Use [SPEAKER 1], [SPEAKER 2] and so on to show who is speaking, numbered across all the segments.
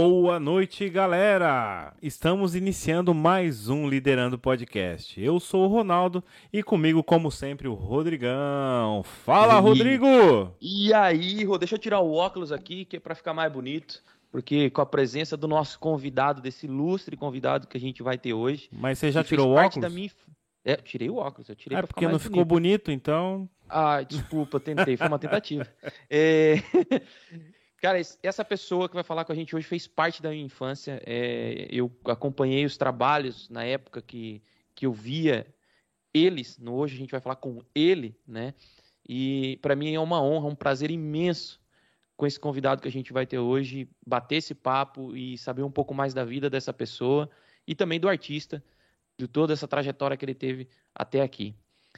[SPEAKER 1] Boa noite, galera! Estamos iniciando mais um Liderando Podcast. Eu sou o Ronaldo e comigo, como sempre, o Rodrigão. Fala, e... Rodrigo!
[SPEAKER 2] E aí, Rô, deixa eu tirar o óculos aqui, que é para ficar mais bonito, porque com a presença do nosso convidado, desse ilustre convidado que a gente vai ter hoje.
[SPEAKER 1] Mas você já tirou o óculos?
[SPEAKER 2] Minha... É, tirei o óculos, eu tirei
[SPEAKER 1] É porque não bonito. ficou bonito, então.
[SPEAKER 2] Ah, desculpa, tentei, foi uma tentativa. é... Cara, essa pessoa que vai falar com a gente hoje fez parte da minha infância. É, eu acompanhei os trabalhos na época que, que eu via eles. No hoje a gente vai falar com ele, né? E para mim é uma honra, um prazer imenso com esse convidado que a gente vai ter hoje, bater esse papo e saber um pouco mais da vida dessa pessoa e também do artista, de toda essa trajetória que ele teve até aqui.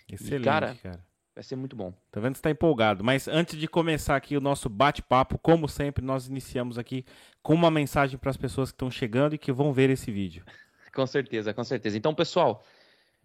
[SPEAKER 1] Excelente, e, cara, cara.
[SPEAKER 2] Vai ser muito bom.
[SPEAKER 1] Tá vendo que está empolgado. Mas antes de começar aqui o nosso bate-papo, como sempre, nós iniciamos aqui com uma mensagem para as pessoas que estão chegando e que vão ver esse vídeo.
[SPEAKER 2] Com certeza, com certeza. Então, pessoal,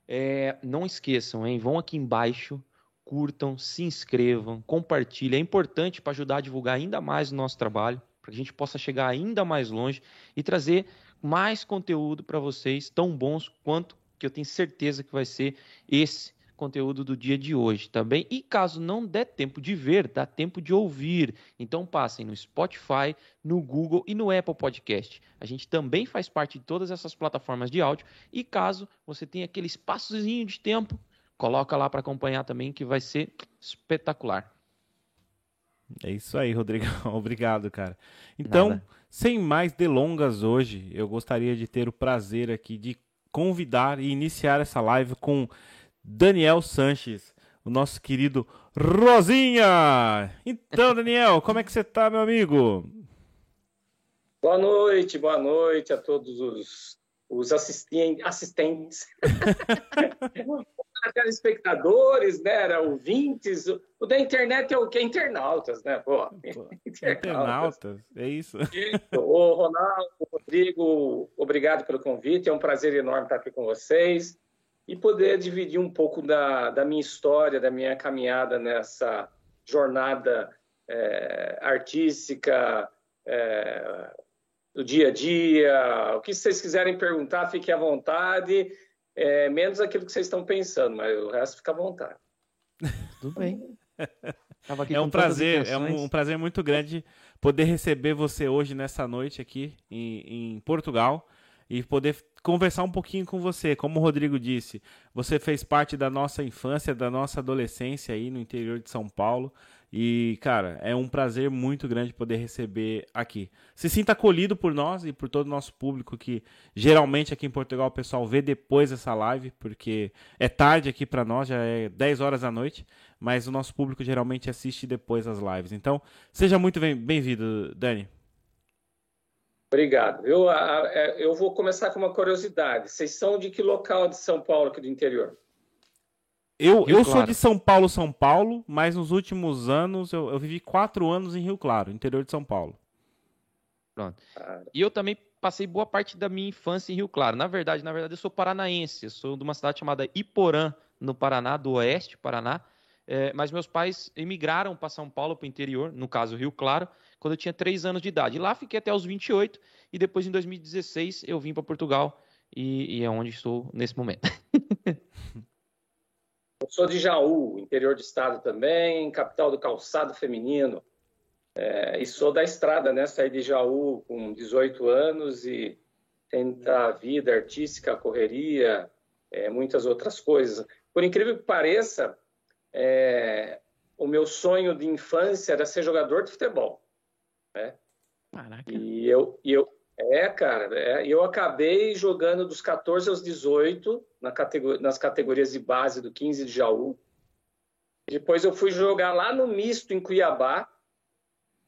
[SPEAKER 2] é, não esqueçam, hein? Vão aqui embaixo, curtam, se inscrevam, compartilhem. É importante para ajudar a divulgar ainda mais o nosso trabalho, para que a gente possa chegar ainda mais longe e trazer mais conteúdo para vocês, tão bons quanto que eu tenho certeza que vai ser esse conteúdo do dia de hoje também. Tá e caso não der tempo de ver, dá tempo de ouvir. Então passem no Spotify, no Google e no Apple Podcast. A gente também faz parte de todas essas plataformas de áudio. E caso você tenha aquele espaçozinho de tempo, coloca lá para acompanhar também, que vai ser espetacular.
[SPEAKER 1] É isso aí, Rodrigo. Obrigado, cara. Então, Nada. sem mais delongas hoje, eu gostaria de ter o prazer aqui de convidar e iniciar essa live com Daniel Sanches, o nosso querido Rosinha. Então, Daniel, como é que você tá, meu amigo?
[SPEAKER 3] Boa noite, boa noite a todos os, os assistentes. assistentes. telespectadores, né? Era ouvintes. O da internet é o que? Internautas, né? Pô,
[SPEAKER 1] internautas. internautas. é isso.
[SPEAKER 3] Ô, Ronaldo, Rodrigo, obrigado pelo convite. É um prazer enorme estar aqui com vocês e poder dividir um pouco da, da minha história, da minha caminhada nessa jornada é, artística, é, do dia a dia. O que vocês quiserem perguntar, fiquem à vontade, é, menos aquilo que vocês estão pensando, mas o resto fica à vontade.
[SPEAKER 2] Tudo bem.
[SPEAKER 1] é um prazer, é um, um, prazer muito grande poder receber você hoje nessa noite aqui em, em Portugal e poder conversar um pouquinho com você. Como o Rodrigo disse, você fez parte da nossa infância, da nossa adolescência aí no interior de São Paulo. E, cara, é um prazer muito grande poder receber aqui. Se sinta acolhido por nós e por todo o nosso público que geralmente aqui em Portugal o pessoal vê depois dessa live, porque é tarde aqui para nós, já é 10 horas da noite, mas o nosso público geralmente assiste depois as lives. Então, seja muito bem-vindo, Dani.
[SPEAKER 3] Obrigado. Eu, é, eu vou começar com uma curiosidade. Vocês são de que local de São Paulo aqui do interior?
[SPEAKER 1] Eu, eu sou de São Paulo, São Paulo, mas nos últimos anos eu, eu vivi quatro anos em Rio Claro, interior de São Paulo.
[SPEAKER 2] Pronto. E eu também passei boa parte da minha infância em Rio Claro. Na verdade, na verdade, eu sou paranaense. Eu sou de uma cidade chamada Iporã, no Paraná, do oeste Paraná. É, mas meus pais emigraram para São Paulo, para o interior, no caso Rio Claro, quando eu tinha 3 anos de idade. Lá fiquei até os 28 e depois em 2016 eu vim para Portugal e, e, é onde estou nesse momento.
[SPEAKER 3] eu sou de Jaú, interior do estado também, capital do calçado feminino. É, e sou da estrada, né? Saí de Jaú com 18 anos e tenta a vida artística, correria, é, muitas outras coisas. Por incrível que pareça, é, o meu sonho de infância era ser jogador de futebol. Né? Caraca. E eu, e eu é, cara, é, eu acabei jogando dos 14 aos 18 na categor, nas categorias de base do 15 de Jaú. Depois eu fui jogar lá no misto em Cuiabá.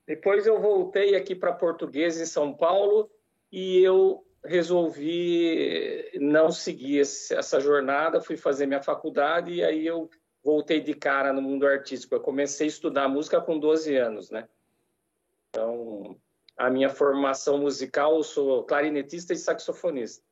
[SPEAKER 3] Depois eu voltei aqui para Português em São Paulo e eu resolvi não seguir essa jornada, fui fazer minha faculdade e aí eu voltei de cara no mundo artístico. Eu comecei a estudar música com 12 anos, né? Então, a minha formação musical, eu sou clarinetista e saxofonista.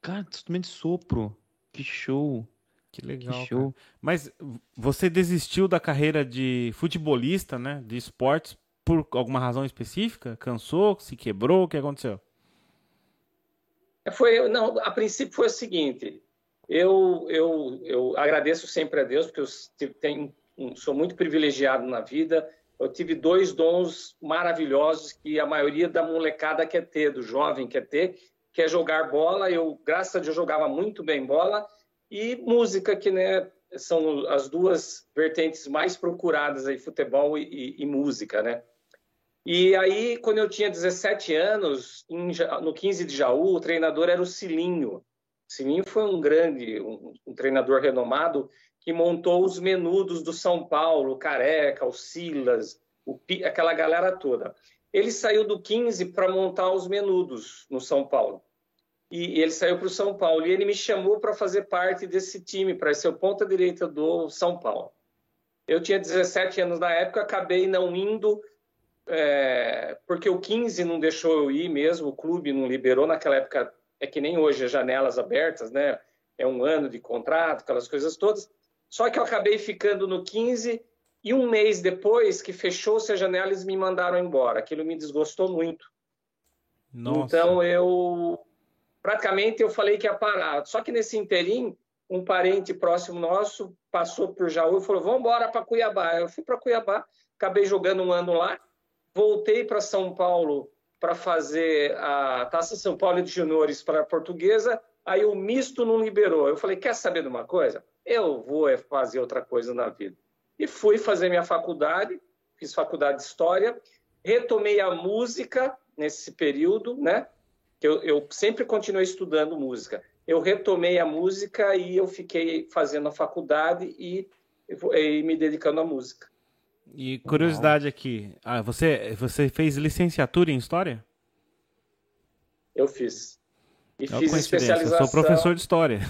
[SPEAKER 2] Cara, instrumento de sopro. Que show.
[SPEAKER 1] Que legal. Que show. Cara. Mas você desistiu da carreira de futebolista, né? De esportes, por alguma razão específica? Cansou? Se quebrou? O que aconteceu?
[SPEAKER 3] Foi, não, a princípio foi o seguinte, eu, eu, eu agradeço sempre a Deus, porque eu tenho, sou muito privilegiado na vida, eu tive dois dons maravilhosos que a maioria da molecada quer ter, do jovem quer ter, que é jogar bola, eu, graças a Deus, jogava muito bem bola, e música, que né, são as duas vertentes mais procuradas aí, futebol e, e, e música, né? E aí, quando eu tinha 17 anos, em, no 15 de Jaú, o treinador era o Cilinho. Cilinho foi um grande, um, um treinador renomado que montou os menudos do São Paulo, o Careca, o Silas, o, aquela galera toda. Ele saiu do 15 para montar os menudos no São Paulo. E ele saiu para o São Paulo e ele me chamou para fazer parte desse time, para ser o ponta direita do São Paulo. Eu tinha 17 anos na época, acabei não indo é, porque o 15 não deixou eu ir mesmo, o clube não liberou naquela época, é que nem hoje, janelas abertas, né? É um ano de contrato, aquelas coisas todas. Só que eu acabei ficando no 15 e um mês depois que fechou-se a janela, eles me mandaram embora. Aquilo me desgostou muito. Nossa. Então eu praticamente eu falei que ia parar. Só que nesse interim, um parente próximo nosso passou por Jaú e falou: "Vamos embora para Cuiabá". Eu fui para Cuiabá, acabei jogando um ano lá voltei para São Paulo para fazer a Taça São Paulo de Juniores para a Portuguesa, aí o misto não liberou. Eu falei, quer saber de uma coisa? Eu vou é fazer outra coisa na vida. E fui fazer minha faculdade, fiz faculdade de História, retomei a música nesse período, né? Eu, eu sempre continuei estudando música. Eu retomei a música e eu fiquei fazendo a faculdade e, e me dedicando à música.
[SPEAKER 1] E curiosidade aqui, ah, você, você fez licenciatura em História?
[SPEAKER 3] Eu fiz. E é fiz especialização.
[SPEAKER 1] Eu sou professor de História.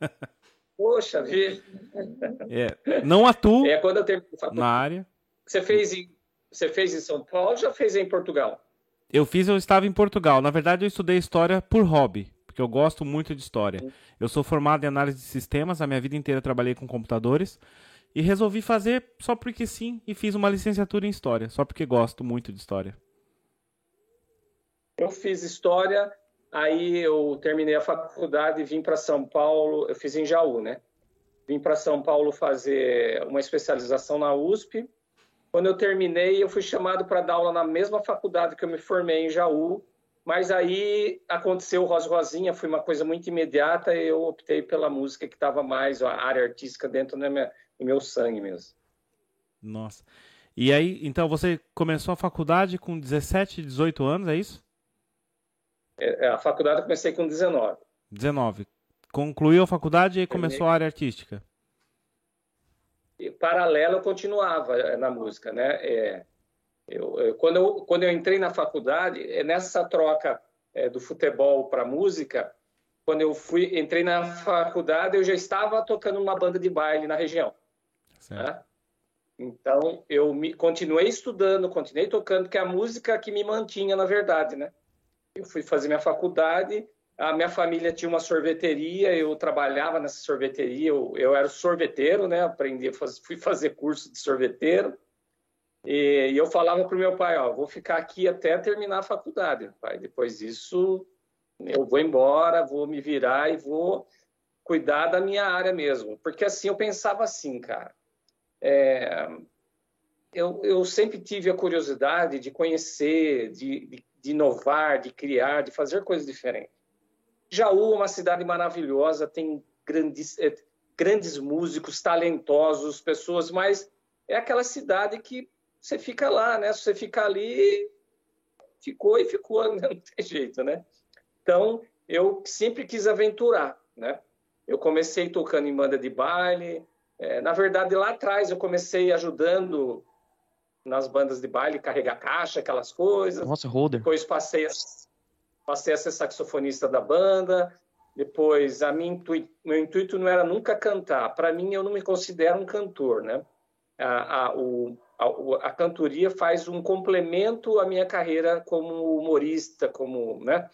[SPEAKER 3] Poxa vida.
[SPEAKER 1] É, não atuo
[SPEAKER 3] é, quando eu
[SPEAKER 1] na área.
[SPEAKER 3] Você fez, em, você fez em São Paulo ou já fez em Portugal?
[SPEAKER 1] Eu fiz, eu estava em Portugal. Na verdade, eu estudei História por hobby, porque eu gosto muito de História. Eu sou formado em análise de sistemas, a minha vida inteira trabalhei com computadores. E resolvi fazer só porque sim e fiz uma licenciatura em História, só porque gosto muito de História.
[SPEAKER 3] Eu fiz História, aí eu terminei a faculdade e vim para São Paulo, eu fiz em Jaú, né? Vim para São Paulo fazer uma especialização na USP. Quando eu terminei, eu fui chamado para dar aula na mesma faculdade que eu me formei em Jaú, mas aí aconteceu o Rosa Rosinha, foi uma coisa muito imediata e eu optei pela música que estava mais a área artística dentro da minha, do meu sangue mesmo.
[SPEAKER 1] Nossa. E aí, então você começou a faculdade com 17, 18 anos, é isso?
[SPEAKER 3] É, é a faculdade eu comecei com 19.
[SPEAKER 1] 19. Concluiu a faculdade e começou a área artística?
[SPEAKER 3] E, paralelo eu continuava é, na música, né? É, eu, eu, quando, eu, quando eu entrei na faculdade, é nessa troca é, do futebol para música, quando eu fui entrei na faculdade, eu já estava tocando uma banda de baile na região. Né? Então, eu me, continuei estudando, continuei tocando, que é a música que me mantinha, na verdade, né? Eu fui fazer minha faculdade, a minha família tinha uma sorveteria, eu trabalhava nessa sorveteria, eu, eu era sorveteiro, né? Aprendi, fui fazer curso de sorveteiro. E, e eu falava para o meu pai, ó, vou ficar aqui até terminar a faculdade, pai. Depois disso, eu vou embora, vou me virar e vou cuidar da minha área mesmo. Porque assim, eu pensava assim, cara. É, eu, eu, sempre tive a curiosidade de conhecer, de, de, de, inovar, de criar, de fazer coisas diferentes. Jaú é uma cidade maravilhosa, tem grandes, é, grandes músicos, talentosos, pessoas, mas é aquela cidade que você fica lá, né? Você ficar ali, ficou e ficou, não tem jeito, né? Então, eu sempre quis aventurar, né? Eu comecei tocando em banda de baile, é, na verdade, lá atrás eu comecei ajudando nas bandas de baile, carregar caixa, aquelas coisas.
[SPEAKER 2] Nossa, holder.
[SPEAKER 3] Depois passei a, passei a ser saxofonista da banda. Depois, a minha intuito, meu intuito não era nunca cantar. Para mim, eu não me considero um cantor, né? A, a, o, a, a, cantoria faz um complemento à minha carreira como humorista, como, né?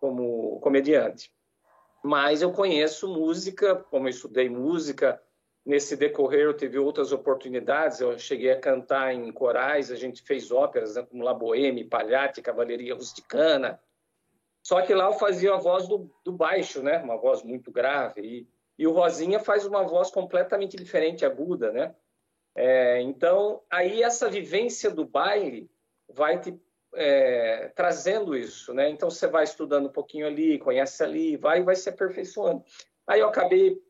[SPEAKER 3] como comediante. Mas eu conheço música, como eu estudei música, nesse decorrer eu tive outras oportunidades, eu cheguei a cantar em corais, a gente fez óperas né, como La Boheme, Palhate, Cavalaria Rusticana. Só que lá eu fazia a voz do, do baixo, né? Uma voz muito grave. E, e o Rosinha faz uma voz completamente diferente, aguda, né? É, então, aí essa vivência do baile vai te é, trazendo isso, né? Então, você vai estudando um pouquinho ali, conhece ali, vai vai se aperfeiçoando. Aí eu acabei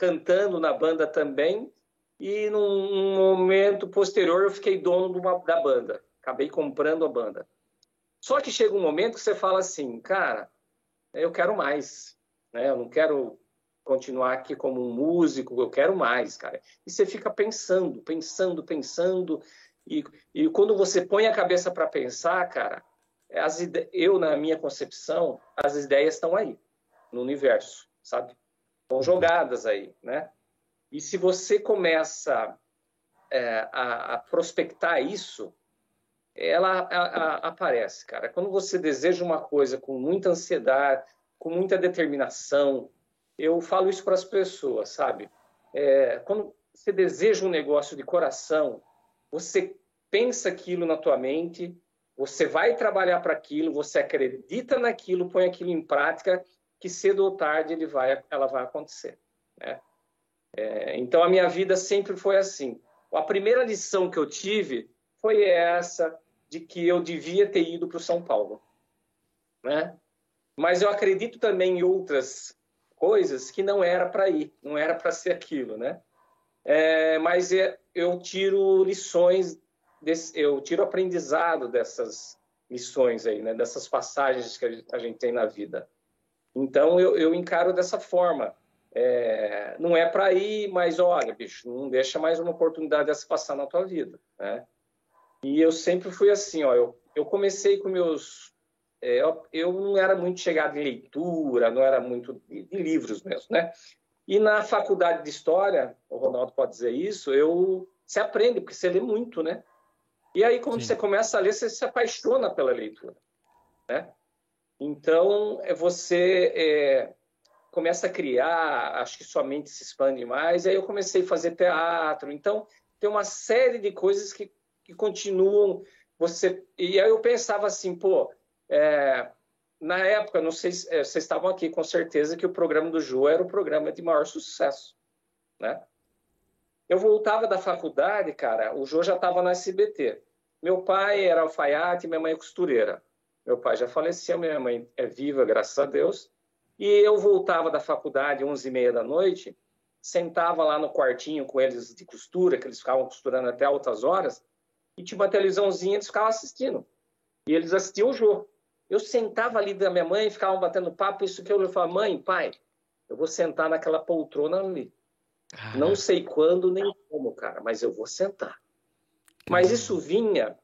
[SPEAKER 3] cantando na banda também, e num momento posterior eu fiquei dono uma, da banda. Acabei comprando a banda. Só que chega um momento que você fala assim, cara, eu quero mais, né? Eu não quero continuar aqui como um músico, eu quero mais, cara. E você fica pensando, pensando, pensando, e, e quando você põe a cabeça para pensar, cara, as ide... eu, na minha concepção, as ideias estão aí, no universo, sabe? Estão jogadas aí, né? E se você começa é, a, a, prospectar isso, ela a, a, aparece, cara. Quando você deseja uma coisa com muita ansiedade, com muita determinação, eu falo isso para as pessoas, sabe? É, quando você deseja um negócio de coração, você pensa aquilo na tua mente, você vai trabalhar para aquilo, você acredita naquilo, põe aquilo em prática que cedo ou tarde ele vai, ela vai acontecer. Né? É, então a minha vida sempre foi assim. A primeira lição que eu tive foi essa de que eu devia ter ido para o São Paulo, né? Mas eu acredito também em outras coisas que não era para ir, não era para ser aquilo, né? É, mas é, eu tiro lições, desse, eu tiro aprendizado dessas lições aí, né? Dessas passagens que a gente tem na vida. Então eu, eu encaro dessa forma. É, não é para ir, mas olha, bicho, não deixa mais uma oportunidade dessa passar na tua vida, né? E eu sempre fui assim, ó. Eu, eu comecei com meus, é, eu, eu, não era muito chegado em leitura, não era muito de, de livros mesmo, né? E na faculdade de história, o Ronaldo pode dizer isso, eu se aprende porque você lê muito, né? E aí quando Sim. você começa a ler, você se apaixona pela leitura, né? Então, é você é, começa a criar, acho que sua mente se expande mais. Aí eu comecei a fazer teatro. Então, tem uma série de coisas que, que continuam. Você E aí eu pensava assim, pô, é, na época, não sei se é, vocês estavam aqui com certeza que o programa do Jô era o programa de maior sucesso, né? Eu voltava da faculdade, cara, o Jô já estava na SBT. Meu pai era alfaiate, minha mãe é costureira. Meu pai já faleceu, minha mãe é viva, graças a Deus. E eu voltava da faculdade, 11 e meia da noite, sentava lá no quartinho com eles de costura, que eles ficavam costurando até altas horas, e tinha uma televisãozinha, eles ficavam assistindo. E eles assistiam o jogo. Eu sentava ali da minha mãe, ficavam batendo papo, isso que eu falava, mãe, pai, eu vou sentar naquela poltrona ali. Não sei quando nem como, cara, mas eu vou sentar. Mas isso vinha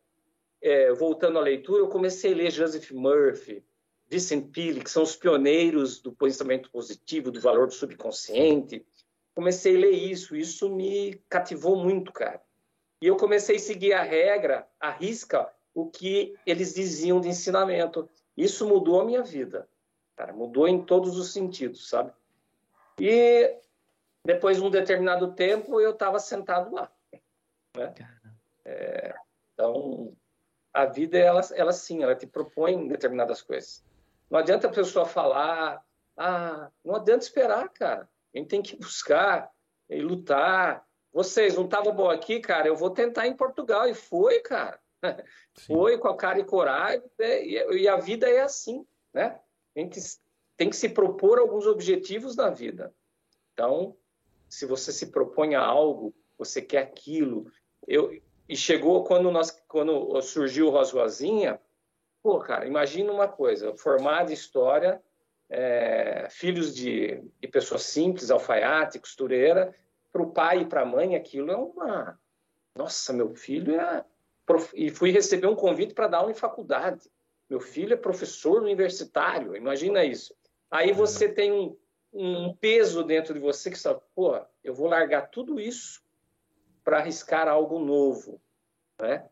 [SPEAKER 3] é, voltando à leitura, eu comecei a ler Joseph Murphy, Vincent Peale, que são os pioneiros do pensamento positivo, do valor do subconsciente. Comecei a ler isso, isso me cativou muito, cara. E eu comecei a seguir a regra, a risca, o que eles diziam de ensinamento. Isso mudou a minha vida, cara, mudou em todos os sentidos, sabe? E depois de um determinado tempo, eu estava sentado lá. Né? É, então, a vida, ela, ela sim, ela te propõe determinadas coisas. Não adianta a pessoa falar, ah, não adianta esperar, cara. A gente tem que buscar e lutar. Vocês, não estavam bom aqui, cara, eu vou tentar em Portugal. E foi, cara. Sim. Foi com a cara e coragem. Né? E a vida é assim, né? A gente tem que se propor alguns objetivos na vida. Então, se você se propõe a algo, você quer aquilo. Eu, e chegou quando nós quando surgiu o Rosinha, pô, cara, imagina uma coisa, formado em história, é, filhos de, de, pessoas simples, alfaiate, costureira, para o pai e para a mãe aquilo é uma, nossa, meu filho é e fui receber um convite para dar aula em faculdade. Meu filho é professor universitário, imagina isso. Aí você tem um, um peso dentro de você que sabe, pô, eu vou largar tudo isso para arriscar algo novo, né?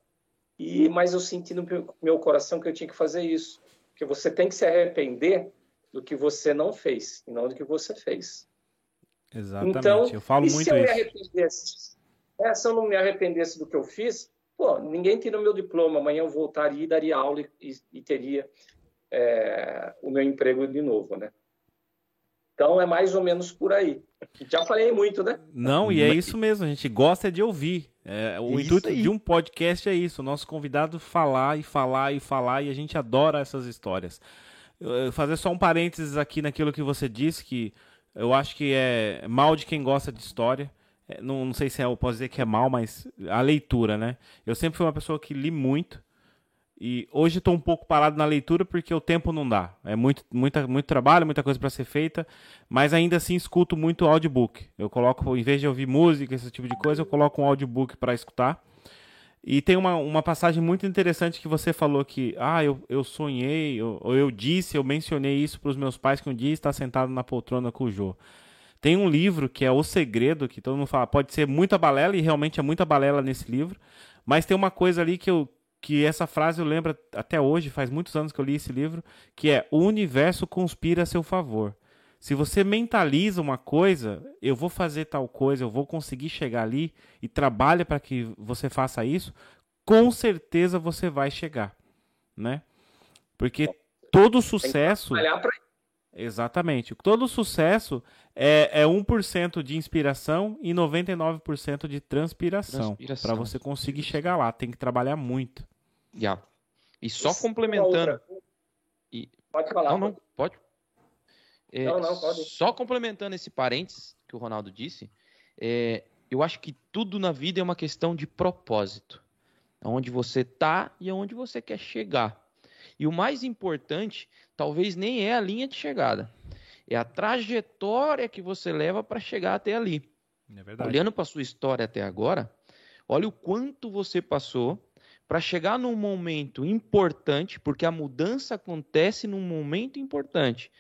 [SPEAKER 3] E mas eu senti no meu coração que eu tinha que fazer isso, que você tem que se arrepender do que você não fez e não do que você fez.
[SPEAKER 1] Exatamente. Então, eu falo muito se eu isso. Me
[SPEAKER 3] arrependesse, é, se eu não me arrependesse do que eu fiz, pô, ninguém tira o meu diploma. Amanhã eu voltaria e daria aula e, e teria é, o meu emprego de novo, né? Então é mais ou menos por aí. Já falei muito, né?
[SPEAKER 1] Não, e é isso mesmo, a gente gosta de ouvir. É, o isso intuito aí. de um podcast é isso, o nosso convidado falar e falar e falar, e a gente adora essas histórias. Eu, fazer só um parênteses aqui naquilo que você disse, que eu acho que é mal de quem gosta de história. É, não, não sei se é, eu posso dizer que é mal, mas a leitura, né? Eu sempre fui uma pessoa que li muito. E hoje estou um pouco parado na leitura porque o tempo não dá. É muito, muita, muito trabalho, muita coisa para ser feita, mas ainda assim escuto muito audiobook. Eu coloco, em vez de ouvir música, esse tipo de coisa, eu coloco um audiobook para escutar. E tem uma, uma passagem muito interessante que você falou que, ah, eu, eu sonhei, ou eu, eu disse, eu mencionei isso para os meus pais que um dia está sentado na poltrona com o Jô. Tem um livro que é O Segredo, que todo mundo fala, pode ser muita balela, e realmente é muita balela nesse livro, mas tem uma coisa ali que eu, que essa frase eu lembro até hoje, faz muitos anos que eu li esse livro, que é o universo conspira a seu favor. Se você mentaliza uma coisa, eu vou fazer tal coisa, eu vou conseguir chegar ali e trabalha para que você faça isso, com certeza você vai chegar, né? Porque todo sucesso. Exatamente. Todo sucesso é, é 1% de inspiração e 99% de transpiração. transpiração. Para você conseguir chegar lá, tem que trabalhar muito.
[SPEAKER 2] Yeah. E só Isso complementando.
[SPEAKER 3] E... Pode falar.
[SPEAKER 2] Não, não, pode. É, não, não, pode. Só complementando esse parênteses que o Ronaldo disse, é, eu acho que tudo na vida é uma questão de propósito. Onde você está e aonde você quer chegar. E o mais importante, talvez nem é a linha de chegada, é a trajetória que você leva para chegar até ali. É Olhando para sua história até agora, olha o quanto você passou para chegar num momento importante, porque a mudança acontece num momento importante.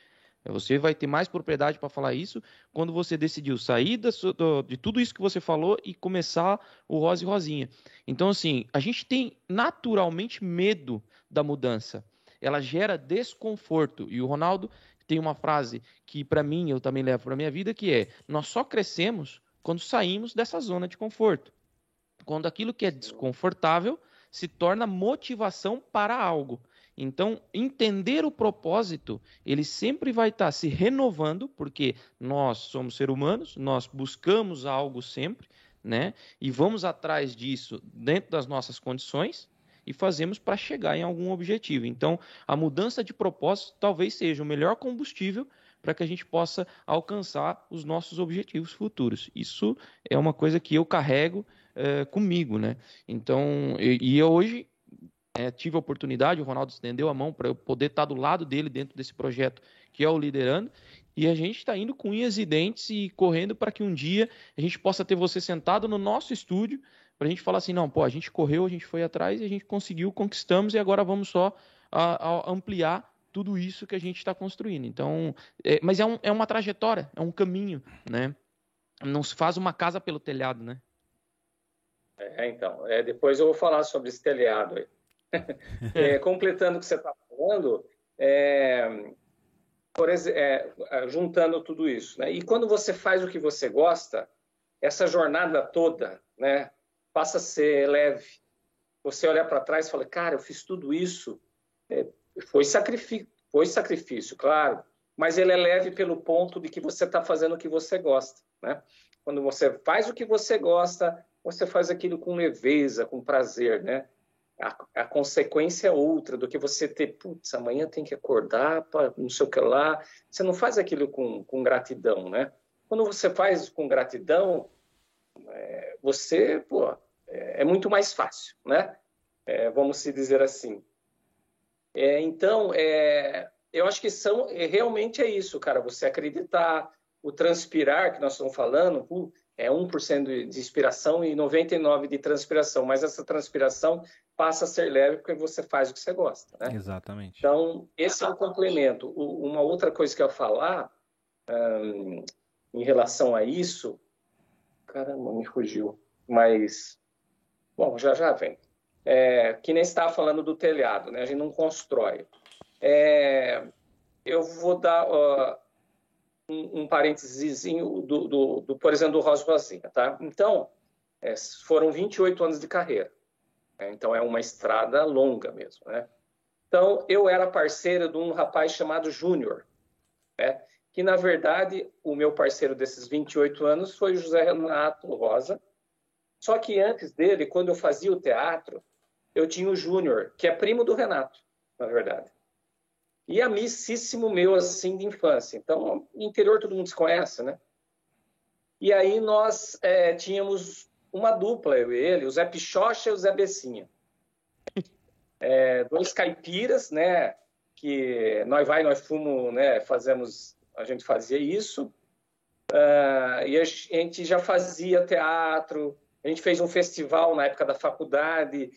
[SPEAKER 2] Você vai ter mais propriedade para falar isso quando você decidiu sair de tudo isso que você falou e começar o Rosa e Rosinha. Então, assim, a gente tem naturalmente medo da mudança. Ela gera desconforto. E o Ronaldo tem uma frase que, para mim, eu também levo para minha vida, que é: nós só crescemos quando saímos dessa zona de conforto. Quando aquilo que é desconfortável se torna motivação para algo. Então, entender o propósito, ele sempre vai estar se renovando, porque nós somos seres humanos, nós buscamos algo sempre, né? E vamos atrás disso dentro das nossas condições e fazemos para chegar em algum objetivo. Então, a mudança de propósito talvez seja o melhor combustível para que a gente possa alcançar os nossos objetivos futuros. Isso é uma coisa que eu carrego é, comigo, né? Então, e, e hoje é, tive a oportunidade, o Ronaldo estendeu a mão para eu poder estar do lado dele dentro desse projeto que é o Liderando, e a gente está indo com unhas e dentes e correndo para que um dia a gente possa ter você sentado no nosso estúdio para a gente falar assim, não, pô, a gente correu, a gente foi atrás e a gente conseguiu, conquistamos e agora vamos só a, a ampliar tudo isso que a gente está construindo. Então, é, mas é, um, é uma trajetória, é um caminho, né? Não se faz uma casa pelo telhado, né?
[SPEAKER 3] É, então, é, depois eu vou falar sobre esse telhado aí. é, completando o que você está falando, é, por é, é, juntando tudo isso, né? E quando você faz o que você gosta, essa jornada toda, né, passa a ser leve. Você olhar para trás e falar, cara, eu fiz tudo isso, foi sacrifício, foi sacrifício, claro, mas ele é leve pelo ponto de que você está fazendo o que você gosta, né? Quando você faz o que você gosta, você faz aquilo com leveza, com prazer, né? A, a consequência é outra do que você ter, putz, amanhã tem que acordar para não sei o que lá. Você não faz aquilo com, com gratidão, né? Quando você faz com gratidão, é, você, pô, é, é, muito mais fácil, né? É, vamos se dizer assim. É, então, é, eu acho que são, é, realmente é isso, cara. Você acreditar, o transpirar que nós estamos falando, é 1% de inspiração e 99% de transpiração, mas essa transpiração passa a ser leve porque você faz o que você gosta, né?
[SPEAKER 1] Exatamente.
[SPEAKER 3] Então, esse é o complemento. O, uma outra coisa que eu ia falar um, em relação a isso, caramba, me fugiu, mas, bom, já já vem. É, que nem estava falando do telhado, né? A gente não constrói. É, eu vou dar... um, um parênteses do, do, do, por exemplo, do Rosa Rosinha, tá? Então, é, foram 28 anos de carreira. Né? Então, é uma estrada longa mesmo, né? Então, eu era parceiro de um rapaz chamado Júnior, né? que, na verdade, o meu parceiro desses 28 anos foi o José Renato Rosa. Só que antes dele, quando eu fazia o teatro, eu tinha o Júnior, que é primo do Renato, na verdade. E amicíssimo meu, assim, de infância. Então, interior todo mundo se conhece, né? E aí nós é, tínhamos uma dupla, eu e ele, o Zé Pichocha e o Zé Bessinha. É, dois caipiras, né? Que nós vai, nós fomos, né? Fazemos, a gente fazia isso. Uh, e a gente já fazia teatro, a gente fez um festival na época da faculdade,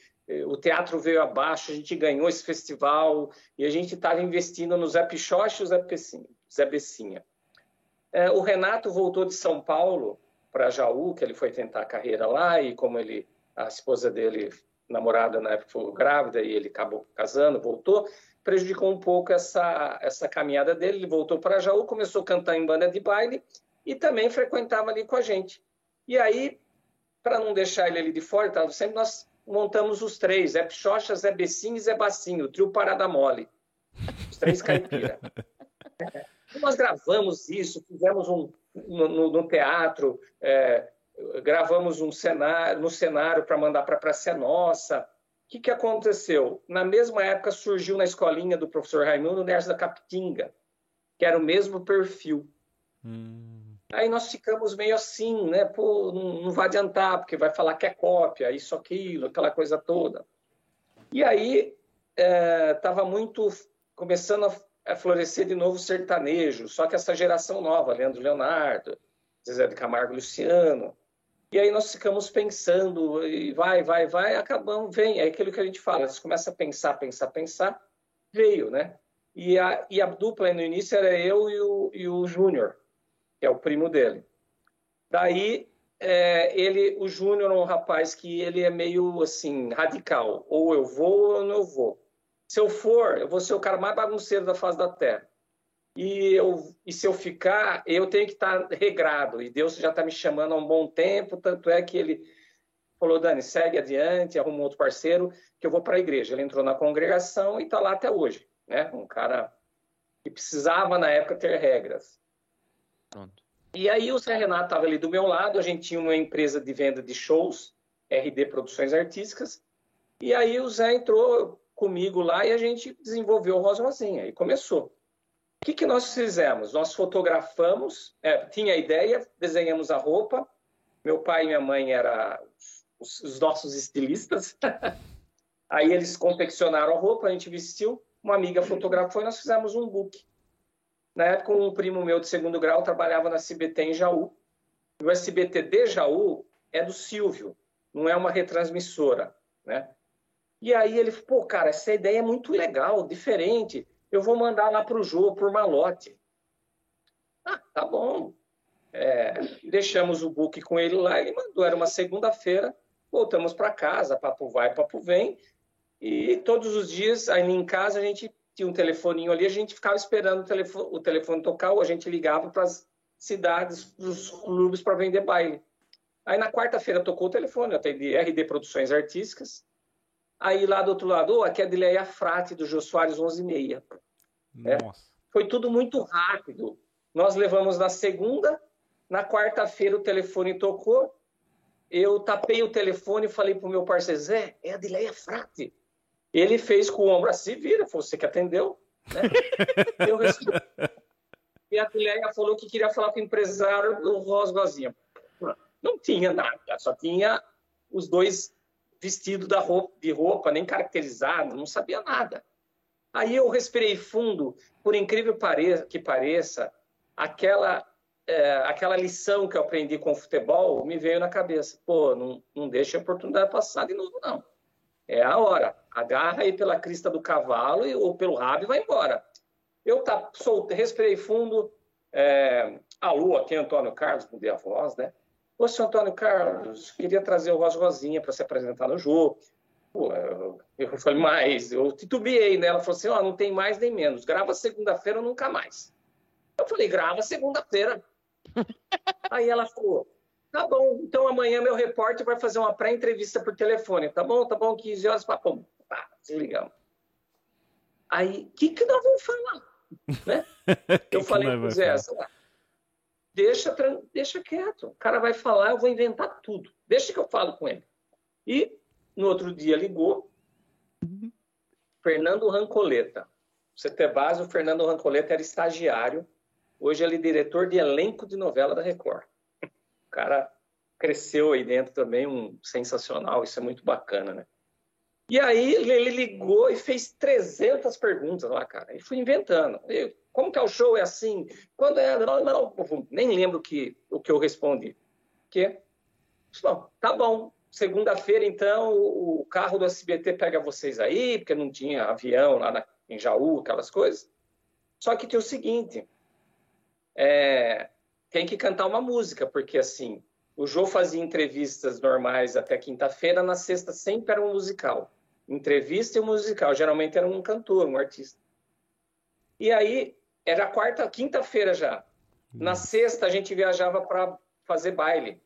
[SPEAKER 3] o teatro veio abaixo, a gente ganhou esse festival e a gente estava investindo no Zé Pichoche e o Zé, Pessinha, Zé Bessinha. É, o Renato voltou de São Paulo para Jaú, que ele foi tentar a carreira lá e como ele a esposa dele, namorada na época, foi grávida e ele acabou casando, voltou, prejudicou um pouco essa, essa caminhada dele. Ele voltou para Jaú, começou a cantar em banda de baile e também frequentava ali com a gente. E aí, para não deixar ele ali de fora, tava sempre nós montamos os três, Zé Pichocha, Zé Bessinho e Zé Bacinho, o trio Parada Mole. Os três caipira. Nós gravamos isso, fizemos um no, no teatro, é, gravamos um cenário, no cenário para mandar para a Praça Nossa. O que, que aconteceu? Na mesma época surgiu na escolinha do professor Raimundo o Nerds da Capitinga, que era o mesmo perfil. Hum. Aí nós ficamos meio assim, né? Pô, não, vai adiantar, porque vai falar que é cópia, isso, aquilo, aquela coisa toda. E aí estava é, muito começando a, florescer de novo o sertanejo, só que essa geração nova, Leandro Leonardo, Zezé de Camargo Luciano. E aí nós ficamos pensando, e vai, vai, vai, acabamos, vem. É aquilo que a gente fala, você começa a pensar, pensar, pensar, veio, né? E a, e a dupla no início era eu e o, e o Júnior que é o primo dele. Daí, é, ele, o Júnior é um rapaz que ele é meio assim, radical. Ou eu vou ou não vou. Se eu for, eu vou ser o cara mais bagunceiro da face da terra. E, eu, e se eu ficar, eu tenho que estar regrado. E Deus já está me chamando há um bom tempo, tanto é que ele falou, Dani, segue adiante, arruma outro parceiro, que eu vou para a igreja. Ele entrou na congregação e está lá até hoje. Né? Um cara que precisava, na época, ter regras. Pronto. E aí o Zé Renato estava ali do meu lado, a gente tinha uma empresa de venda de shows, RD Produções Artísticas, e aí o Zé entrou comigo lá e a gente desenvolveu o Rosa Rosinha, e começou. O que, que nós fizemos? Nós fotografamos, é, tinha a ideia, desenhamos a roupa, meu pai e minha mãe eram os, os nossos estilistas, aí eles confeccionaram a roupa, a gente vestiu, uma amiga fotografou e nós fizemos um book. Na época, um primo meu de segundo grau trabalhava na SBT em Jaú. O SBT de Jaú é do Silvio, não é uma retransmissora, né? E aí ele, pô, cara, essa ideia é muito legal, diferente. Eu vou mandar lá para o Jô, por malote. Ah, tá bom. É, deixamos o book com ele lá, ele mandou, era uma segunda-feira, voltamos para casa, papo vai, papo vem, e todos os dias, aí em casa, a gente tinha um telefoninho ali, a gente ficava esperando o telefone, o telefone tocar, ou a gente ligava para as cidades, para os clubes para vender baile. Aí na quarta-feira tocou o telefone, eu atendi RD Produções Artísticas. Aí lá do outro lado, oh, aqui é a Dileia Frate, do Jô Soares 11h30. É. Foi tudo muito rápido. Nós levamos na segunda, na quarta-feira o telefone tocou, eu tapei o telefone e falei para o meu parceiro, Zé, é a Dileia Frate. Ele fez com o ombro assim, vira, foi você que atendeu. Né? Eu respondi. E a Tileia falou que queria falar com o empresário do Rosgozinha. Não tinha nada, só tinha os dois vestidos da roupa, de roupa, nem caracterizado, não sabia nada. Aí eu respirei fundo, por incrível que pareça, aquela, é, aquela lição que eu aprendi com o futebol me veio na cabeça. Pô, não, não deixa a oportunidade passar de novo, não. É a hora. Agarra aí pela crista do cavalo ou pelo rabo e vai embora. Eu tá, soltei, respirei fundo. É, alô, aqui é Antônio Carlos, mudei a voz, né? Ô, senhor Antônio Carlos, queria trazer o Rosa Rosinha para se apresentar no jogo. Pô, eu, eu falei, mas eu titubeei, né? Ela falou assim: ó, oh, não tem mais nem menos. Grava segunda-feira ou nunca mais. Eu falei, grava segunda-feira. Aí ela falou, tá bom, então amanhã meu repórter vai fazer uma pré-entrevista por telefone. Tá bom, tá bom, 15 horas, papo. Pá, desligamos. Aí, o que, que nós vamos falar? Né? eu falei pro Zé, deixa, deixa quieto, o cara vai falar, eu vou inventar tudo. Deixa que eu falo com ele. E no outro dia ligou, uhum. Fernando Rancoleta. Você ter base, o Fernando Rancoleta era estagiário, hoje ele é diretor de elenco de novela da Record. Cara cresceu aí dentro também, um sensacional, isso é muito bacana, né? E aí ele ligou e fez 300 perguntas lá, cara. E fui inventando. E, como que é o show? É assim? Quando é? Nem lembro que, o que eu respondi. Que? Bom, tá bom. Segunda-feira, então, o carro do SBT pega vocês aí, porque não tinha avião lá na, em Jaú, aquelas coisas. Só que tem o seguinte, é, tem que cantar uma música, porque assim, o Jô fazia entrevistas normais até quinta-feira, na sexta sempre era um musical entrevista e musical. Geralmente era um cantor, um artista. E aí era quarta, quinta-feira já. Na sexta a gente viajava para fazer baile.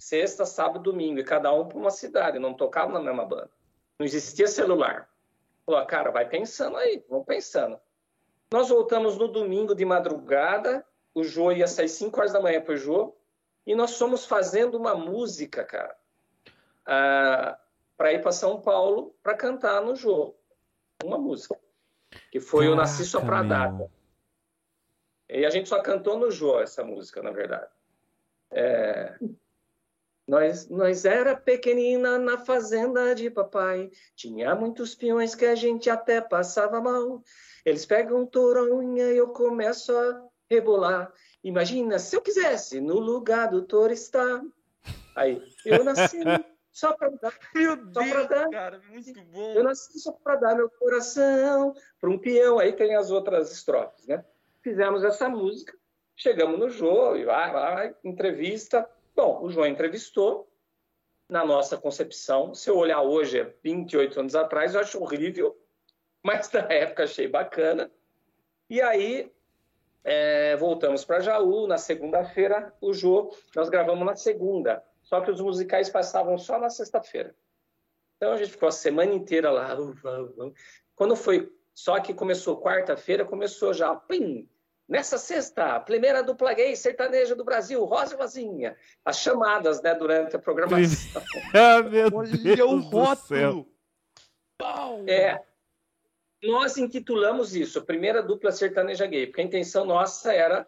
[SPEAKER 3] Sexta, sábado, domingo, e cada um para uma cidade, não tocava na mesma banda. Não existia celular. Falou, cara, vai pensando aí, vamos pensando. Nós voltamos no domingo de madrugada, o Jô ia sair 5 horas da manhã para o Jô, e nós fomos fazendo uma música, cara. Ah, para ir para São Paulo para cantar no jogo. Uma música. Que foi Caraca, Eu Nasci Só Pra Data. E a gente só cantou no Jô essa música, na verdade. É... Nós, nós era pequenina na fazenda de papai. Tinha muitos peões que a gente até passava mal. Eles pegam toronha e eu começo a rebolar. Imagina se eu quisesse no lugar do touro estar. Aí, eu nasci só para dar.
[SPEAKER 2] Meu Deus, dar, cara, muito bom.
[SPEAKER 3] Eu nasci só para dar meu coração para um peão. Aí tem as outras estrofes, né? Fizemos essa música, chegamos no Jô, e vai, vai, entrevista. Bom, o João entrevistou. Na nossa concepção, se eu olhar hoje, 28 anos atrás, eu acho horrível, mas na época achei bacana. E aí é, voltamos para Jaú, na segunda-feira, o Jô, nós gravamos na segunda. Só que os musicais passavam só na sexta-feira. Então a gente ficou a semana inteira lá. Quando foi, só que começou quarta-feira, começou já, pim, Nessa sexta, primeira dupla gay sertaneja do Brasil, Rosa e Vazinha. As chamadas, né, durante a programação.
[SPEAKER 1] ah, meu Olha Deus o rótulo!
[SPEAKER 3] É. Nós intitulamos isso, primeira dupla sertaneja gay, porque a intenção nossa era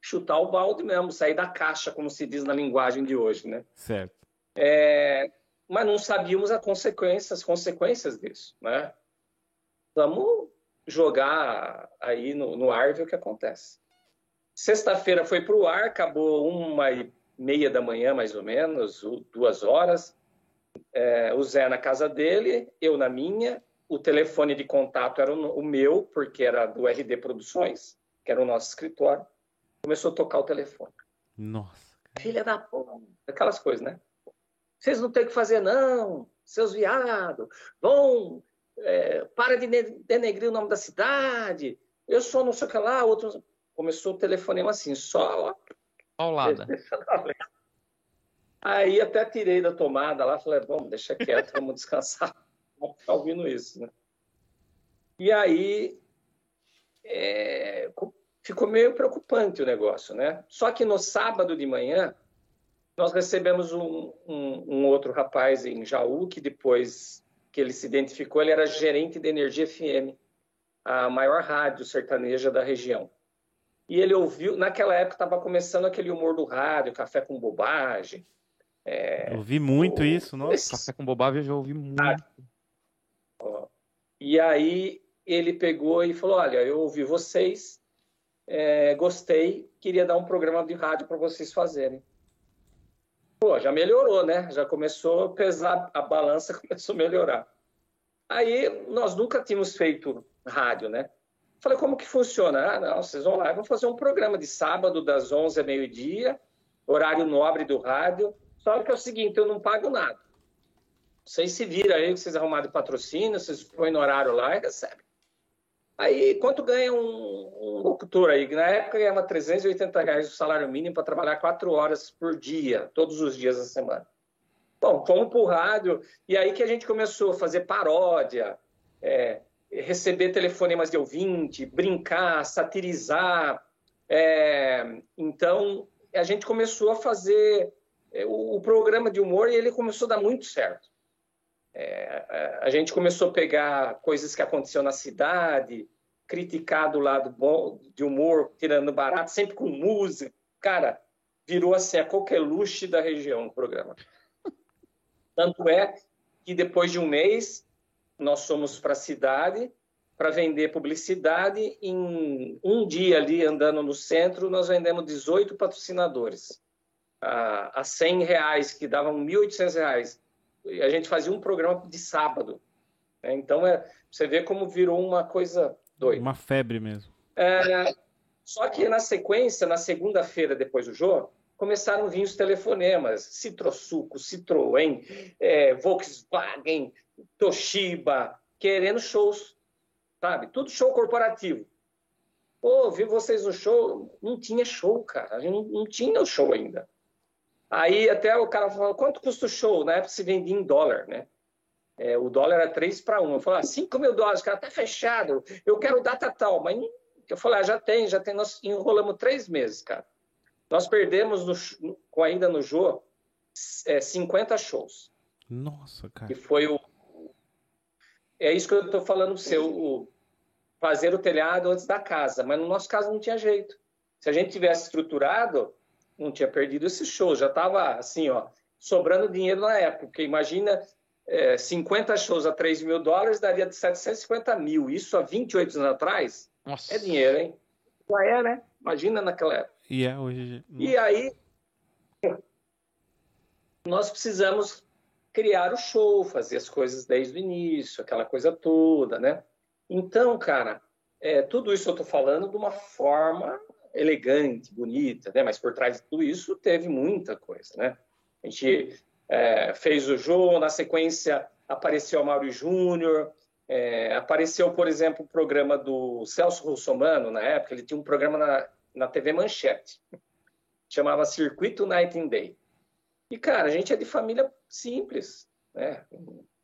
[SPEAKER 3] chutar o balde mesmo, sair da caixa, como se diz na linguagem de hoje, né?
[SPEAKER 1] Certo.
[SPEAKER 3] É, mas não sabíamos as consequências, as consequências disso, né? Vamos jogar aí no, no ar ver o que acontece. Sexta-feira foi para o ar, acabou uma e meia da manhã, mais ou menos, duas horas. É, o Zé na casa dele, eu na minha. O telefone de contato era o, meu, porque era do RD Produções, que era o nosso escritório começou a tocar o telefone.
[SPEAKER 1] Nossa.
[SPEAKER 3] Filha da porra. Aquelas coisas, né? Vocês não têm o que fazer, não, seus viados. Vão, é, para de denegrir o nome da cidade. Eu sou não sei o que lá, outros. Começou o telefonema assim, só. Ó,
[SPEAKER 2] Paulada.
[SPEAKER 3] Aí até tirei da tomada lá, falei, vamos, deixa quieto, vamos descansar. Ficar ouvindo isso, né? E aí, é, ficou meio preocupante o negócio, né? Só que no sábado de manhã, nós recebemos um, um, um, outro rapaz em Jaú, que depois que ele se identificou, ele era gerente de Energia FM, a maior rádio sertaneja da região. E ele ouviu, naquela época estava começando aquele humor do rádio, café com bobagem.
[SPEAKER 1] É, ouvi muito o, isso, nossa.
[SPEAKER 2] Esse... Café com bobagem eu já ouvi muito.
[SPEAKER 3] E aí ele pegou e falou: Olha, eu ouvi vocês, é, gostei, queria dar um programa de rádio para vocês fazerem. Pô, já melhorou, né? Já começou a pesar, a balança começou a melhorar. Aí nós nunca tínhamos feito rádio, né? Falei, como que funciona? Ah, não, vocês vão lá, vão fazer um programa de sábado das 11 a meio-dia, horário nobre do rádio. Só que é o seguinte, eu não pago nada. Vocês se viram aí, vocês arrumaram patrocínio, vocês põem no horário lá e recebem. Aí, quanto ganha um, um locutor aí? Na época ganhava 380 reais o salário mínimo para trabalhar quatro horas por dia, todos os dias da semana. Bom, fomos para o rádio, e aí que a gente começou a fazer paródia, é, receber telefonemas de ouvinte, brincar, satirizar. É, então, a gente começou a fazer é, o, o, programa de humor e ele começou a dar muito certo. É, é, a gente começou a pegar coisas que aconteciam na cidade, criticar do lado bom de humor, tirando barato, sempre com música. Cara, virou assim a coqueluche da região o programa. Tanto é que depois de um mês nós fomos para a cidade para vender publicidade. Em um dia ali, andando no centro, nós vendemos 18 patrocinadores. A, a 100 reais, que davam 1.800 reais. E a gente fazia um programa de sábado. Né? Então, é, você vê como virou uma coisa doida.
[SPEAKER 1] Uma febre mesmo.
[SPEAKER 3] É, só que na sequência, na segunda-feira depois do jogo, começaram a vir os telefonemas, Citrosuco, Citroën, é, Volkswagen, Toshiba, querendo shows, sabe? Tudo show corporativo. Pô, vi vocês no show, não tinha show, cara, a gente não, não tinha o show ainda. Aí até o cara falou, quanto custa o show? Na época se vendia em dólar, né? É, o dólar era 3 para 1. Eu falei, ah, 5 mil dólares, cara, tá fechado. Eu quero data tal. Mas eu falei, ah, já tem, já tem. Nós enrolamos três meses, cara. Nós perdemos no, com ainda no Jô é, 50 shows.
[SPEAKER 1] Nossa, cara.
[SPEAKER 3] Que foi o. É isso que eu estou falando para o fazer o telhado antes da casa. Mas no nosso caso não tinha jeito. Se a gente tivesse estruturado, não tinha perdido esses shows. Já estava assim, ó, sobrando dinheiro na época. Porque imagina é, 50 shows a 3 mil dólares daria de 750 mil. Isso há 28 anos atrás Nossa. é dinheiro, hein? Já é, né? Imagina naquela época.
[SPEAKER 1] E é hoje.
[SPEAKER 3] E aí, nós precisamos criar o show, fazer as coisas desde o início, aquela coisa toda, né? Então, cara, é, tudo isso eu estou falando de uma forma elegante, bonita, né? Mas por trás de tudo isso teve muita coisa, né? A gente é, fez o jogo, na sequência apareceu o Mauro Júnior, é, apareceu, por exemplo, o programa do Celso Russomano, na época, ele tinha um programa na, na TV Manchete, chamava Circuito Night and Day. E, cara, a gente é de família simples, né?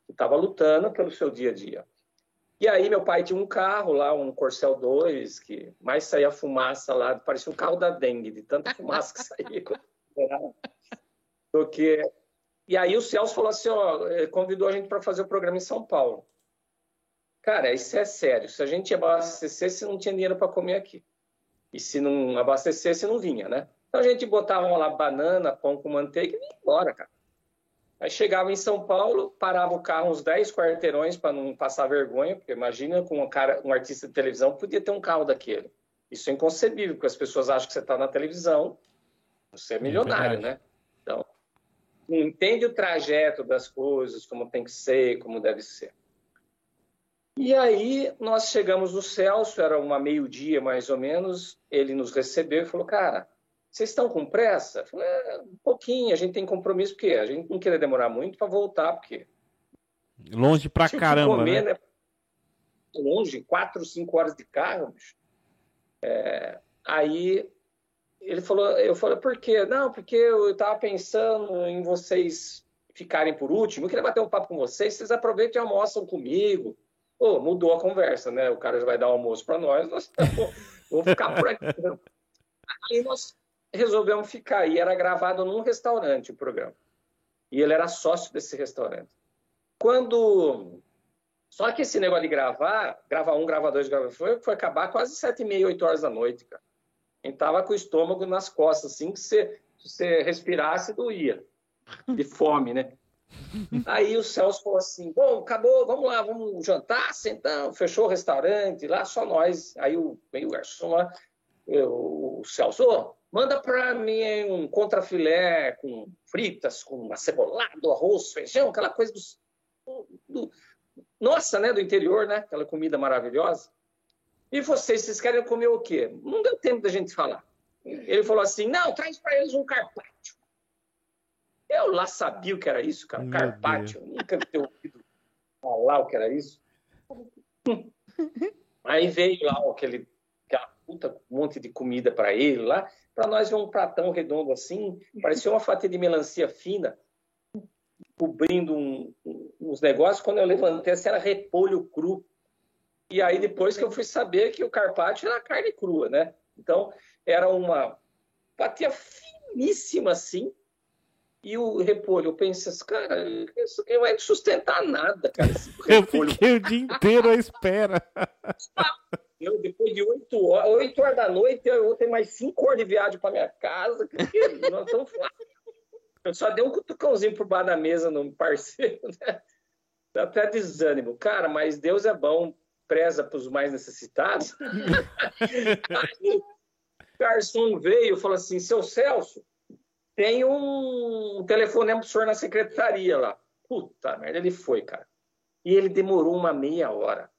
[SPEAKER 3] Estava lutando pelo seu dia a dia. E aí meu pai tinha um carro lá, um Corcel 2, que mais saía fumaça lá, parecia um carro da dengue, de tanta fumaça que saía. do que e aí o Celso falou assim, ó, eh, convidou a gente para fazer o programa em São Paulo. Cara, isso é sério. Se a gente abastecesse, não tinha dinheiro para comer aqui. E se não abastecesse, não vinha, né? Então a gente botava lá banana, pão com manteiga e ia embora, cara. Aí chegava em São Paulo, parava o carro uns 10 quarteirões para não passar vergonha, porque imagina com um, cara, um artista de televisão podia ter um carro daquele. Isso é inconcebível, porque as pessoas acham que você está na televisão, você é, é milionário, é né? Então, entende o trajeto das coisas, como tem que ser, como deve ser. E aí nós chegamos no Celso, era uma meio-dia mais ou menos, ele nos recebeu e falou, cara, vocês estão com pressa? Eu falei, é, um pouquinho, a gente tem compromisso, porque a gente não queria demorar muito para voltar, porque...
[SPEAKER 1] Longe pra caramba, comer, né? né?
[SPEAKER 3] Longe, quatro, cinco horas de carro, bicho. É, aí ele falou, eu falei, por quê? Não, porque eu estava pensando em vocês ficarem por último, eu queria bater um papo com vocês, vocês aproveitem e almoçam comigo. Mudou a conversa, né? O cara já vai dar almoço para nós, nós vamos ficar por aqui. Aí nós resolvemos ficar, e era gravado num restaurante o programa. E ele era sócio desse restaurante. Quando. Só que esse negócio de gravar, grava um, grava dois, grava foi, foi acabar quase sete e meia, oito horas da noite, cara. A gente tava com o estômago nas costas, assim, que você, se você respirasse, doía. De fome, né? Aí o Celso falou assim: bom, acabou, vamos lá, vamos jantar, sentamos, fechou o restaurante, lá só nós. Aí o, veio o garçom lá, eu, o Celso, oh, manda para mim um contrafilé com fritas, com acebolado, arroz, feijão, aquela coisa do, do, nossa, né, do interior, né? Aquela comida maravilhosa. E vocês, vocês querem comer o quê? Não deu tempo da gente falar. Ele falou assim: não, traz para eles um carpaccio. Eu lá sabia o que era isso, cara. Meu carpaccio. Nunca tinha ouvido falar o que era isso. Aí veio lá aquele, puta monte de comida para ele lá. Para nós ver um pratão redondo assim, parecia uma fatia de melancia fina, cobrindo um, uns negócios. Quando eu levantei, assim, era repolho cru. E aí depois que eu fui saber que o carpaccio era carne crua, né? Então, era uma fatia finíssima assim, e o repolho, eu pensei assim, cara, isso não vai sustentar nada, cara.
[SPEAKER 1] eu fiquei o dia inteiro à espera.
[SPEAKER 3] Eu, depois de 8 horas, 8 horas da noite, eu vou ter mais 5 horas de viagem para minha casa. Nós estamos Eu só dei um cutucãozinho por baixo da mesa no parceiro, né? Dá até desânimo. Cara, mas Deus é bom, preza para os mais necessitados. Aí, o garçom veio e falou assim: seu Celso, tem um telefonema pro senhor na secretaria lá. Puta merda, ele foi, cara. E ele demorou uma meia hora.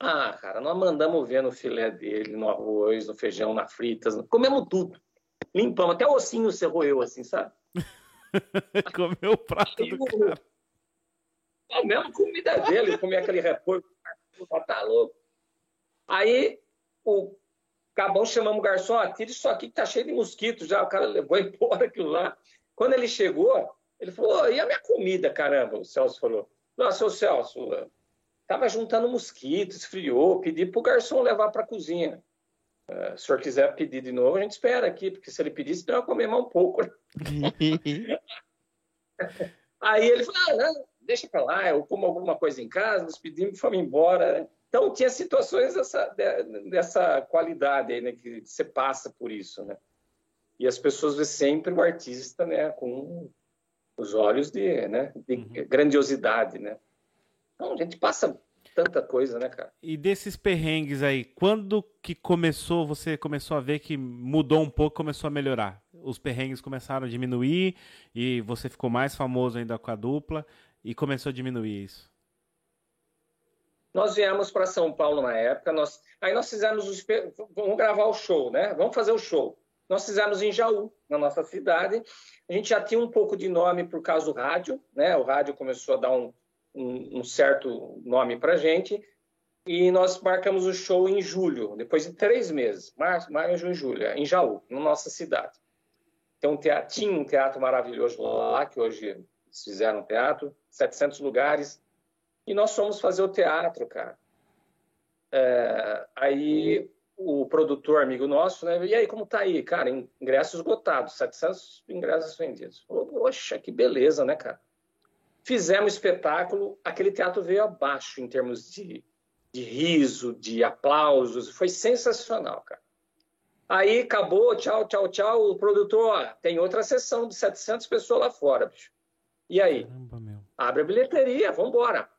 [SPEAKER 3] Ah, cara, nós mandamos ver no filé dele, no arroz, no feijão, na fritas, comemos tudo. Limpamos, até o ossinho você roeu assim, sabe?
[SPEAKER 1] Comeu o prato do cara.
[SPEAKER 3] A mesma comida dele, comia aquele repolho, tá louco. Aí o Acabou, chamamos o garçom, ah, tira isso aqui que tá cheio de mosquitos já. O cara levou embora aquilo lá. Quando ele chegou, ele falou, oh, e a minha comida, caramba? O Celso falou, não, seu Celso, tava juntando mosquitos, esfriou, pedi pro garçom levar para a cozinha. Uh, se o senhor quiser pedir de novo, a gente espera aqui, porque se ele pedir, senão eu comer mais um pouco. Aí ele falou, ah, não, deixa para lá, eu como alguma coisa em casa, nos pedimos e fomos embora. Então, tinha situações dessa, dessa qualidade aí, né, que você passa por isso, né? E as pessoas vê sempre o artista, né, com os olhos de, né, de uhum. grandiosidade, né? Então, a gente passa tanta coisa, né, cara?
[SPEAKER 1] E desses perrengues aí, quando que começou, você começou a ver que mudou um pouco, começou a melhorar? Os perrengues começaram a diminuir e você ficou mais famoso ainda com a dupla e começou a diminuir isso?
[SPEAKER 3] Nós viemos para São Paulo na época, nós, aí nós fizemos os, vamos gravar o show, né? Vamos fazer o show. Nós fizemos em Jaú, na nossa cidade. A gente já tinha um pouco de nome por causa do rádio, né? O rádio começou a dar um, um, um certo nome para gente. E nós marcamos o show em julho, depois de três meses, março, maio, junho, julho, em Jaú, na nossa cidade. Tem um teatro, tinha um teatro maravilhoso lá, que hoje eles fizeram um teatro, 700 lugares, e nós fomos fazer o teatro, cara. É, aí o produtor, amigo nosso, né? E aí, como tá aí? Cara, ingressos esgotados, 700 ingressos vendidos. Poxa, que beleza, né, cara? Fizemos espetáculo, aquele teatro veio abaixo em termos de, de riso, de aplausos, foi sensacional, cara. Aí acabou, tchau, tchau, tchau. O produtor, ó, tem outra sessão de 700 pessoas lá fora, bicho. E aí? Caramba, Abre a bilheteria, vamos embora.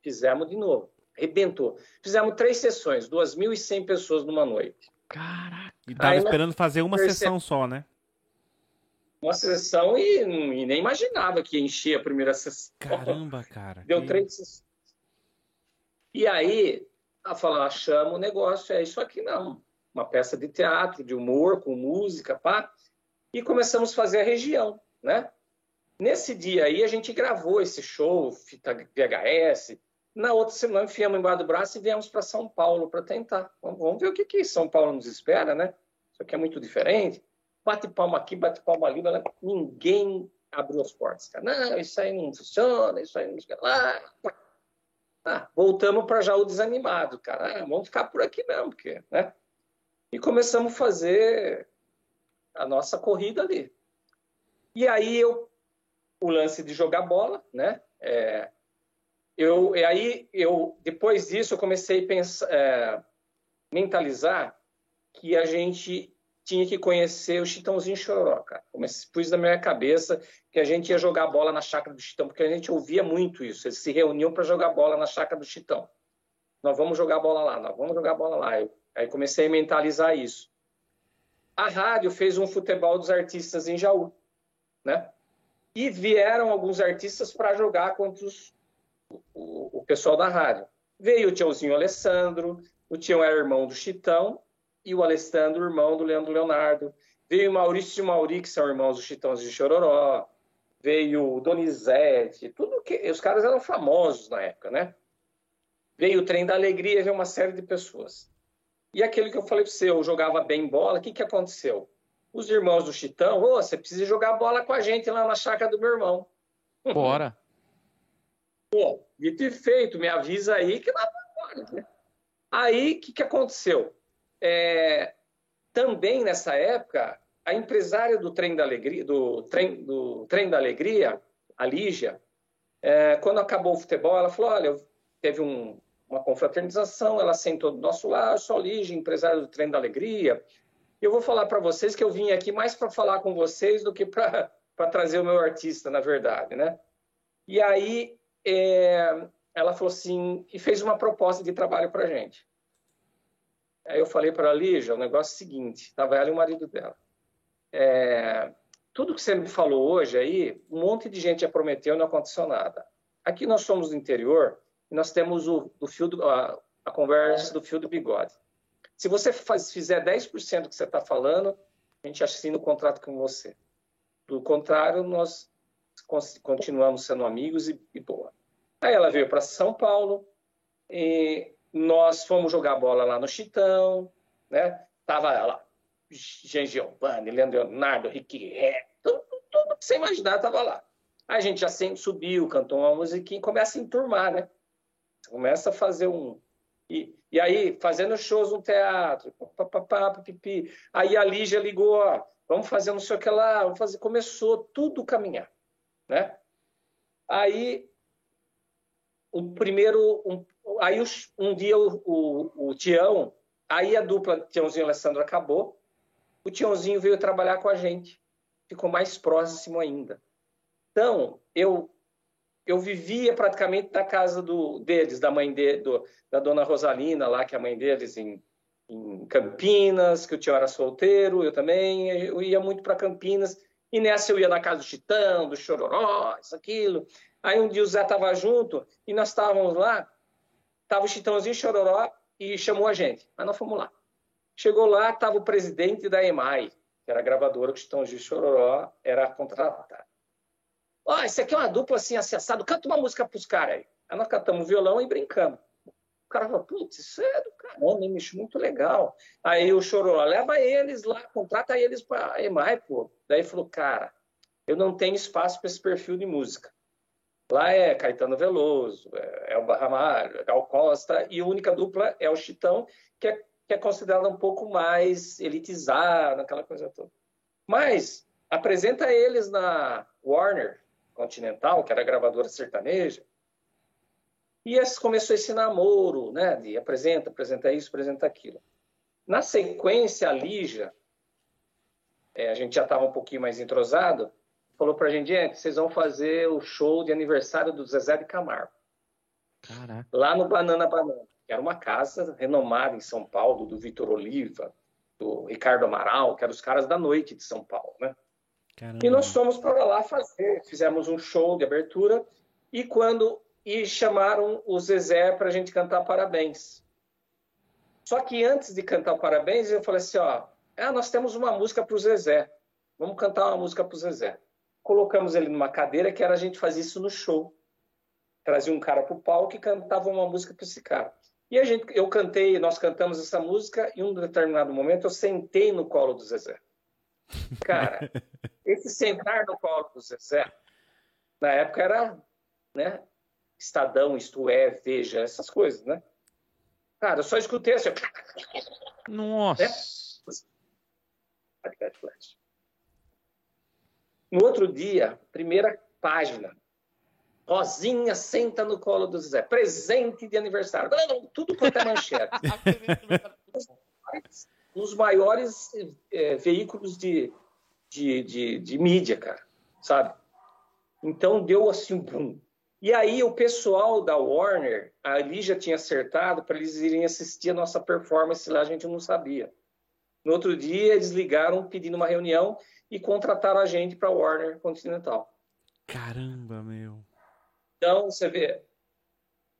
[SPEAKER 3] Fizemos de novo. Arrebentou. Fizemos três sessões, 2.100 pessoas numa noite.
[SPEAKER 1] Caraca. E tava Aí, esperando fazer uma sessão só, né?
[SPEAKER 3] Uma sessão e, e, nem imaginava que ia encher a primeira sessão.
[SPEAKER 1] Caramba, cara.
[SPEAKER 3] Deu que... três sessões. E aí, a falar, chama o negócio, é isso aqui não. Uma peça de teatro, de humor, com música, pá. E começamos a fazer a região, né? Nesse dia aí, a gente gravou esse show, fita VHS, na outra semana, enfiamos embaixo do braço e viemos para São Paulo para tentar. Vamos ver o que, que São Paulo nos espera, né? Isso aqui é muito diferente. Bate palma aqui, bate palma ali, mas ninguém abriu as portas. Cara. Não, isso aí não funciona, isso aí não funciona. Ah, voltamos para Jaú desanimado, cara. Ah, vamos ficar por aqui mesmo, porque, né? E começamos a fazer a nossa corrida ali. E aí eu o lance de jogar bola, né? É, eu, e aí, eu, depois disso, eu comecei a pensar, é, mentalizar que a gente tinha que conhecer o Chitãozinho Chororó, cara. Comecei, pus na minha cabeça que a gente ia jogar bola na chácara do Chitão, porque a gente ouvia muito isso. Eles se reuniam para jogar bola na chácara do Chitão. Nós vamos jogar bola lá, nós vamos jogar bola lá. Eu, aí comecei a mentalizar isso. A rádio fez um futebol dos artistas em Jaú, né? E vieram alguns artistas para jogar contra os o, o pessoal da rádio. Veio o tiozinho Alessandro, o tio era irmão do Chitão, e o Alessandro, irmão do Leandro Leonardo. Veio o Maurício e o Mauri, que são irmãos do Chitãos de Chororó. Veio o Donizete, tudo que. Os caras eram famosos na época, né? veio o trem da alegria, veio uma série de pessoas. E aquele que eu falei para você, eu jogava bem bola, o que, que aconteceu? Os irmãos do Chitão, oh, você precisa jogar bola com a gente lá na chácara do meu irmão.
[SPEAKER 2] Bora.
[SPEAKER 3] Pô, dito e feito, me avisa aí que nada agora. Né? Aí, o que, que aconteceu? É, também nessa época, a empresária do Trem da Alegria, do Trem, do trem da Alegria, a Lígia, é, quando acabou o futebol, ela falou: olha, teve um, uma confraternização, ela sentou do nosso lado, sou Lígia, empresária do Trem da Alegria. Eu vou falar para vocês que eu vim aqui mais para falar com vocês do que para trazer o meu artista, na verdade, né? E aí é, ela falou assim, e fez uma proposta de trabalho para gente. Aí eu falei para a Lígia, o negócio seguinte, estava ela e o marido dela. É, tudo que você me falou hoje aí, um monte de gente já prometeu e não aconteceu nada. Aqui nós somos do interior e nós temos o, o fio do, a, a, conversa do fio do bigode. Se você faz, fizer 10% do que você está falando, a gente assina o contrato com você. Do contrário, nós continuamos sendo amigos e, e boa. Aí ela veio para São Paulo e nós fomos jogar bola lá no Chitão, né? Tava lá, Jean Giovanni, Leonardo, Ricky Ré, tudo, tudo que você imaginar tava lá. A gente já sempre subiu, cantou uma musiquinha e começa a enturmar, né? Começa a fazer um. E, e aí, fazendo shows no teatro, papapá, pipi. Aí a Lígia ligou, ó, vamos fazer não sei o que lá, vamos fazer. Começou tudo caminhar, né? Aí, o primeiro. Um, aí, um dia, o, o, o Tião, aí a dupla Tiãozinho e Alessandro acabou, o Tiãozinho veio trabalhar com a gente, ficou mais próximo ainda. Então, eu eu vivia praticamente na casa do, deles, da mãe de, do, da dona Rosalina, lá, que é a mãe deles em, em Campinas, que o tio era solteiro, eu também, eu ia muito para Campinas, e nessa eu ia na casa do Chitão, do Chororó, isso, aquilo. Aí um dia o Zé estava junto, e nós estávamos lá, estava o Chitãozinho Chororó, e chamou a gente, mas nós fomos lá. Chegou lá, estava o presidente da EMAI, que era a gravadora que o Chitãozinho Chororó era contratado. Ó, oh, isso aqui é uma dupla assim, acessado, canta uma música pros caras aí. Aí nós cantamos violão e brincamos. Cara falou, putz, isso é do caramba, bicho, muito legal. Aí o Chororó, leva eles lá, contrata eles para EMAI, pô. Daí falou, cara, eu não tenho espaço para esse perfil de música. Lá é Caetano Veloso, é o Barramalho, Gal Costa, e a única dupla é o Chitão, que é, que é considerada um pouco mais elitizada, aquela coisa toda. Mas apresenta eles na Warner, Continental, que era gravadora sertaneja, e esse, começou esse namoro, né? De apresenta, apresenta isso, apresenta aquilo. Na sequência, a Lígia, é, a gente já estava um pouquinho mais entrosado, falou para a gente, gente, vocês vão fazer o show de aniversário do Zezé de Camargo. Caraca. Lá no Banana Banana, que era uma casa renomada em São Paulo, do Vitor Oliva, do Ricardo Amaral, que eram os caras da noite de São Paulo, né? Caramba. E nós fomos para lá fazer, fizemos um show de abertura e quando e chamaram o Zezé para a gente cantar parabéns. Só que antes de cantar parabéns, eu falei assim, ó, ah, nós temos uma música para o Zezé, vamos cantar uma música para o Zezé. Colocamos ele numa cadeira que era a gente fazer isso no show. Trazia um cara para o palco e cantava uma música para esse cara. E a gente, eu cantei, nós cantamos essa música e em um determinado momento eu sentei no colo do Zezé. Cara, esse sentar no colo do Zezé, na época era, né, Estadão, isto é, Veja, essas coisas, né? Cara, eu só escutei assim.
[SPEAKER 2] Nossa!
[SPEAKER 3] É? No outro dia, primeira página. Rosinha senta no colo do Zé. Presente de aniversário. Tudo quanto é manchete. nos maiores é, veículos de, de, de, de, mídia, cara, sabe? Então deu assim um boom. E aí o pessoal da Warner, ali já tinha acertado para eles irem assistir a nossa performance lá, a gente não sabia. No outro dia eles ligaram pedindo uma reunião e contrataram a gente para Warner Continental.
[SPEAKER 1] Caramba, meu.
[SPEAKER 3] Então, você vê,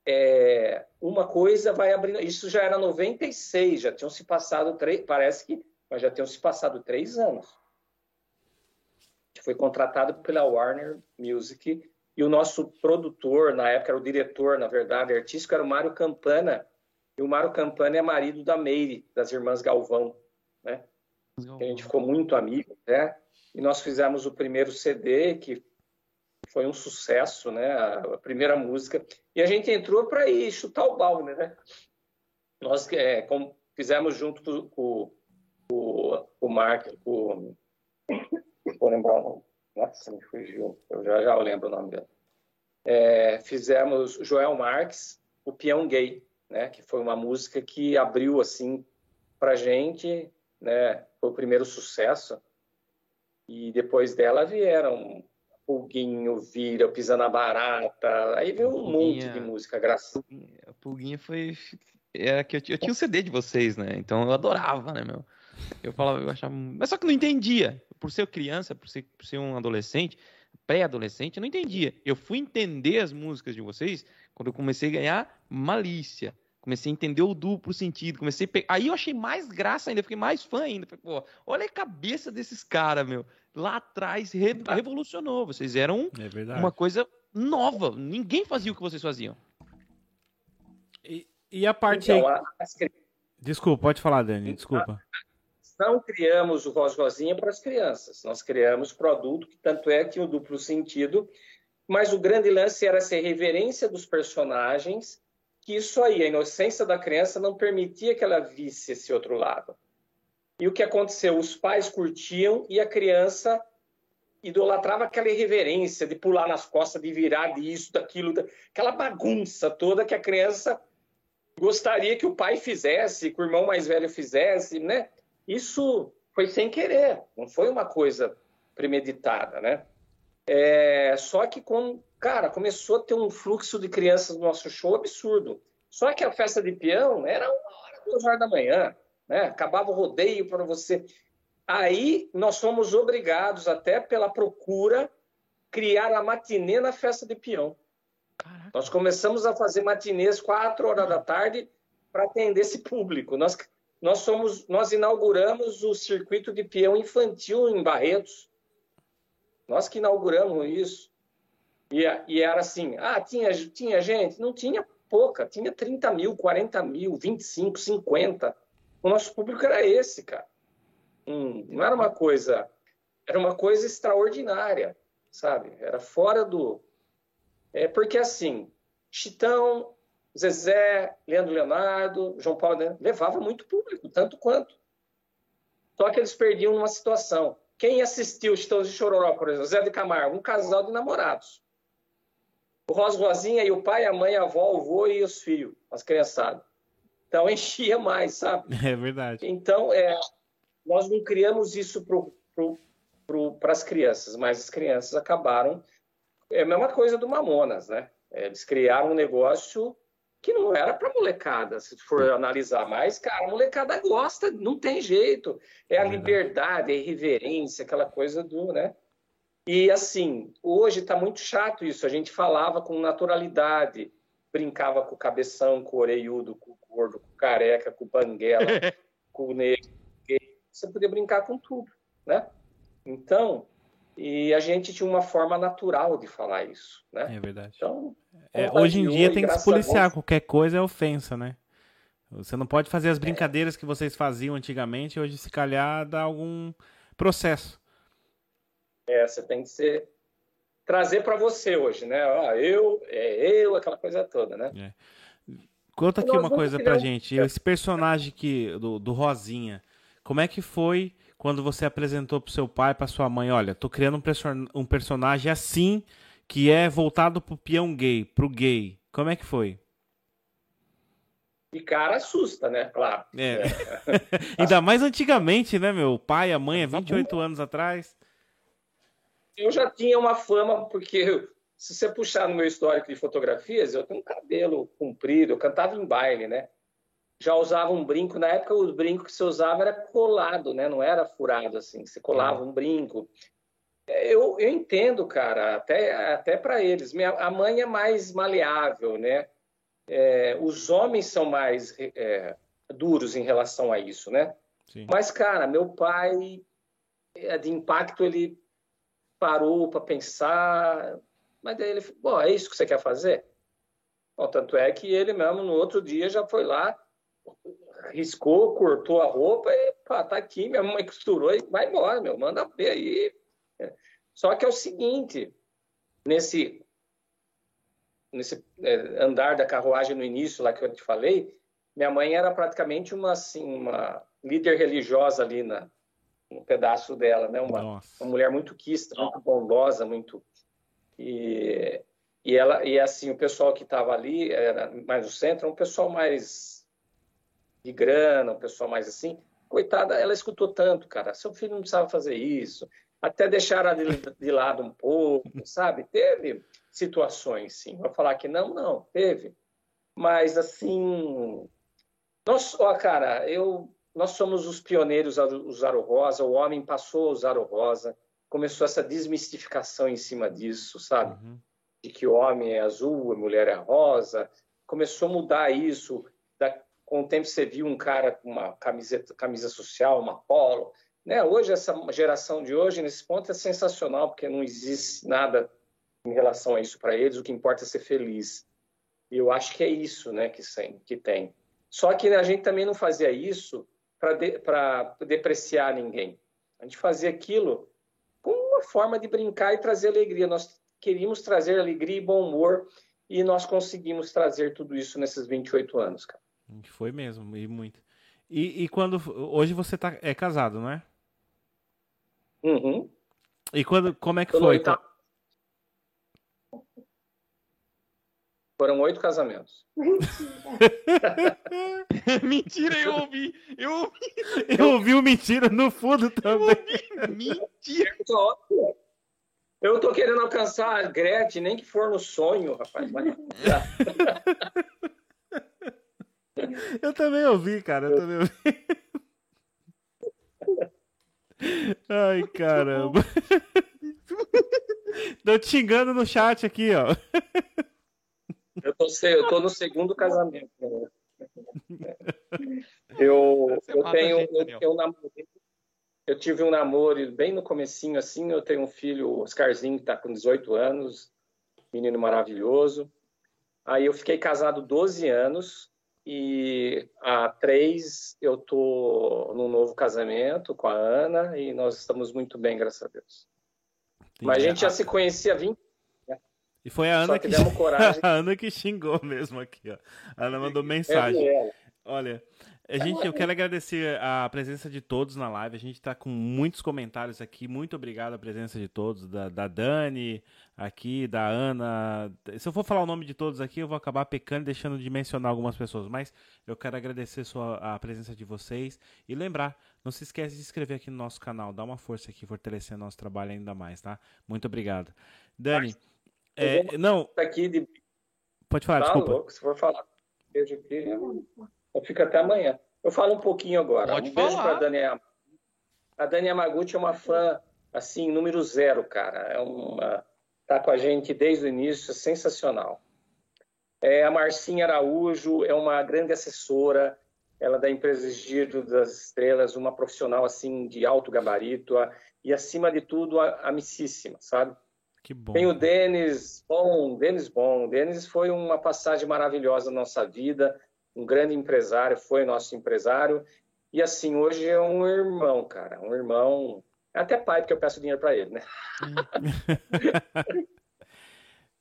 [SPEAKER 3] é, uma coisa vai abrindo. Isso já era 96, já tinham se passado três, parece que, mas já tinham se passado três anos. Foi contratado pela Warner Music E o nosso produtor, na época, era o diretor, na verdade, artístico, era o Mário Campana. E o Mário Campana é marido da Meire, das irmãs Galvão, né? A gente ficou muito amigo, né? E nós fizemos o primeiro CD, que foi um sucesso, né? A primeira música. E a gente entrou para ir chutar o balde, né? Nós é, com, fizemos junto com, com, com o Mark, com, vou lembrar o nome. Nossa, me fugiu. Eu já, já lembro o nome dele. É, fizemos Joel Marques, o Peão Gay, né? Que foi uma música que abriu assim para gente, né? Foi o primeiro sucesso. E depois dela vieram Pulguinho, Vira, Pisando na Barata. Aí veio um Pulguinha, monte de música, graças.
[SPEAKER 2] A Pulguinha foi. Era que eu, eu tinha o um CD de vocês, né? Então eu adorava, né, meu? Eu falava, eu achava. Mas só que não entendia. Por ser criança, por ser, por ser um adolescente, pré-adolescente, eu não entendia. Eu fui entender as músicas de vocês quando eu comecei a ganhar malícia. Comecei a entender o duplo sentido. Comecei pe... Aí eu achei mais graça ainda, fiquei mais fã ainda. Falei, pô, olha a cabeça desses caras, meu. Lá atrás re... revolucionou. Vocês eram é uma coisa nova. Ninguém fazia o que vocês faziam.
[SPEAKER 1] E, e a parte então, aí... Desculpa, pode falar, Dani. Desculpa.
[SPEAKER 3] Não criamos o Rosa Rosinha para as crianças. Nós criamos produto que tanto é que o duplo sentido. Mas o grande lance era essa reverência dos personagens que isso aí, a inocência da criança não permitia que ela visse esse outro lado. E o que aconteceu? Os pais curtiam e a criança idolatrava aquela irreverência de pular nas costas, de virar disso, daquilo, aquela bagunça toda que a criança gostaria que o pai fizesse, que o irmão mais velho fizesse, né? Isso foi sem querer, não foi uma coisa premeditada, né? É, só que com, cara, começou a ter um fluxo de crianças no nosso show absurdo. Só que a festa de peão era uma hora, duas horas da manhã, né? Acabava o rodeio para você. Aí nós fomos obrigados, até pela procura, criar a matinê na festa de peão. Caraca. Nós começamos a fazer matinês quatro horas da tarde para atender esse público. Nós, nós, somos, nós inauguramos o circuito de peão infantil em Barretos. Nós que inauguramos isso. E, e era assim, ah, tinha, tinha gente? Não tinha pouca, tinha 30 mil, 40 mil, 25, 50. O nosso público era esse, cara. Hum, não era uma coisa, era uma coisa extraordinária, sabe? Era fora do... É porque assim, Chitão, Zezé, Leandro Leonardo, João Paulo, né? levava muito público, tanto quanto. Só que eles perdiam numa situação. Quem assistiu Chitãozinho de Chororó, por exemplo, Zé de Camargo, um casal de namorados o Rosa Rosinha e o pai, a mãe, a avó, o avô e os filhos, as criançadas. Então enchia mais, sabe?
[SPEAKER 1] É verdade.
[SPEAKER 3] Então, é, nós não criamos isso para as crianças, mas as crianças acabaram. É a mesma coisa do Mamonas, né? Eles criaram um negócio que não era para molecada, se for analisar mais, cara, a molecada gosta, não tem jeito. É a liberdade, é a irreverência, aquela coisa do, né? E assim, hoje está muito chato isso. A gente falava com naturalidade, brincava com o cabeção, com o orelhudo, com o gordo, com o careca, com o banguela, com o negro. Você podia brincar com tudo, né? Então, e a gente tinha uma forma natural de falar isso, né?
[SPEAKER 1] É verdade. Então, é, hoje em dia tem que se policiar, Deus... qualquer coisa é ofensa, né? Você não pode fazer as brincadeiras é. que vocês faziam antigamente, hoje se calhar dá algum processo.
[SPEAKER 3] É, você tem que ser trazer para você hoje, né? Ah, eu, é eu, aquela coisa toda, né?
[SPEAKER 1] É. Conta aqui uma coisa pra gente. Esse personagem que, do, do Rosinha, como é que foi quando você apresentou pro seu pai, pra sua mãe? Olha, tô criando um, person um personagem assim, que é voltado pro peão gay, pro gay. Como é que foi?
[SPEAKER 3] E cara assusta, né? Claro.
[SPEAKER 1] É. é. Ainda mais antigamente, né, meu? O pai, a mãe, há 28 tá anos atrás
[SPEAKER 3] eu já tinha uma fama, porque se você puxar no meu histórico de fotografias, eu tenho um cabelo comprido, eu cantava em baile, né? Já usava um brinco, na época o brinco que você usava era colado, né? Não era furado assim, você colava um brinco. Eu, eu entendo, cara, até, até para eles. Minha, a mãe é mais maleável, né? É, os homens são mais é, duros em relação a isso, né? Sim. Mas, cara, meu pai, é, de impacto, ele parou para pensar, Mas daí ele falou, bom, é isso que você quer fazer? Bom, tanto é que ele mesmo, no outro dia, já foi lá, riscou, cortou a roupa e, pá, tá aqui, minha mãe costurou e vai embora, meu, manda ver aí. Só que é o seguinte, nesse, nesse é, andar da carruagem no início, lá que eu te falei, minha mãe era praticamente uma, assim, uma líder religiosa ali na, um pedaço dela, né? Uma, uma mulher muito quista, muito bondosa, muito... E, e ela e assim o pessoal que estava ali era mais no centro, um pessoal mais de grana, um pessoal mais assim. Coitada, ela escutou tanto, cara. Seu filho não precisava fazer isso. Até deixar ela de, de lado um pouco, sabe? Teve situações, sim. Vou falar que não, não, teve. Mas assim, nós, ó, cara, eu nós somos os pioneiros a usar o rosa, o homem passou a usar o rosa, começou essa desmistificação em cima disso, sabe? Uhum. De que o homem é azul, a mulher é rosa. Começou a mudar isso. Com o tempo você viu um cara com uma camiseta, camisa social, uma polo. Né? Hoje, essa geração de hoje, nesse ponto, é sensacional, porque não existe nada em relação a isso para eles. O que importa é ser feliz. E eu acho que é isso né, que, que tem. Só que a gente também não fazia isso para de, depreciar ninguém. A gente fazia aquilo como uma forma de brincar e trazer alegria. Nós queríamos trazer alegria e bom humor e nós conseguimos trazer tudo isso nesses 28 anos, cara.
[SPEAKER 1] Foi mesmo, e muito. E, e quando. Hoje você tá, é casado, não é?
[SPEAKER 3] Uhum.
[SPEAKER 1] E quando, como é que foi? Tá...
[SPEAKER 3] Foram oito casamentos.
[SPEAKER 2] mentira, eu ouvi. Eu ouvi.
[SPEAKER 1] Eu ouvi o mentira no fundo também.
[SPEAKER 2] Mentira.
[SPEAKER 3] Eu tô querendo alcançar a Gretchen, nem que for no sonho, rapaz. Mas...
[SPEAKER 1] eu também ouvi, cara. Eu também ouvi. Ai, caramba. Tô te xingando no chat aqui, ó.
[SPEAKER 3] Eu tô, eu tô no segundo casamento. Né? Eu, eu tenho, eu, eu, namorei, eu tive um namoro bem no comecinho assim, eu tenho um filho, Oscarzinho, que está com 18 anos, menino maravilhoso. Aí eu fiquei casado 12 anos e há três eu tô num novo casamento com a Ana e nós estamos muito bem, graças a Deus. Mas a gente já se conhecia há 20
[SPEAKER 1] e foi a Ana que, que a Ana que xingou mesmo aqui, ó. A Ana mandou mensagem. Olha, a gente, eu quero agradecer a presença de todos na live. A gente está com muitos comentários aqui. Muito obrigado a presença de todos, da, da Dani, aqui, da Ana. Se eu for falar o nome de todos aqui, eu vou acabar pecando e deixando de mencionar algumas pessoas. Mas eu quero agradecer sua, a presença de vocês e lembrar, não se esquece de se inscrever aqui no nosso canal. Dá uma força aqui, fortalecendo nosso trabalho ainda mais, tá? Muito obrigado. Dani. É, não.
[SPEAKER 3] Aqui de...
[SPEAKER 1] Pode falar, tá desculpa.
[SPEAKER 3] Louco, se for falar, beijo aqui, eu fico até amanhã. Eu falo um pouquinho agora.
[SPEAKER 2] Pode
[SPEAKER 3] um
[SPEAKER 2] falar. beijo para
[SPEAKER 3] a Dani A Dani Yamaguchi é uma fã, assim, número zero, cara. É uma... Tá com a gente desde o início, sensacional. É, a Marcinha Araújo é uma grande assessora, ela é da empresa Giro das Estrelas, uma profissional, assim, de alto gabarito, e, acima de tudo, amicíssima, sabe?
[SPEAKER 1] Que bom.
[SPEAKER 3] Tem o Denis Bom, Denis Bom. Denis foi uma passagem maravilhosa na nossa vida, um grande empresário, foi nosso empresário. E assim, hoje é um irmão, cara, um irmão, até pai, porque eu peço dinheiro para ele, né?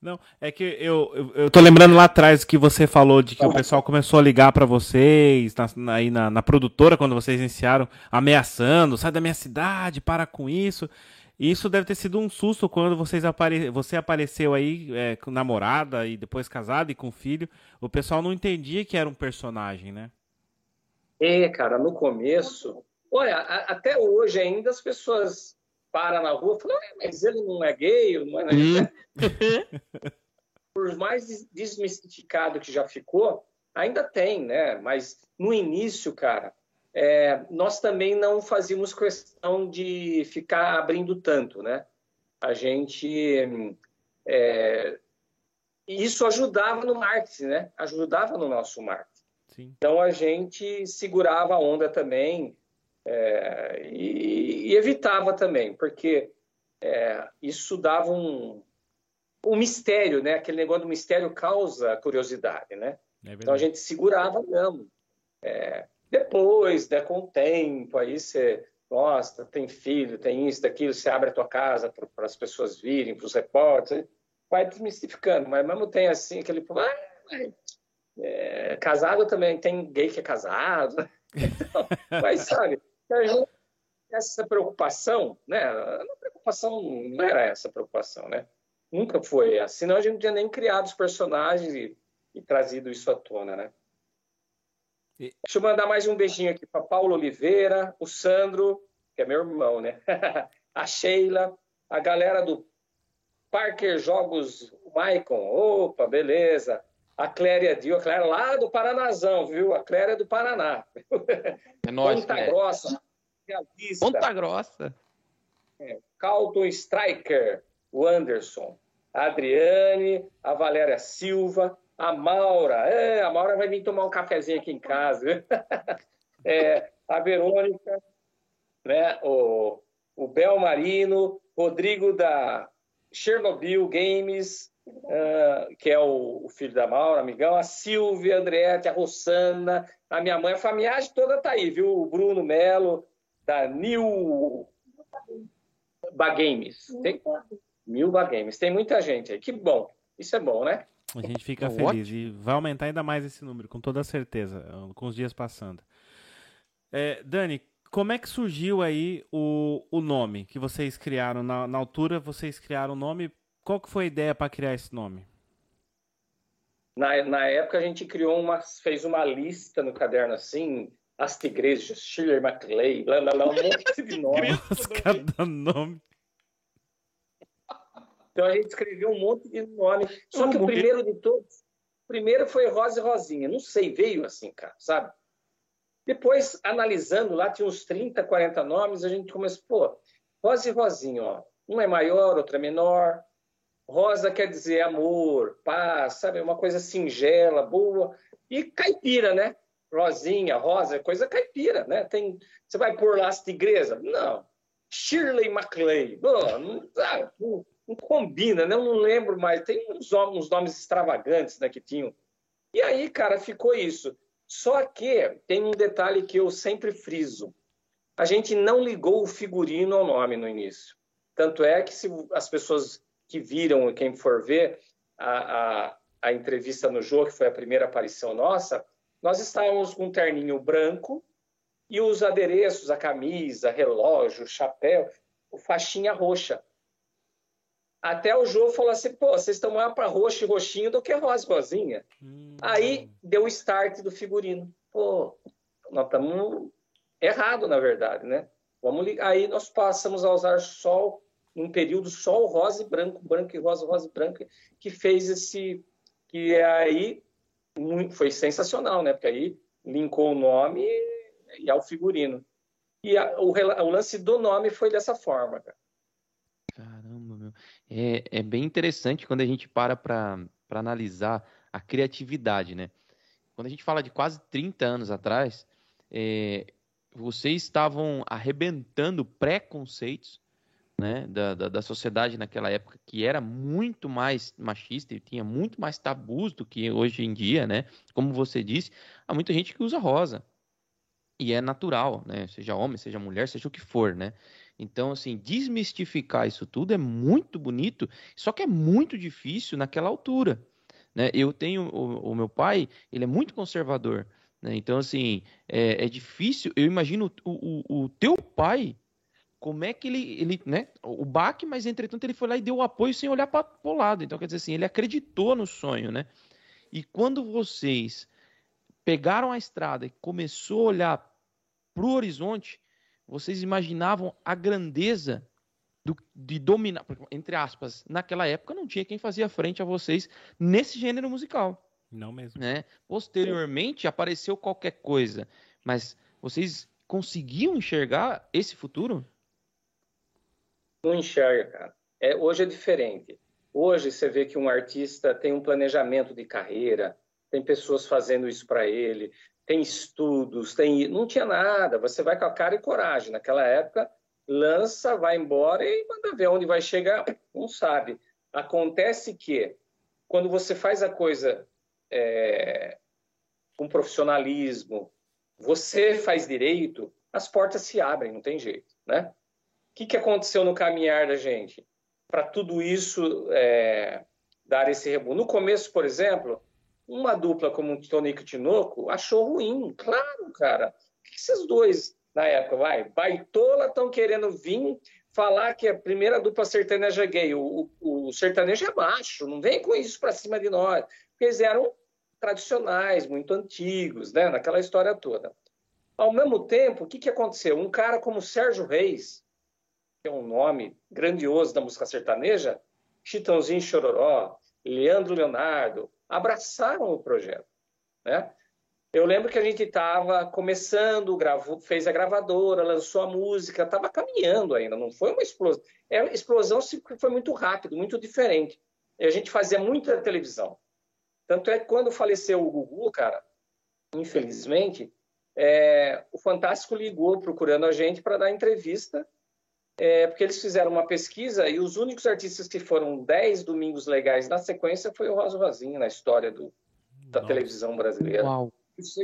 [SPEAKER 1] Não, é que eu, eu, eu, tô lembrando lá atrás que você falou de que o pessoal começou a ligar para vocês, na, aí na, na, produtora, quando vocês iniciaram, ameaçando, sai da minha cidade, para com isso. Isso deve ter sido um susto quando vocês apare... você apareceu aí é, com namorada e depois casada e com filho. O pessoal não entendia que era um personagem, né?
[SPEAKER 3] É, cara, no começo. Olha, a, até hoje ainda as pessoas param na rua e falam, mas ele não é gay, não é. Hum. Por mais desmistificado que já ficou, ainda tem, né? Mas no início, cara, é, nós também não fazíamos questão de ficar abrindo tanto, né? A gente é, isso ajudava no marketing, né? Ajudava no nosso marketing. Sim. Então a gente segurava a onda também é, e, e, evitava também, porque é, isso dava um, o mistério, né? Aquele negócio do mistério causa curiosidade, né? É então a gente segurava não. É, depois, né, com o tempo, aí você gosta, tem filho, tem isso, daquilo, você abre a tua casa para as pessoas virem, para os repórteres, vai desmistificando, mas mesmo tem assim aquele ah, é, casado também, tem gay que é casado, então, mas sabe, essa preocupação, né? A preocupação não era essa preocupação, né? Nunca foi assim, senão a gente não tinha nem criado os personagens e, e trazido isso à tona, né? E... Deixa eu mandar mais um beijinho aqui para Paulo Oliveira, o Sandro, que é meu irmão, né? a Sheila, a galera do Parker Jogos Maicon, opa, beleza. A Cléria Dio, a Cléria lá do Paranazão, viu? A Cléria é do Paraná.
[SPEAKER 2] É nóis,
[SPEAKER 3] Ponta Cléria. Grossa.
[SPEAKER 2] Ponta Grossa.
[SPEAKER 3] É, Calton Striker, o Anderson a Adriane, a Valéria Silva, a Maura. É, a Maura vai vir tomar um cafezinho aqui em casa. é, a Verônica, né, o, o Bel Marino, Rodrigo da Chernobyl Games, uh, que é o, o, filho da Maura, amigão, a Silvia, a Andriette, a Rossana, a minha mãe, a família toda tá aí, viu? O Bruno Melo, da New Bagames. Tem... Games. Tem muita gente aí. Que bom. Isso é bom, né?
[SPEAKER 1] A gente fica feliz e vai aumentar ainda mais esse número, com toda certeza, com os dias passando. É, Dani, como é que surgiu aí o, o nome que vocês criaram? Na, na altura vocês criaram o nome. Qual que foi a ideia para criar esse nome?
[SPEAKER 3] Na, na época a gente criou uma, fez uma lista no caderno assim, as tigrejas, Shirley MacLaine, blá, blá, blá, um monte de nomes.
[SPEAKER 1] cada nome.
[SPEAKER 3] Então a gente escreveu um monte de nome. Só que o primeiro de todos, o primeiro foi Rosa e Rosinha. Não sei, veio assim, cara, sabe? Depois, analisando lá, tinha uns 30, 40 nomes, a gente começou, pô, Rosa e Rosinha, ó. Um é maior, outro é menor. Rosa quer dizer amor, paz, sabe? Uma coisa singela, boa. E caipira, né? Rosinha, rosa, coisa caipira, né? Tem, você vai pôr lá as tigresa? Não. Shirley MacLaine. Pô, não, sabe? Não combina, né? Eu não lembro mais. Tem uns, uns nomes extravagantes né, que tinham. E aí, cara, ficou isso. Só que tem um detalhe que eu sempre friso. A gente não ligou o figurino ao nome no início. Tanto é que se as pessoas que viram, quem for ver a, a, a entrevista no jogo, que foi a primeira aparição nossa, nós estávamos com um terninho branco e os adereços, a camisa, relógio, chapéu, faixinha roxa. Até o Jô falou assim: pô, vocês estão mais para roxo e roxinho do que rosa e rosinha. Hum. Aí deu o start do figurino. Pô, nós estamos errado, na verdade, né? Vamos ligar. Aí nós passamos a usar sol, um período sol rosa e branco, branco e rosa, rosa e branco, que fez esse. que aí foi sensacional, né? Porque aí linkou o nome e ao figurino. E a, o, o lance do nome foi dessa forma, cara.
[SPEAKER 2] É, é bem interessante quando a gente para para analisar a criatividade, né? Quando a gente fala de quase 30 anos atrás, é, vocês estavam arrebentando preconceitos né, da, da, da, sociedade naquela época, que era muito mais machista e tinha muito mais tabus do que hoje em dia, né? Como você disse, há muita gente que usa rosa. E é natural, né? Seja homem, seja mulher, seja o que for, né? Então, assim, desmistificar isso tudo é muito bonito, só que é muito difícil naquela altura. Né? Eu tenho o, o meu pai, ele é muito conservador. Né? Então, assim, é, é, difícil. Eu imagino o, o, o, teu pai, como é que ele, ele, né? O baque, mas entretanto ele foi lá e deu o apoio sem olhar para o lado. Então, quer dizer assim, ele acreditou no sonho, né? E quando vocês pegaram a estrada e começou a olhar para o horizonte, vocês imaginavam a grandeza do, de dominar, entre aspas, naquela época não tinha quem fazia frente a vocês nesse gênero musical.
[SPEAKER 1] Não mesmo.
[SPEAKER 2] Né? Posteriormente apareceu qualquer coisa, mas vocês conseguiam enxergar esse futuro?
[SPEAKER 3] Não enxerga, cara. É, hoje é diferente. Hoje você vê que um artista tem um planejamento de carreira, tem pessoas fazendo isso para ele, tem estudos, tem. Não tinha nada. Você vai com a cara e coragem. Naquela época, lança, vai embora e manda ver onde vai chegar. Não sabe. Acontece que quando você faz a coisa é, com profissionalismo, você faz direito, as portas se abrem, não tem jeito, né? O que, que aconteceu no caminhar da gente para tudo isso é, dar esse rebu? No começo, por exemplo, uma dupla como Tonico e Tinoco achou ruim. Claro, cara. O que esses dois, na época, vai, baitola, estão querendo vir falar que a primeira dupla sertaneja gay, o, o, o sertanejo é macho, não vem com isso para cima de nós. Porque eles eram tradicionais, muito antigos, né? naquela história toda. Ao mesmo tempo, o que, que aconteceu? Um cara como Sérgio Reis, que é um nome grandioso da música sertaneja, Chitãozinho Chororó, Leandro Leonardo, abraçaram o projeto. Né? Eu lembro que a gente estava começando, gravou, fez a gravadora, lançou a música, estava caminhando ainda, não foi uma explosão. É, a explosão foi muito rápido, muito diferente. E a gente fazia muita televisão. Tanto é que quando faleceu o Gugu, cara, infelizmente, é, o Fantástico ligou procurando a gente para dar entrevista, é, porque eles fizeram uma pesquisa e os únicos artistas que foram 10 domingos legais na sequência foi o Rosa Rosinha na história do, da Nossa. televisão brasileira. Uau. Isso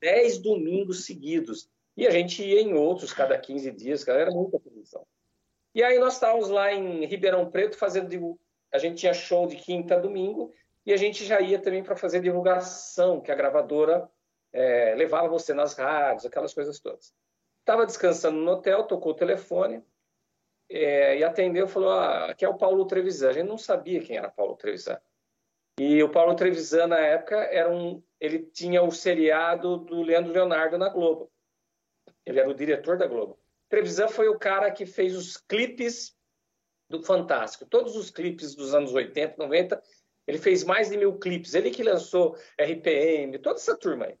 [SPEAKER 3] 10 domingos seguidos. E a gente ia em outros cada 15 dias, cara, era muita televisão. E aí nós estávamos lá em Ribeirão Preto fazendo. A gente tinha show de quinta a domingo e a gente já ia também para fazer divulgação, que a gravadora é, levava você nas rádios, aquelas coisas todas. Estava descansando no hotel, tocou o telefone é, e atendeu falou: ah, aqui é o Paulo Trevisan. A gente não sabia quem era Paulo Trevisan. E o Paulo Trevisan, na época, era um, ele tinha o seriado do Leandro Leonardo na Globo. Ele era o diretor da Globo. Trevisan foi o cara que fez os clipes do Fantástico. Todos os clipes dos anos 80, 90, ele fez mais de mil clipes. Ele que lançou RPM, toda essa turma aí.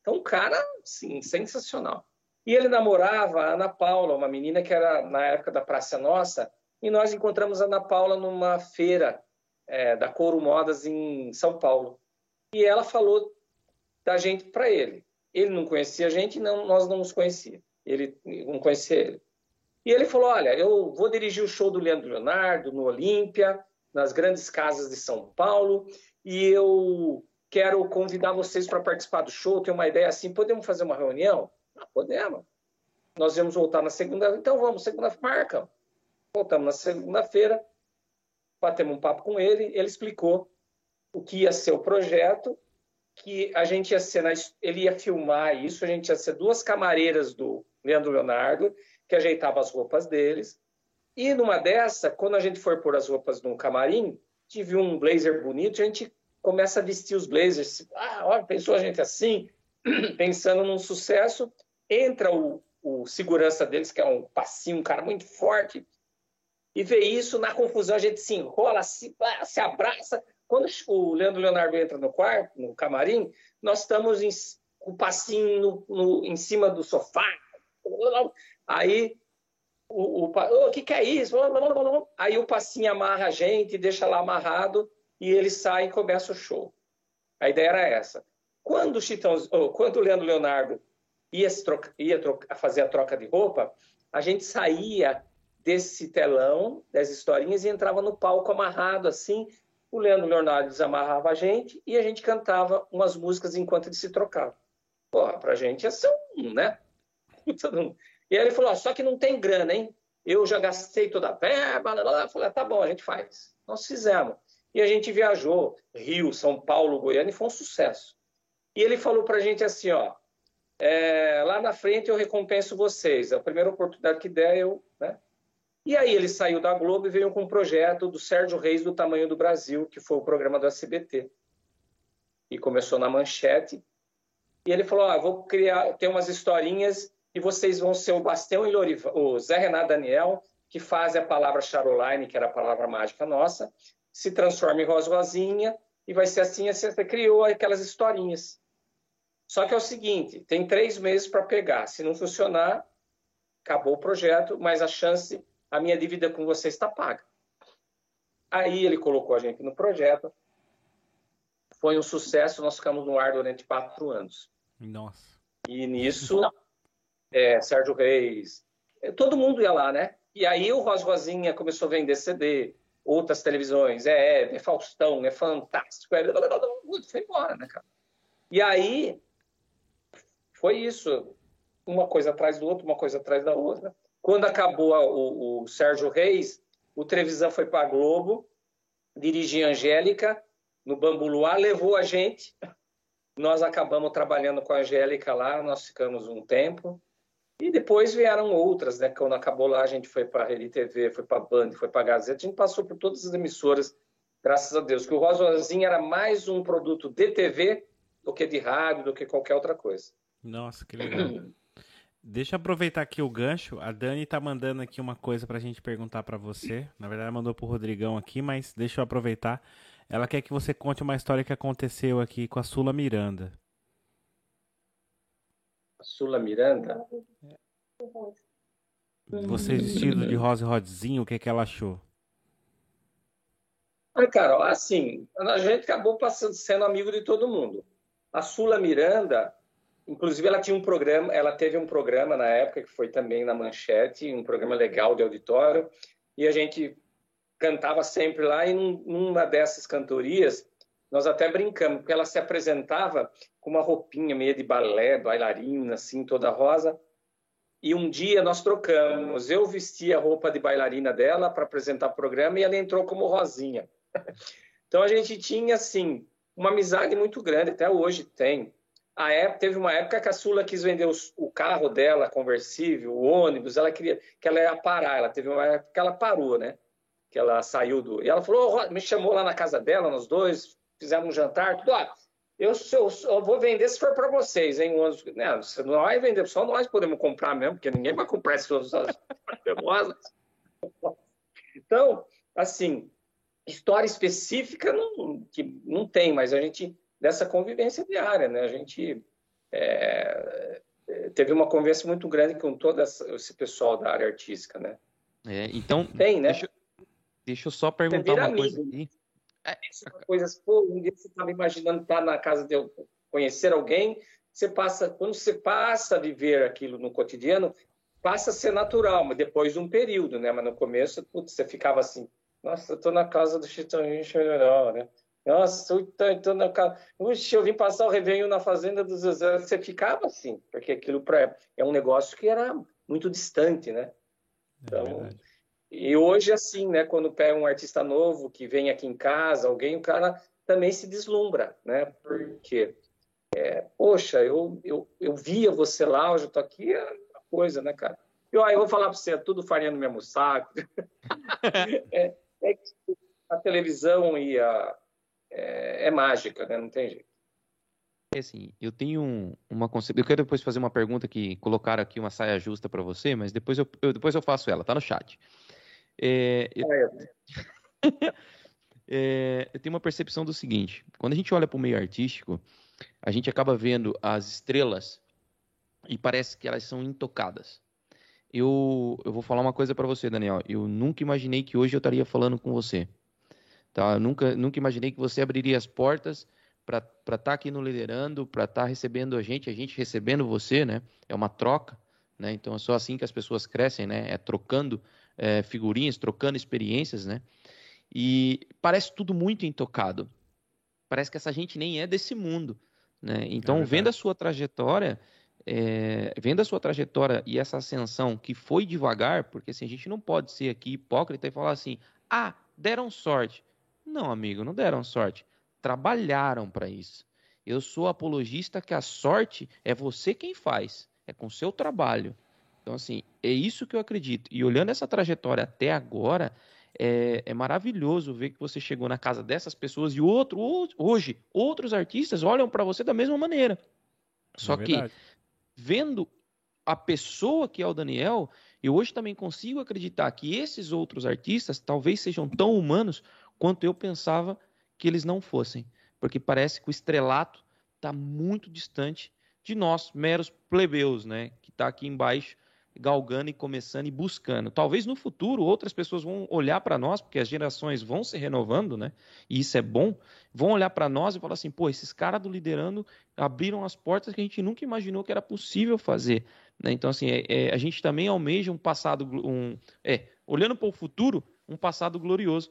[SPEAKER 3] Então, um cara, sim, sensacional. E ele namorava a Ana Paula, uma menina que era na época da Praça Nossa, e nós encontramos a Ana Paula numa feira é, da Couro Modas em São Paulo. E ela falou da gente para ele. Ele não conhecia a gente, não, nós não nos conhecíamos. Ele não conhecia ele. E ele falou: Olha, eu vou dirigir o show do Leandro Leonardo no Olímpia, nas grandes casas de São Paulo, e eu quero convidar vocês para participar do show. Tenho uma ideia assim: podemos fazer uma reunião? Ah, podemos. Nós vamos voltar na segunda, então vamos, segunda marca. Voltamos na segunda-feira, batemos um papo com ele, ele explicou o que ia ser o projeto, que a gente ia ser, na, ele ia filmar isso, a gente ia ser duas camareiras do Leandro Leonardo, que ajeitava as roupas deles, e numa dessa, quando a gente for pôr as roupas no camarim, tive um blazer bonito, a gente começa a vestir os blazers, ah, pensou a gente assim, pensando num sucesso, entra o, o segurança deles, que é um passinho, um cara muito forte, e vê isso, na confusão a gente se enrola, se, ah, se abraça. Quando o Leandro Leonardo entra no quarto, no camarim, nós estamos em, com o passinho no, no, em cima do sofá. Aí o, o, que, que é isso? Aí o passinho amarra a gente, deixa lá amarrado e ele sai e começa o show. A ideia era essa. Quando o, Chitão, quando o Leandro Leonardo ia, troca, ia troca, fazer a troca de roupa, a gente saía desse telão, das historinhas, e entrava no palco amarrado assim. O Leandro Leonardo desamarrava a gente e a gente cantava umas músicas enquanto ele se trocava. Porra, pra gente ia ser um, né? E aí ele falou: só que não tem grana, hein? Eu já gastei toda a verba. Eu falei: ah, tá bom, a gente faz. Nós fizemos. E a gente viajou, Rio, São Paulo, Goiânia, e foi um sucesso. E ele falou pra gente assim: ó, é, lá na frente eu recompenso vocês. A primeira oportunidade que der, eu. Né? E aí ele saiu da Globo e veio com um projeto do Sérgio Reis do Tamanho do Brasil, que foi o programa do SBT. E começou na manchete. E ele falou: ah, vou criar, ter umas historinhas e vocês vão ser o Bastião e o Zé Renato Daniel, que faz a palavra Charoline, que era a palavra mágica nossa, se transforma em Rosa Rosinha, e vai ser assim, assim, você criou aquelas historinhas. Só que é o seguinte, tem três meses para pegar. Se não funcionar, acabou o projeto, mas a chance, a minha dívida com você está paga. Aí ele colocou a gente no projeto. Foi um sucesso, nós ficamos no ar durante quatro anos.
[SPEAKER 1] Nossa.
[SPEAKER 3] E nisso, é, Sérgio Reis, é, todo mundo ia lá, né? E aí o Rosa Rosinha começou a vender CD, outras televisões, é, é, é Faustão, é fantástico, é... foi embora, né, cara? E aí foi isso, uma coisa atrás do outro, uma coisa atrás da outra. Quando acabou o, o Sérgio Reis, o Trevisan foi para a Globo, dirigia Angélica no Bambu Luar, levou a gente. Nós acabamos trabalhando com a Angélica lá, nós ficamos um tempo. E depois vieram outras, né? Quando acabou lá, a gente foi para a Rede TV, foi para a Band, foi para a Gazeta, a gente passou por todas as emissoras, graças a Deus. Que o Rosozinho era mais um produto de TV do que de rádio, do que qualquer outra coisa.
[SPEAKER 1] Nossa, que legal. Deixa eu aproveitar aqui o gancho. A Dani tá mandando aqui uma coisa pra gente perguntar para você. Na verdade, ela mandou pro Rodrigão aqui, mas deixa eu aproveitar. Ela quer que você conte uma história que aconteceu aqui com a Sula Miranda.
[SPEAKER 3] Sula Miranda?
[SPEAKER 1] Você vestido de rosa e rodzinho, o que, que ela achou?
[SPEAKER 3] Ah, Carol, assim, a gente acabou passando, sendo amigo de todo mundo. A Sula Miranda, inclusive, ela tinha um programa, ela teve um programa na época que foi também na Manchete, um programa legal de auditório, e a gente cantava sempre lá, e numa dessas cantorias, nós até brincamos, porque ela se apresentava com uma roupinha meio de balé, bailarina, assim, toda rosa. E um dia nós trocamos. Eu vesti a roupa de bailarina dela para apresentar o programa e ela entrou como Rosinha. Então a gente tinha, assim, uma amizade muito grande, até hoje tem. A época, teve uma época que a Sula quis vender os, o carro dela, conversível, o ônibus, ela queria que ela ia parar. Ela teve uma época que ela parou, né? Que ela saiu do. E ela falou, oh, me chamou lá na casa dela, nós dois, fizemos um jantar, tudo. Ah, eu, eu, eu, vou vender se for para vocês, hein? Não, você não vai vender, só nós podemos comprar mesmo, porque ninguém vai comprar essas famosas. Então, assim, história específica não, que não tem, mas a gente, dessa convivência diária, né? A gente é, teve uma conversa muito grande com todo esse pessoal da área artística, né?
[SPEAKER 2] É, então, tem, né? Deixa, deixa eu só perguntar uma amigo. coisa aqui.
[SPEAKER 3] É, coisas, pô, um dia você estava imaginando estar na casa de conhecer alguém, você passa, quando você passa a viver aquilo no cotidiano, passa a ser natural, mas depois de um período, né? Mas no começo, putz, você ficava assim, nossa, eu tô na casa do Chitãozinho Chororó, né? Nossa, tô na casa. Puxa, eu vim passar o Réveillon na fazenda do Zezé. Você ficava assim, porque aquilo pra... é um negócio que era muito distante, né? É então, é e hoje, assim, né, quando pega um artista novo que vem aqui em casa, alguém, o cara também se deslumbra, né? Porque, é, poxa, eu, eu, eu via você lá, hoje eu tô aqui, é uma coisa, né, cara? Eu, eu vou falar para você, é tudo farinha no mesmo saco. é, é que a televisão e a, é, é, mágica, né? Não tem jeito.
[SPEAKER 2] É assim, eu tenho uma concepção. Eu quero depois fazer uma pergunta que colocaram aqui uma saia justa para você, mas depois eu, eu, depois eu faço ela, tá no chat. É, eu... é, eu tenho uma percepção do seguinte: quando a gente olha para o meio artístico, a gente acaba vendo as estrelas e parece que elas são intocadas. Eu, eu vou falar uma coisa para você, Daniel. Eu nunca imaginei que hoje eu estaria falando com você. Tá? Eu nunca, nunca imaginei que você abriria as portas para estar tá aqui no Liderando, para estar tá recebendo a gente, a gente recebendo você, né? É uma troca, né? Então é só assim que as pessoas crescem, né? É trocando é, figurinhas, trocando experiências, né? E parece tudo muito intocado. Parece que essa gente nem é desse mundo, né? Então, é vendo a sua trajetória, é, vendo a sua trajetória e essa ascensão que foi devagar, porque assim, a gente não pode ser aqui hipócrita e falar assim, ah, deram sorte. Não, amigo, não deram sorte. Trabalharam para isso. Eu sou apologista que a sorte é você quem faz, é com seu trabalho. Então, assim, é isso que eu acredito. E olhando essa trajetória até agora, é, é, maravilhoso ver que você chegou na casa dessas pessoas e outro, hoje outros artistas olham para você da mesma maneira. Só é que vendo a pessoa que é o Daniel, eu hoje também consigo acreditar que esses outros artistas talvez sejam tão humanos quanto eu pensava que eles não fossem, porque parece que o estrelato está muito distante de nós, meros plebeus, né, que está aqui embaixo galgando e começando e buscando. Talvez no futuro outras pessoas vão olhar para nós, porque as gerações vão se renovando, né? E isso é bom. Vão olhar para nós e falar assim: pô, esses caras do liderando abriram as portas que a gente nunca imaginou que era possível fazer. Né? Então, assim, é, é, a gente também almeja um passado, um, é, olhando para o futuro, um passado glorioso.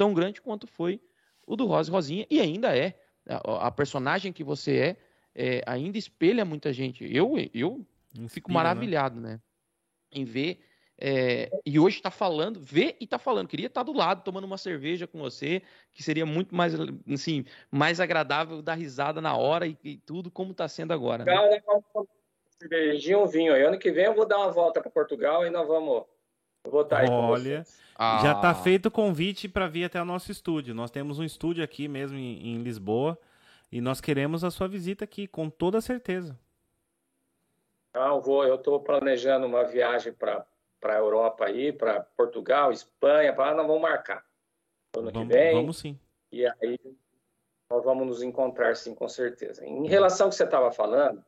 [SPEAKER 2] Tão grande quanto foi o do Rosa e Rosinha, e ainda é. A, a personagem que você é, é, ainda espelha muita gente. Eu, eu Inspira, fico né? maravilhado, né? né? Em ver. É, e hoje está falando, vê e está falando. Queria estar tá do lado tomando uma cerveja com você, que seria muito mais, assim, mais agradável dar risada na hora e, e tudo como está sendo agora. Né? Cara,
[SPEAKER 3] cervejinha ou vinho aí. Ano que vem eu vou dar uma volta para Portugal e nós vamos
[SPEAKER 1] votar aí Olha, ah. já está feito o convite para vir até o nosso estúdio. Nós temos um estúdio aqui mesmo em, em Lisboa e nós queremos a sua visita aqui, com toda certeza.
[SPEAKER 3] Não, vou, eu estou planejando uma viagem para a Europa aí, para Portugal, Espanha, para nós vamos marcar. Ano vamos, que vem.
[SPEAKER 1] Vamos sim.
[SPEAKER 3] E aí nós vamos nos encontrar sim, com certeza. Em relação ao que você estava falando,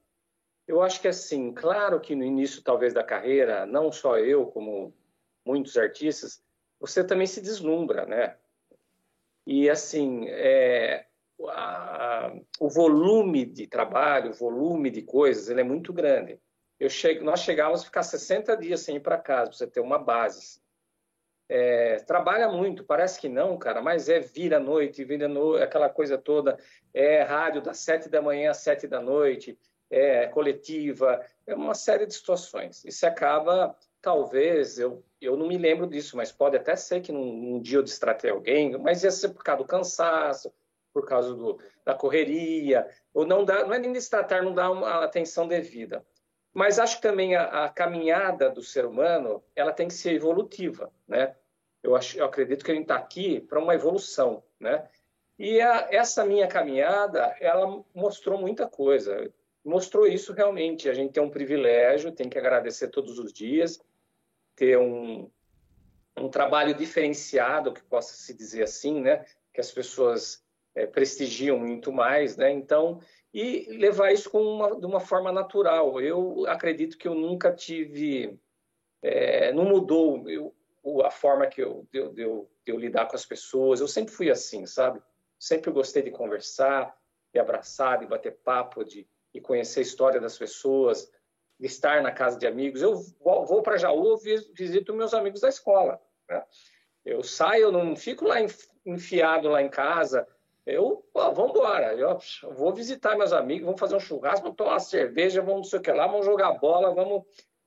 [SPEAKER 3] eu acho que assim, claro que no início talvez da carreira, não só eu, como muitos artistas, você também se deslumbra, né? E assim, é, a, o volume de trabalho, o volume de coisas, ele é muito grande. Eu chego, nós chegávamos a ficar 60 dias sem ir para casa, para você ter uma base. É, trabalha muito, parece que não, cara, mas é vira noite, vira no, aquela coisa toda, é rádio das sete da manhã às sete da noite, é coletiva, é uma série de situações. E se acaba, talvez, eu, eu não me lembro disso, mas pode até ser que num, num dia eu distratei alguém, mas ia ser por causa do cansaço, por causa do, da correria, ou não dá, não é nem distratar, não dá uma atenção devida. Mas acho que também a, a caminhada do ser humano, ela tem que ser evolutiva, né? Eu, acho, eu acredito que a gente está aqui para uma evolução, né? E a, essa minha caminhada, ela mostrou muita coisa mostrou isso realmente. A gente tem um privilégio, tem que agradecer todos os dias, ter um, um trabalho diferenciado, que possa se dizer assim, né? Que as pessoas é, prestigiam muito mais, né? Então, e levar isso com uma, de uma forma natural. Eu acredito que eu nunca tive, é, não mudou eu, a forma que eu, de, de, eu, de eu lidar com as pessoas. Eu sempre fui assim, sabe? Sempre gostei de conversar, de abraçar, de bater papo, de e conhecer a história das pessoas, estar na casa de amigos. Eu vou para Jaú, visito meus amigos da escola. Né? Eu saio, eu não fico lá enfiado lá em casa. Eu, vamos embora. Eu, eu vou visitar meus amigos, vamos fazer um churrasco, vamos tomar uma cerveja, vamos não sei o que lá, vamos jogar bola, vamos,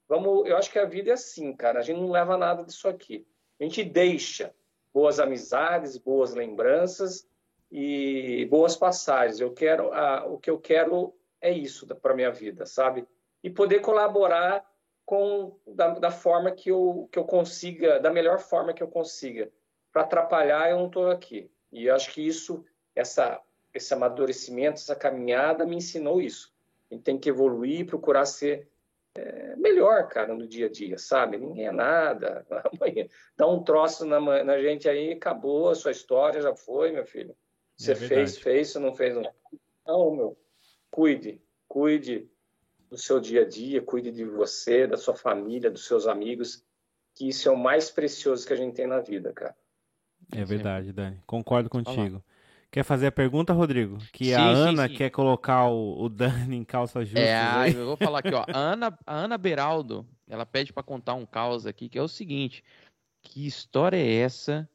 [SPEAKER 3] vamos. Eu acho que a vida é assim, cara. A gente não leva nada disso aqui. A gente deixa boas amizades, boas lembranças e boas passagens. Eu quero, a, o que eu quero é isso para minha vida, sabe? E poder colaborar com da, da, forma que eu, que eu consiga, da melhor forma que eu consiga. Para atrapalhar, eu não estou aqui. E acho que isso, essa, esse amadurecimento, essa caminhada me ensinou isso. A gente tem que evoluir, procurar ser é, melhor, cara, no dia a dia, sabe? Ninguém é nada. Amanhã dá um troço na, na gente aí, acabou, a sua história já foi, meu filho. Você é fez, fez, você não fez, não. Não, meu cuide, cuide do seu dia a dia, cuide de você, da sua família, dos seus amigos, que isso é o mais precioso que a gente tem na vida, cara.
[SPEAKER 1] É verdade, Dani. Concordo contigo. Quer fazer a pergunta, Rodrigo? Que sim, a Ana sim, sim. quer colocar o, o, Dani em calça justa.
[SPEAKER 2] É, eu vou falar aqui, ó. A Ana, a Ana Beraldo, ela pede para contar um caos aqui, que é o seguinte: que história é essa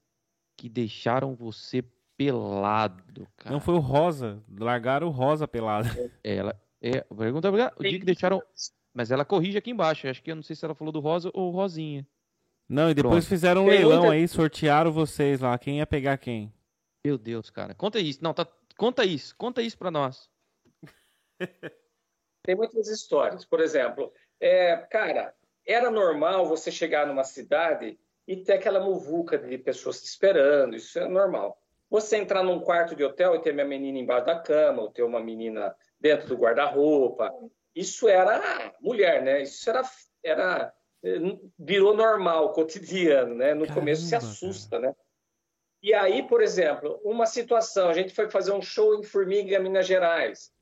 [SPEAKER 2] que deixaram você pelado, cara.
[SPEAKER 1] Não foi o Rosa. Largaram o Rosa pelado.
[SPEAKER 2] Ela. É, pergunta o dia que deixaram. Mas ela corrige aqui embaixo. Acho que eu não sei se ela falou do Rosa ou Rosinha.
[SPEAKER 1] Não, e depois Pronto. fizeram um leilão aí, sortearam vocês lá. Quem ia pegar quem?
[SPEAKER 2] Meu Deus, cara. Conta isso. Não, tá. Conta isso. Conta isso pra nós.
[SPEAKER 3] Tem muitas histórias. Por exemplo, é, cara, era normal você chegar numa cidade e ter aquela muvuca de pessoas te esperando. Isso é normal. Você entrar num quarto de hotel e ter minha menina embaixo da cama, ou ter uma menina dentro do guarda-roupa, isso era mulher, né? Isso era, era virou normal, cotidiano, né? No Caramba, começo se assusta, cara. né? E aí, por exemplo, uma situação, a gente foi fazer um show em Formiga, Minas Gerais.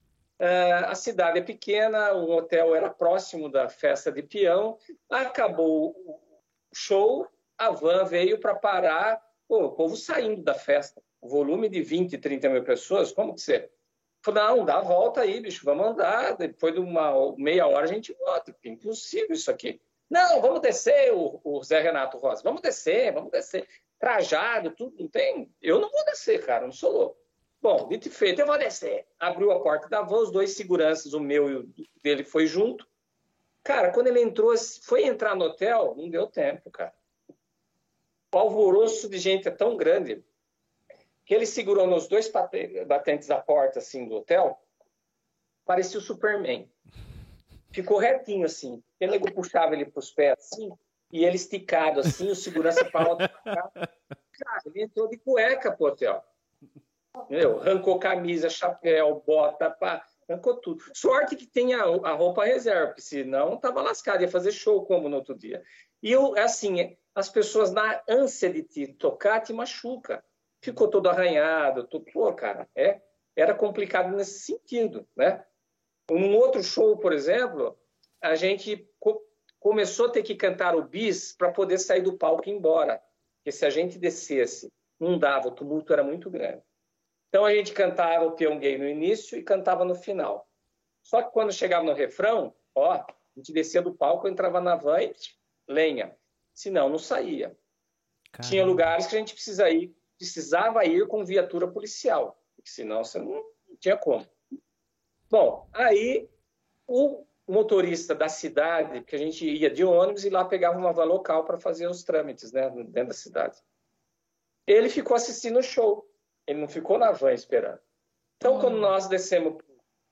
[SPEAKER 3] Uh, a cidade é pequena, o hotel era próximo da festa de peão. Acabou o show, a van veio para parar, pô, o povo saindo da festa volume de 20, 30 mil pessoas, como que você... Não, dá a volta aí, bicho, vamos andar, depois de uma meia hora a gente volta. Impossível isso aqui. Não, vamos descer, o, o Zé Renato Rosa, vamos descer, vamos descer. trajado, tudo, não tem. Eu não vou descer, cara, não sou louco. Bom, dito e feito, eu vou descer. Abriu a porta da van, os dois seguranças, o meu e o dele, foi junto. Cara, quando ele entrou, foi entrar no hotel, não deu tempo, cara. O alvoroço de gente é tão grande que ele segurou nos dois batentes da porta, assim, do hotel, parecia o Superman. Ficou retinho, assim. O nego puxava ele para os pés, assim, e ele esticado, assim, o segurança para Cara, ele entrou de cueca pro hotel. Entendeu? Arrancou camisa, chapéu, bota, pá, arrancou tudo. Sorte que tem a, a roupa reserva, porque senão tava lascado, ia fazer show como no outro dia. E eu, assim, as pessoas na ânsia de te tocar te machuca. Ficou todo arranhado, tudo, pô, cara, é, era complicado nesse sentido, né? Um outro show, por exemplo, a gente co começou a ter que cantar o bis para poder sair do palco e ir embora. Porque se a gente descesse, não dava, o tumulto era muito grande. Então a gente cantava o peão gay no início e cantava no final. Só que quando chegava no refrão, ó, a gente descia do palco, entrava na van e lenha. Senão não saía. Caramba. Tinha lugares que a gente precisa ir, precisava ir com viatura policial, senão você não, tinha como. Bom, aí o motorista da cidade, que a gente ia de ônibus e lá pegava uma van local para fazer os trâmites, né, dentro da cidade. Ele ficou assistindo o show. Ele não ficou na van esperando. Então, quando nós descemos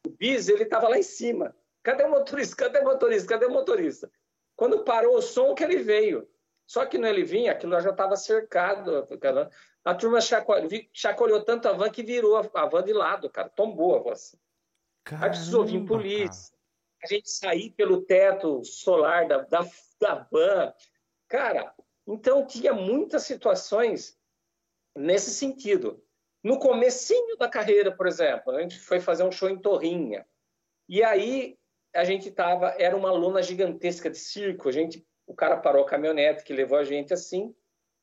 [SPEAKER 3] o bis, ele estava lá em cima. Cadê o motorista? Cadê o motorista? Cadê o motorista? Quando parou o som, que ele veio. Só que não ele vinha, aquilo já estava cercado. A turma chacoalhou, chacoalhou tanto a van que virou a van de lado, cara. Tombou a van. Assim. Caramba, Aí precisou vir polícia. Cara. A gente sair pelo teto solar da, da, da van. Cara, então tinha muitas situações nesse sentido. No comecinho da carreira, por exemplo, a gente foi fazer um show em Torrinha. E aí a gente tava, era uma lona gigantesca de circo. A gente, o cara parou a caminhonete que levou a gente assim,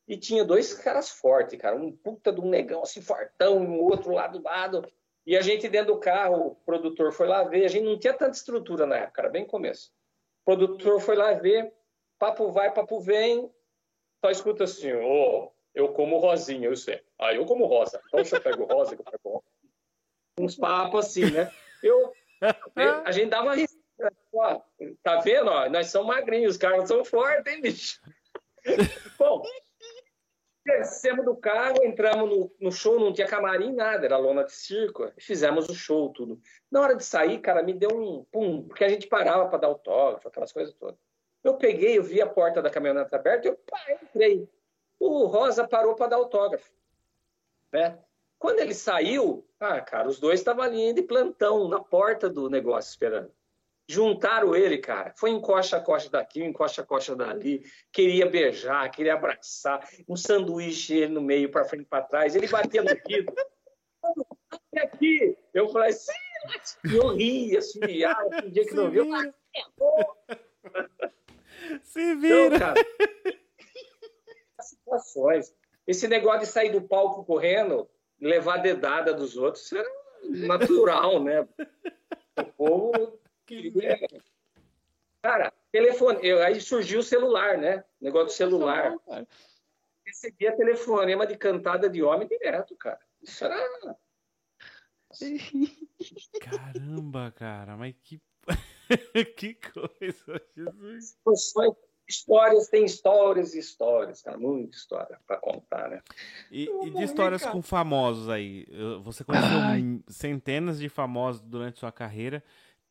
[SPEAKER 3] e tinha dois caras fortes, cara, um puta de um negão assim fortão, e um outro lá do lado. E a gente dentro do carro, o produtor foi lá ver, a gente não tinha tanta estrutura na época, era bem começo. O produtor foi lá ver, papo vai, papo vem, só escuta assim, ô, oh, eu como rosinha, eu sei. Ah, eu como rosa. Então você pega o rosa que eu pego Uns papos assim, né? Eu, a gente dava risada. Tá vendo? Ó, nós somos magrinhos, os caras são fortes, hein, bicho? Bom, descemos do carro, entramos no, no, show, não tinha camarim, nada, era lona de circo. Fizemos o show, tudo. Na hora de sair, cara, me deu um pum, porque a gente parava para dar autógrafo, aquelas coisas todas. Eu peguei, eu vi a porta da caminhonete aberta, eu pá, entrei o Rosa parou para dar autógrafo. Né? Quando ele saiu, ah, cara, os dois estavam ali de plantão, na porta do negócio esperando. Juntaram ele, cara. Foi encosta a costa daqui, encosta a costa dali. Queria beijar, queria abraçar. Um sanduíche ele no meio, para frente e para trás. Ele batia no vidro. E aqui. Eu falei assim, eu ria, ah, um dia que não viu.
[SPEAKER 1] Se vira. Então, cara,
[SPEAKER 3] situações. Esse negócio de sair do palco correndo, levar dedada dos outros, isso era natural, né? O povo. É. Cara, telefone. Eu, aí surgiu o celular, né? O negócio do celular. Recebia telefonema de cantada de homem direto, cara. Isso era.
[SPEAKER 1] Caramba, cara, mas que. que coisa, Jesus
[SPEAKER 3] histórias, tem histórias e histórias, cara, muita história para contar, né?
[SPEAKER 1] E, e de histórias com famosos aí, você conheceu Ai. centenas de famosos durante sua carreira.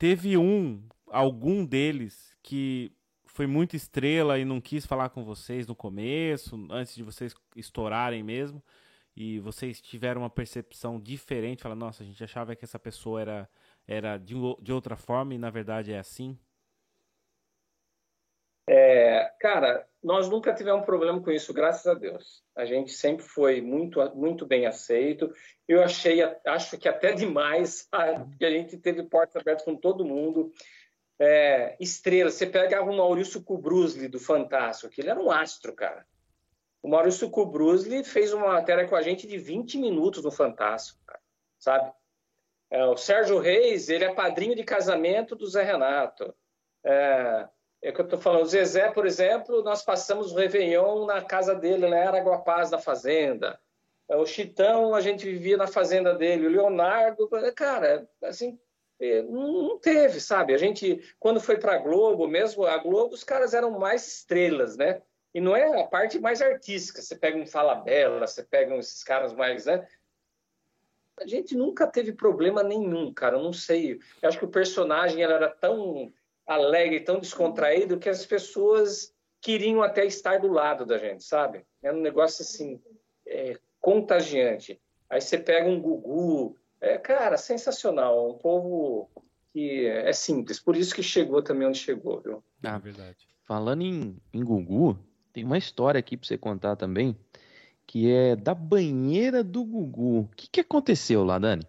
[SPEAKER 1] Teve um, algum deles que foi muito estrela e não quis falar com vocês no começo, antes de vocês estourarem mesmo, e vocês tiveram uma percepção diferente, falando, nossa, a gente achava que essa pessoa era, era de, de outra forma e na verdade é assim?
[SPEAKER 3] É, cara, nós nunca tivemos problema com isso, graças a Deus. A gente sempre foi muito, muito bem aceito. Eu achei, acho que até demais, que a gente teve portas abertas com todo mundo. É, estrela, você pegava o Maurício Kubrusli do Fantástico, que ele era um astro, cara. O Maurício Kubrusli fez uma matéria com a gente de 20 minutos no Fantástico, cara, sabe? É, o Sérgio Reis, ele é padrinho de casamento do Zé Renato. É, É que eu estou falando. O Zezé, por exemplo, nós passamos o Réveillon na casa dele, na Araguapaz da Fazenda. É, o Chitão, a gente vivia na fazenda dele. O Leonardo, cara, assim, é, não teve, sabe? A gente, quando foi para a Globo, mesmo a Globo, os caras eram mais estrelas, né? E não é a parte mais artística. Você pega um Fala Bela, você pega esses caras mais, né? A gente nunca teve problema nenhum, cara. Eu não sei. Eu acho que o personagem era tão alegre, tão descontraído que as pessoas queriam até estar do lado da gente, sabe? Era um negócio assim é, contagiante. Aí você pega um Gugu, é, cara, sensacional. Um povo que é simples, por isso que chegou também onde chegou, viu?
[SPEAKER 2] Ah, verdade. Falando em, em Gugu, tem uma história aqui para você contar também, que é da banheira do Gugu. O que, que aconteceu lá, Dani?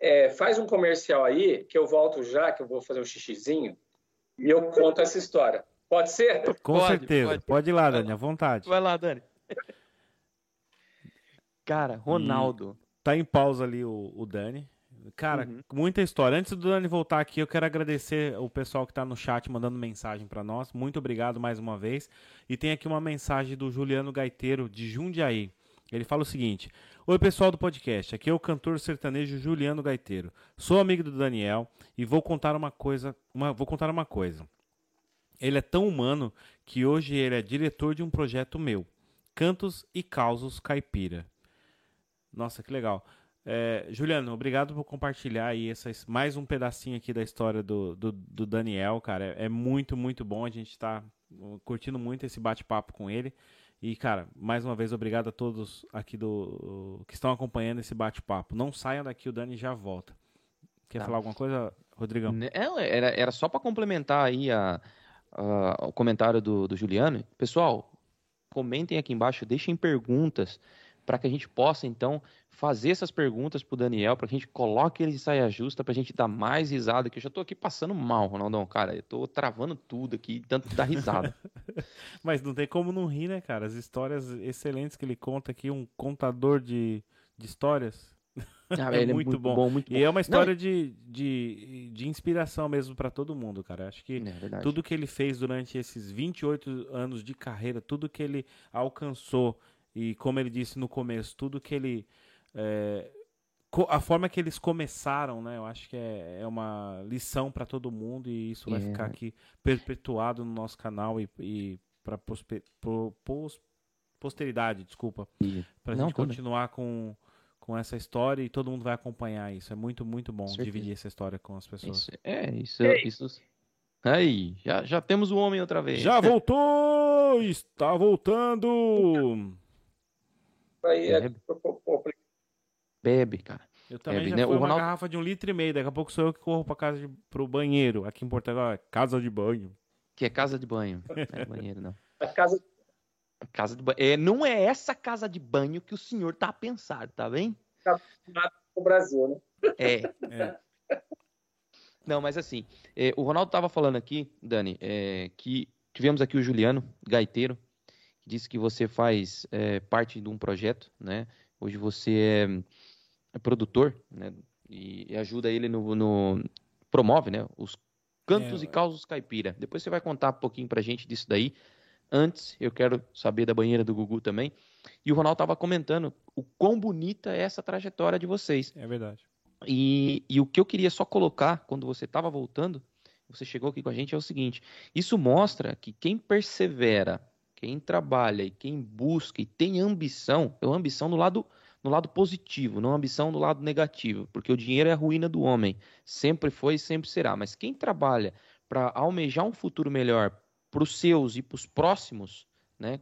[SPEAKER 3] É, faz um comercial aí, que eu volto já, que eu vou fazer um xixizinho, e eu conto essa história. Pode ser?
[SPEAKER 1] Com pode, certeza. Pode. pode ir lá, Dani, à vontade.
[SPEAKER 2] Vai lá, Dani. Cara, Ronaldo.
[SPEAKER 1] E tá em pausa ali o, o Dani. Cara, uhum. muita história. Antes do Dani voltar aqui, eu quero agradecer o pessoal que está no chat mandando mensagem para nós. Muito obrigado mais uma vez. E tem aqui uma mensagem do Juliano Gaiteiro, de Jundiaí. Ele fala o seguinte: Oi, pessoal do podcast. Aqui é o cantor sertanejo Juliano Gaiteiro. Sou amigo do Daniel e vou contar uma coisa. Uma, vou contar uma coisa. Ele é tão humano que hoje ele é diretor de um projeto meu, Cantos e Causos Caipira. Nossa, que legal. É, Juliano, obrigado por compartilhar aí essa, mais um pedacinho aqui da história do, do, do Daniel, cara. É, é, muito, muito bom. A gente está uh, curtindo muito esse bate-papo com ele. E, cara, mais uma vez, obrigado a todos aqui do que estão acompanhando esse bate-papo. Não saiam daqui, o Dani já volta. Quer tá. falar alguma coisa, Rodrigão?
[SPEAKER 2] É, era, era só para complementar aí a, a, o comentário do, do Juliano. Pessoal, comentem aqui embaixo, deixem perguntas para que a gente possa, então, fazer essas perguntas para o Daniel, para que a gente coloque ele em saia justa, para a gente dar mais risada, que eu já estou aqui passando mal, Ronaldão, cara, eu estou travando tudo aqui, tanto da risada.
[SPEAKER 1] Mas não tem como não rir, né, cara? As histórias excelentes que ele conta aqui, um contador de, de histórias. Ah, é, muito, é muito bom. bom. muito bom. E é uma história não, de, de, de inspiração mesmo para todo mundo, cara. Acho que é tudo que ele fez durante esses 28 anos de carreira, tudo que ele alcançou e como ele disse no começo, tudo que ele. É, a forma que eles começaram, né? Eu acho que é, é uma lição para todo mundo e isso vai ficar aqui perpetuado no nosso canal e, e para posteridade, desculpa. Para a gente continuar com, com essa história e todo mundo vai acompanhar isso. É muito, muito bom dividir essa história com as pessoas.
[SPEAKER 2] Isso, é, isso, isso. Aí, já, já temos o homem outra vez.
[SPEAKER 1] Já voltou! Está voltando!
[SPEAKER 2] Aí é Bebe. é Bebe, cara.
[SPEAKER 1] Eu também Bebe, já né? fui uma Ronaldo... garrafa de um litro e meio. Daqui a pouco sou eu que corro pra casa de, pro banheiro. Aqui em Portugal é casa de banho.
[SPEAKER 2] Que é casa de banho. Não é banheiro, não.
[SPEAKER 3] A casa...
[SPEAKER 2] casa de banho. É, não é essa casa de banho que o senhor tá a pensar, tá bem? Tá
[SPEAKER 3] no Brasil, né?
[SPEAKER 2] É. é. Não, mas assim, é, o Ronaldo tava falando aqui, Dani, é, que tivemos aqui o Juliano, gaiteiro, disse que você faz é, parte de um projeto, né? Hoje você é, é produtor, né? E, e, ajuda ele no, no, promove, né? Os cantos é, e causos caipira. Depois você vai contar um pouquinho pra gente disso daí. Antes, eu quero saber da banheira do Gugu também. E o Ronaldo estava comentando o quão bonita é essa trajetória de vocês.
[SPEAKER 1] É verdade.
[SPEAKER 2] E, e o que eu queria só colocar quando você estava voltando, você chegou aqui com a gente, é o seguinte: isso mostra que quem persevera quem trabalha e quem busca e tem ambição, é uma ambição no lado, no lado positivo, não ambição no lado negativo, porque o dinheiro é a ruína do homem, sempre foi e sempre será. Mas quem trabalha para almejar um futuro melhor para os seus e para os próximos, né,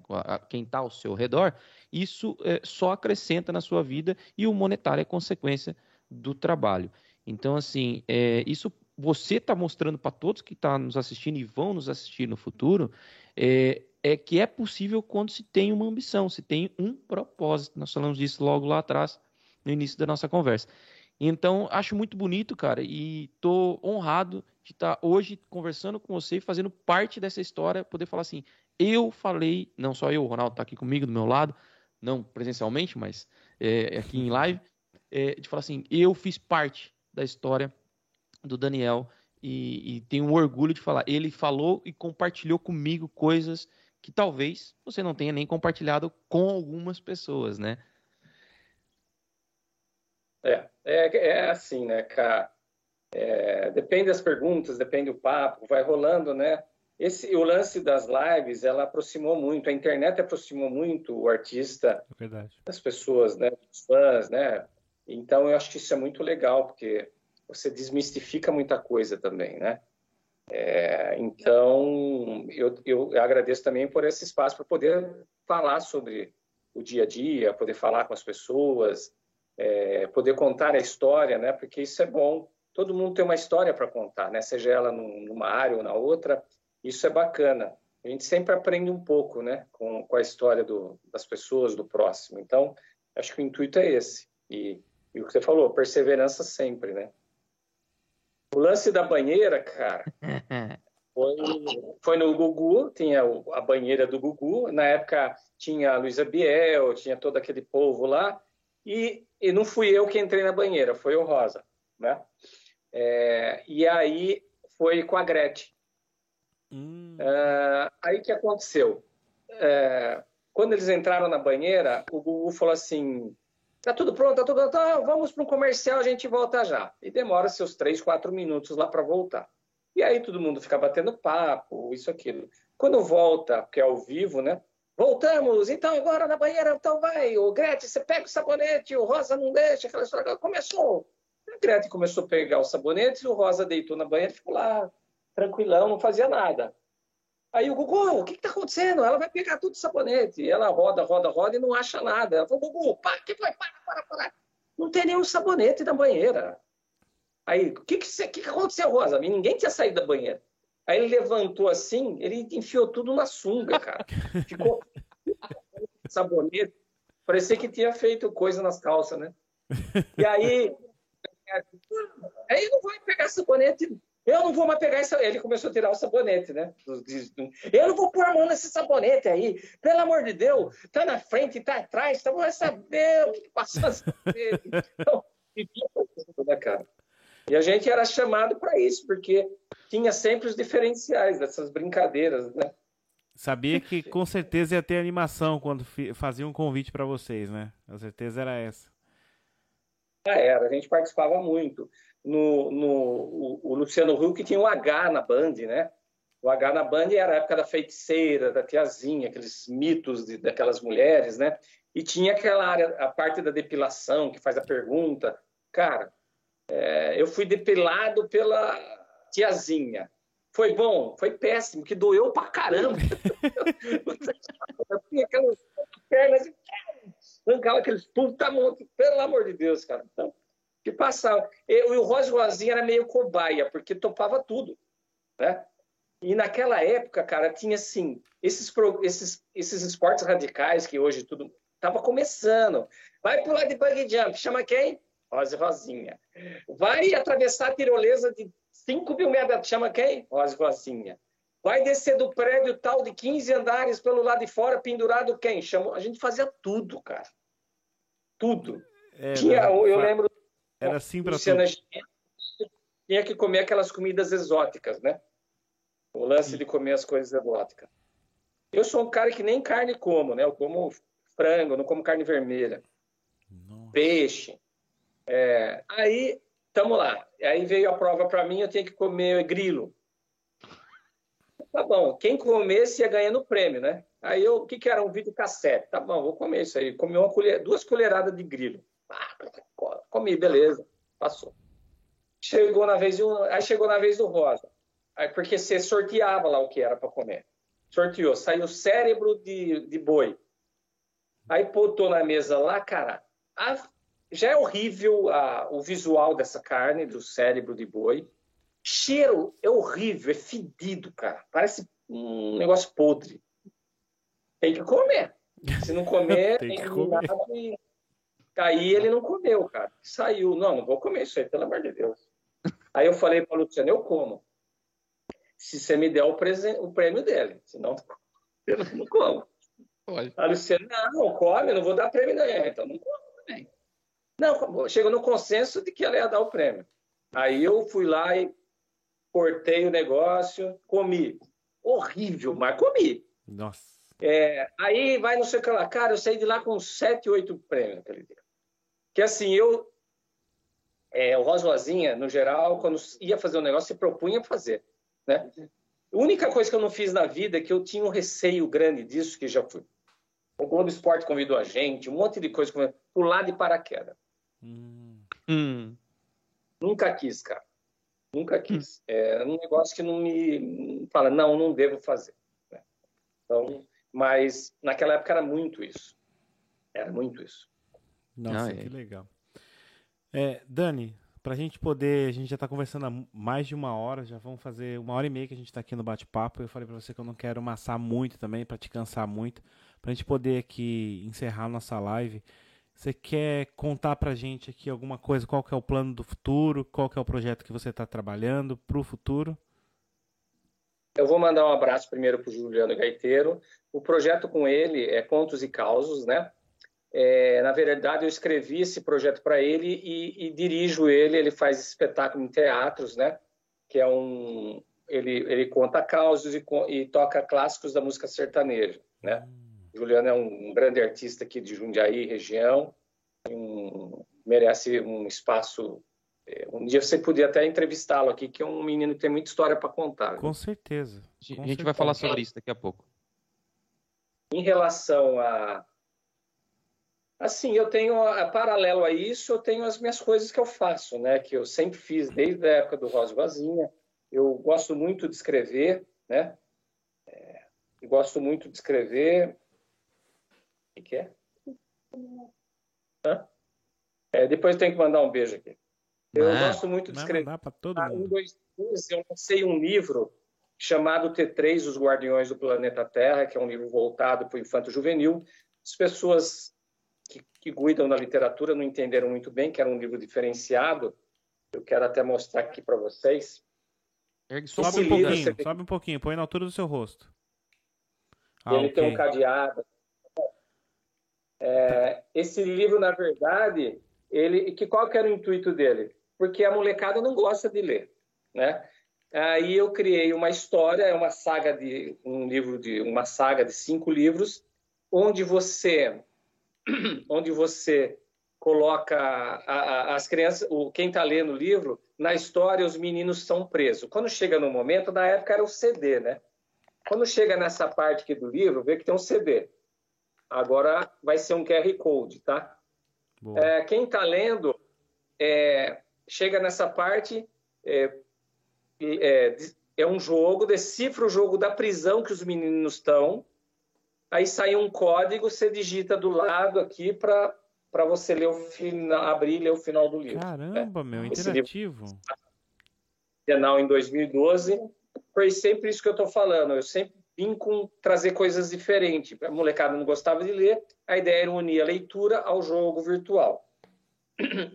[SPEAKER 2] quem está ao seu redor, isso é, só acrescenta na sua vida e o monetário é consequência do trabalho. Então, assim, é, isso você está mostrando para todos que estão tá nos assistindo e vão nos assistir no futuro, é, é que é possível quando se tem uma ambição, se tem um propósito. Nós falamos disso logo lá atrás, no início da nossa conversa. Então, acho muito bonito, cara, e estou honrado de estar tá hoje conversando com você, fazendo parte dessa história, poder falar assim, eu falei, não só eu, o Ronaldo está aqui comigo, do meu lado, não presencialmente, mas é, aqui em live, é, de falar assim, eu fiz parte da história do Daniel e, e tenho orgulho de falar. Ele falou e compartilhou comigo coisas que talvez você não tenha nem compartilhado com algumas pessoas, né?
[SPEAKER 3] É, é, é assim, né, cara? É, depende das perguntas, depende do papo, vai rolando, né? Esse, o lance das lives, ela aproximou muito, a internet aproximou muito o artista
[SPEAKER 1] é
[SPEAKER 3] das pessoas, né, dos fãs, né? Então eu acho que isso é muito legal, porque você desmistifica muita coisa também, né? É, então eu, eu agradeço também por esse espaço para poder falar sobre o dia a dia, poder falar com as pessoas, é, poder contar a história, né? Porque isso é bom. Todo mundo tem uma história para contar, né? Seja ela numa área ou na outra, isso é bacana. A gente sempre aprende um pouco, né? Com, com a história do, das pessoas, do próximo. Então, acho que o intuito é esse. E, e o que você falou, perseverança sempre, né? O lance da banheira, cara, foi, foi no Gugu, tinha a banheira do Gugu. Na época tinha a Luísa Biel, tinha todo aquele povo lá. E, e não fui eu que entrei na banheira, foi o Rosa, né? É, e aí foi com a Gretchen. Hum. É, aí que aconteceu? É, quando eles entraram na banheira, o Gugu falou assim: tá tudo pronto, tá tudo tá, vamos para um comercial, a gente volta já. E demora seus três, quatro minutos lá para voltar. E aí todo mundo fica batendo papo, isso, aquilo. Quando volta, que é ao vivo, né? Voltamos, então agora na banheira, então vai. O Gretchen, você pega o sabonete, o Rosa não deixa, aquela história. Começou. A Gretchen começou a pegar o sabonete, o Rosa deitou na banheira ficou lá, tranquilão, não fazia nada. Aí o Gugu, o que está acontecendo? Ela vai pegar tudo o sabonete. Ela roda, roda, roda e não acha nada. Ela falou, Gugu, para, que foi? Para, para, para. Não tem nenhum sabonete na banheira. Aí, o que, que, que, que aconteceu, Rosa? Ninguém tinha saído da banheira. Aí ele levantou assim, ele enfiou tudo na sunga, cara. Ficou sabonete. Parecia que tinha feito coisa nas calças, né? E aí, aí não vai pegar sabonete. Eu não vou mais pegar esse. Ele começou a tirar o sabonete, né? Eu não vou pôr a mão nesse sabonete aí. Pelo amor de Deus, tá na frente, tá atrás, tá vai saber o que passou. Então, né, cara? E a gente era chamado para isso, porque tinha sempre os diferenciais dessas brincadeiras, né?
[SPEAKER 1] Sabia que com certeza ia ter animação quando fazia um convite para vocês, né? Com certeza era essa.
[SPEAKER 3] Ah, era, a gente participava muito. No, no, o, o Luciano Huck tinha o H na Band, né? O H na Band era a época da feiticeira, da tiazinha, aqueles mitos de, daquelas mulheres, né? E tinha aquela área, a parte da depilação, que faz a pergunta. Cara, é, eu fui depilado pela tiazinha. Foi bom? Foi péssimo, que doeu pra caramba. eu tinha aquelas pernas arrancava aqueles puta monte, pelo amor de Deus, cara. Então, que passava. E o Rosa Rosinha era meio cobaia, porque topava tudo, né? E naquela época, cara, tinha assim, esses, esses, esses esportes radicais que hoje tudo tava começando. Vai pular de bug jump, chama quem? Rosa Rosinha. Vai atravessar a tirolesa de 5 mil metros, chama quem? Rosa Rosinha. Vai descer do prédio tal de 15 andares pelo lado de fora, pendurado quem? Chamou... A gente fazia tudo, cara. Tudo. É, Tinha, eu lembro.
[SPEAKER 1] Era assim para todos.
[SPEAKER 3] Tinha que comer aquelas comidas exóticas, né? O lance Sim. de comer as coisas exóticas. Eu sou um cara que nem carne como, né? Eu como frango, não como carne vermelha. Nossa. Peixe. É, aí, tamo lá. Aí veio a prova para mim, eu tinha que comer grilo. Tá bom, quem comesse ia ganhando prêmio, né? Aí eu, o que que era? Um vídeo cassete. Tá bom, vou comer isso aí. Comi uma colher, duas colheradas de grilo. Ah, comi, beleza. Passou. Chegou na vez do, aí chegou na vez do Rosa. Aí, porque você sorteava lá o que era para comer. Sorteou, saiu cérebro de, de boi. Aí botou na mesa lá, cara. A já é horrível a, o visual dessa carne, do cérebro de boi. Cheiro é horrível, é fedido, cara. Parece um negócio podre. Tem que comer. Se não comer, tem, que comer. E... Aí ele não comeu, cara. Saiu. Não, não vou comer isso aí, pelo amor de Deus. Aí eu falei para Luciano, eu como. Se você me der o, presen... o prêmio dele. Senão, eu não como. A Luciana, não, come, não vou dar prêmio nenhum. Então não como também. Não, chegou no consenso de que ela ia dar o prêmio. Aí eu fui lá e exportei o negócio, comi. Horrível, mas comi.
[SPEAKER 1] Nossa.
[SPEAKER 3] É, aí vai não sei o que lá. Cara, eu saí de lá com 7, 8 prêmios aquele dia. Que assim, eu. É, o Rosinha, no geral, quando ia fazer um negócio, se propunha a fazer. Né? A única coisa que eu não fiz na vida é que eu tinha um receio grande disso, que já fui. O Globo Esporte convidou a gente, um monte de coisa, pular de paraquedas. Hum. Hum. Nunca quis, cara. Nunca quis. Hum. É um negócio que não me fala, não, não devo fazer. Né? Então, mas naquela época era muito isso. Era muito isso.
[SPEAKER 1] Nossa, ah, que é. legal. É, Dani, para a gente poder, a gente já está conversando há mais de uma hora, já vamos fazer uma hora e meia que a gente está aqui no bate-papo. Eu falei para você que eu não quero amassar muito também, para te cansar muito, para a gente poder aqui encerrar nossa live. Você quer contar para a gente aqui alguma coisa? Qual que é o plano do futuro? Qual que é o projeto que você está trabalhando para o futuro?
[SPEAKER 3] Eu vou mandar um abraço primeiro para o Juliano Gaiteiro. O projeto com ele é Contos e Causos, né? É, na verdade, eu escrevi esse projeto para ele e, e, dirijo ele. Ele faz espetáculo em teatros, né? Que é um, ele, ele conta causos e, e toca clássicos da música sertaneja, né? Hum. Juliano é um grande artista aqui de Jundiaí, região, um, merece um espaço. É, um dia você podia até entrevistá-lo aqui, que é um menino que tem muita história para contar.
[SPEAKER 1] Com certeza. Com
[SPEAKER 2] a gente
[SPEAKER 1] certeza.
[SPEAKER 2] vai falar sobre isso daqui a pouco.
[SPEAKER 3] Em relação a. Assim, eu tenho, a, paralelo a isso, eu tenho as minhas coisas que eu faço, né? Que eu sempre fiz desde a época do Rosa Vazinha. Eu gosto muito de escrever, né? É, gosto muito de escrever que, que é? é? Depois tem que mandar um beijo aqui. Eu ah, gosto muito de escrever.
[SPEAKER 1] Para todo mundo. Em
[SPEAKER 3] 2012, eu lancei um livro chamado T3, Os Guardiões do Planeta Terra, que é um livro voltado para o infanto juvenil. As pessoas que, que cuidam da literatura não entenderam muito bem que era um livro diferenciado. Eu quero até mostrar aqui para vocês.
[SPEAKER 1] Sobe um pouquinho, sobe um pouquinho, põe na altura do seu rosto.
[SPEAKER 3] Ah, ele okay. tem um cadeado é, esse livro, na verdade, ele, que qual que era o intuito dele? Porque a molecada não gosta de ler, né? Aí eu criei uma história, é uma saga de um livro de uma saga de cinco livros, onde você, onde você coloca a, a, as crianças, o, quem está lendo o livro, na história os meninos são presos. Quando chega no momento, na época era o CD, né? Quando chega nessa parte aqui do livro, vê que tem um CD. Agora vai ser um QR Code, tá? É, quem está lendo é, chega nessa parte, é, é, é, um jogo, decifra o jogo da prisão que os meninos estão, aí sai um código, você digita do lado aqui para para você ler o final, abrir e ler o final do livro.
[SPEAKER 1] Caramba, né? meu, interativo.
[SPEAKER 3] Livro, em 2012, foi sempre isso que eu estou falando. Eu sempre vim com trazer coisas diferentes. A molecada não gostava de ler, a ideia era unir a leitura ao jogo virtual.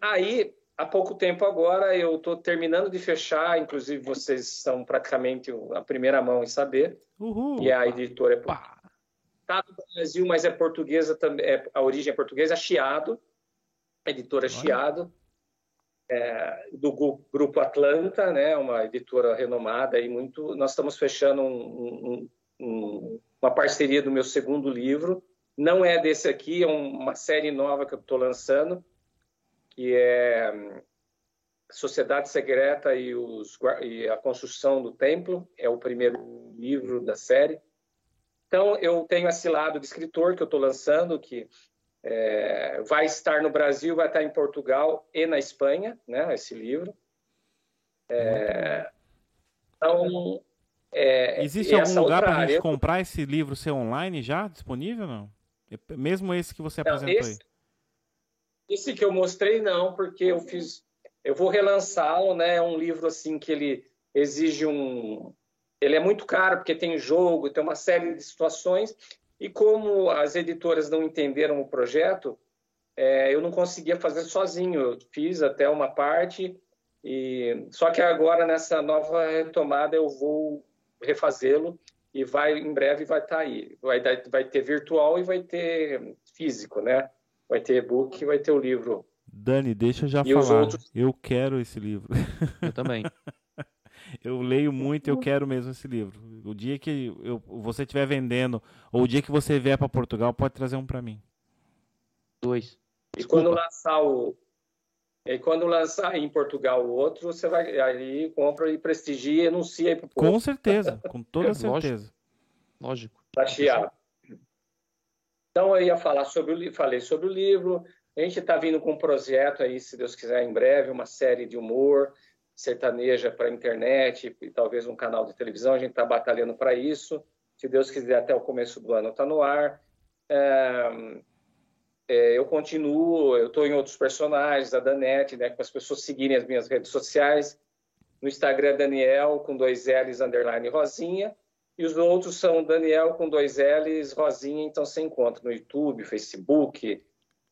[SPEAKER 3] Aí, há pouco tempo agora, eu estou terminando de fechar, inclusive vocês são praticamente a primeira mão em saber,
[SPEAKER 1] Uhul.
[SPEAKER 3] e a editora é Está no Brasil, mas é portuguesa também, é, a origem é portuguesa, Chiado, editora Olha. Chiado, é, do grupo Atlanta, né, uma editora renomada e muito. Nós estamos fechando um, um, um, uma parceria do meu segundo livro. Não é desse aqui, é uma série nova que eu estou lançando, que é Sociedade Secreta e, os, e, a Construção do Templo. É o primeiro livro da série. Então, eu tenho esse lado de escritor que eu estou lançando, que é, vai estar no Brasil, vai estar em Portugal e na Espanha, né, esse livro. É, então,
[SPEAKER 1] é, Existe algum lugar para a gente comprar esse livro ser online já disponível não? Mesmo esse que você não, apresentou esse, aí?
[SPEAKER 3] Esse que eu mostrei não, porque eu fiz, eu vou relançá-lo, né? É um livro assim que ele exige um, ele é muito caro porque tem jogo, tem uma série de situações e como as editoras não entenderam o projeto, é, eu não conseguia fazer sozinho. Eu fiz até uma parte e só que agora nessa nova retomada eu vou refazê-lo e vai em breve vai estar tá aí. Vai, vai ter virtual e vai ter físico, né? Vai ter e-book e vai ter o livro.
[SPEAKER 1] Dani, deixa eu já e falar. Outros... Eu quero esse livro.
[SPEAKER 2] Eu também.
[SPEAKER 1] eu leio muito e eu quero mesmo esse livro. O dia que eu, você estiver vendendo, ou o dia que você vier para Portugal, pode trazer um para mim.
[SPEAKER 2] Dois.
[SPEAKER 3] E quando lançar o. E quando lançar em Portugal o outro, você vai aí compra e prestigia e anuncia aí pro
[SPEAKER 1] povo. Com certeza, com toda é, certeza.
[SPEAKER 2] Lógico.
[SPEAKER 3] Tá chiado. Então eu ia falar sobre o falei sobre o livro. A gente está vindo com um projeto aí, se Deus quiser, em breve, uma série de humor sertaneja para a internet e talvez um canal de televisão. A gente está batalhando para isso. Se Deus quiser, até o começo do ano está no ar. É, é, eu continuo, eu estou em outros personagens, a Danete, né, para as pessoas seguirem as minhas redes sociais. No Instagram, é Daniel, com dois L's, underline Rosinha. E os outros são Daniel, com dois L's, Rosinha. Então, você encontra no YouTube, Facebook,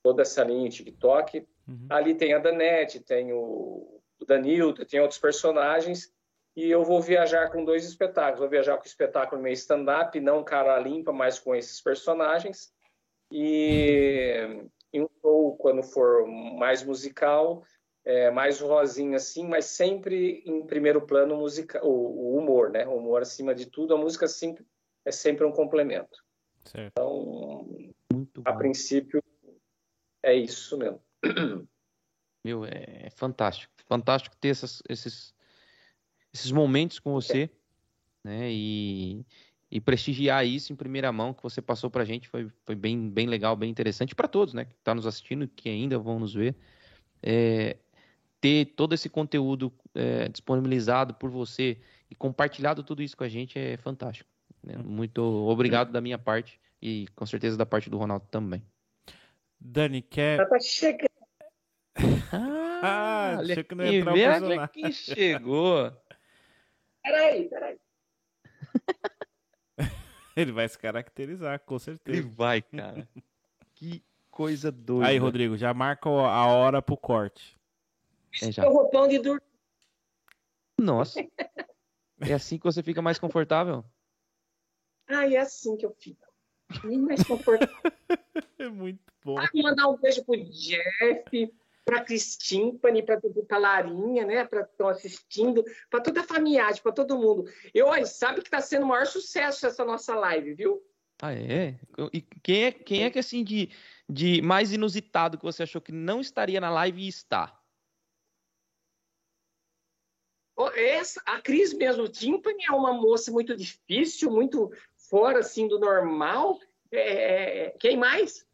[SPEAKER 3] toda essa linha, TikTok. Uhum. Ali tem a Danete, tem o, o Danilton, tem outros personagens. E eu vou viajar com dois espetáculos. Vou viajar com o espetáculo meio stand-up, não cara limpa, mas com esses personagens. E em um show, quando for mais musical, é, mais rosinha assim, mas sempre em primeiro plano musica, o, o, humor, né? O humor acima de tudo, a música sempre, é sempre um complemento. Certo. Então, Muito a bom. princípio, é isso mesmo.
[SPEAKER 2] Meu, é fantástico. Fantástico ter essas, esses, esses momentos com você, é. né? E, e prestigiar isso em primeira mão que você passou para a gente foi, foi bem, bem legal, bem interessante para todos, né? Que estão tá nos assistindo, que ainda vão nos ver. É, ter todo esse conteúdo é, disponibilizado por você e compartilhado tudo isso com a gente é fantástico. Né? Muito obrigado da minha parte e com certeza da parte do Ronaldo também.
[SPEAKER 1] Dani, quer.
[SPEAKER 2] Olha que não entrar quem chegou.
[SPEAKER 3] Peraí, peraí.
[SPEAKER 1] Ele vai se caracterizar, com certeza.
[SPEAKER 2] Ele vai, cara. que coisa doida.
[SPEAKER 1] Aí, Rodrigo, já marca a hora pro corte.
[SPEAKER 3] É, já. O roupão de dormir.
[SPEAKER 2] Nossa. é assim que você fica mais confortável?
[SPEAKER 3] Ah, é assim que eu fico. Bem mais confortável.
[SPEAKER 1] é muito bom.
[SPEAKER 3] Ah, mandar um beijo pro Jeff, para Cristimpani, para a Larinha, né? Para estão assistindo, para toda a família, para todo mundo. Eu olha, sabe que está sendo o maior sucesso essa nossa live, viu?
[SPEAKER 2] Ah, é? E quem é, quem é que assim de, de mais inusitado que você achou que não estaria na live e está?
[SPEAKER 3] Essa, a Cris mesmo, Timpani é uma moça muito difícil, muito fora assim do normal. É, é, é quem mais?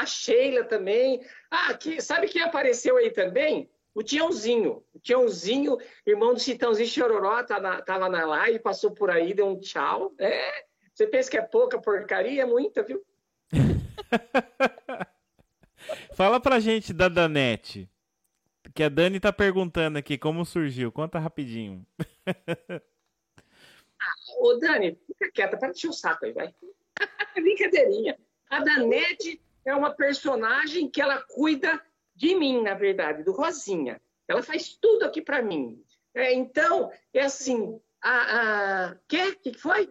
[SPEAKER 3] A Sheila também. Ah, que, sabe quem apareceu aí também? O Tiãozinho. O Tiãozinho, irmão do Citãozinho Chororó, tá na, tava na live, passou por aí, deu um tchau. É, você pensa que é pouca porcaria? É muita, viu?
[SPEAKER 1] Fala pra gente da Danete. Que a Dani tá perguntando aqui como surgiu. Conta rapidinho.
[SPEAKER 3] ah, ô Dani, fica quieta, para encher o saco aí, vai. Brincadeirinha. A Danete é uma personagem que ela cuida de mim, na verdade, do Rosinha. Ela faz tudo aqui para mim. É, então, é assim, a, a... que que foi?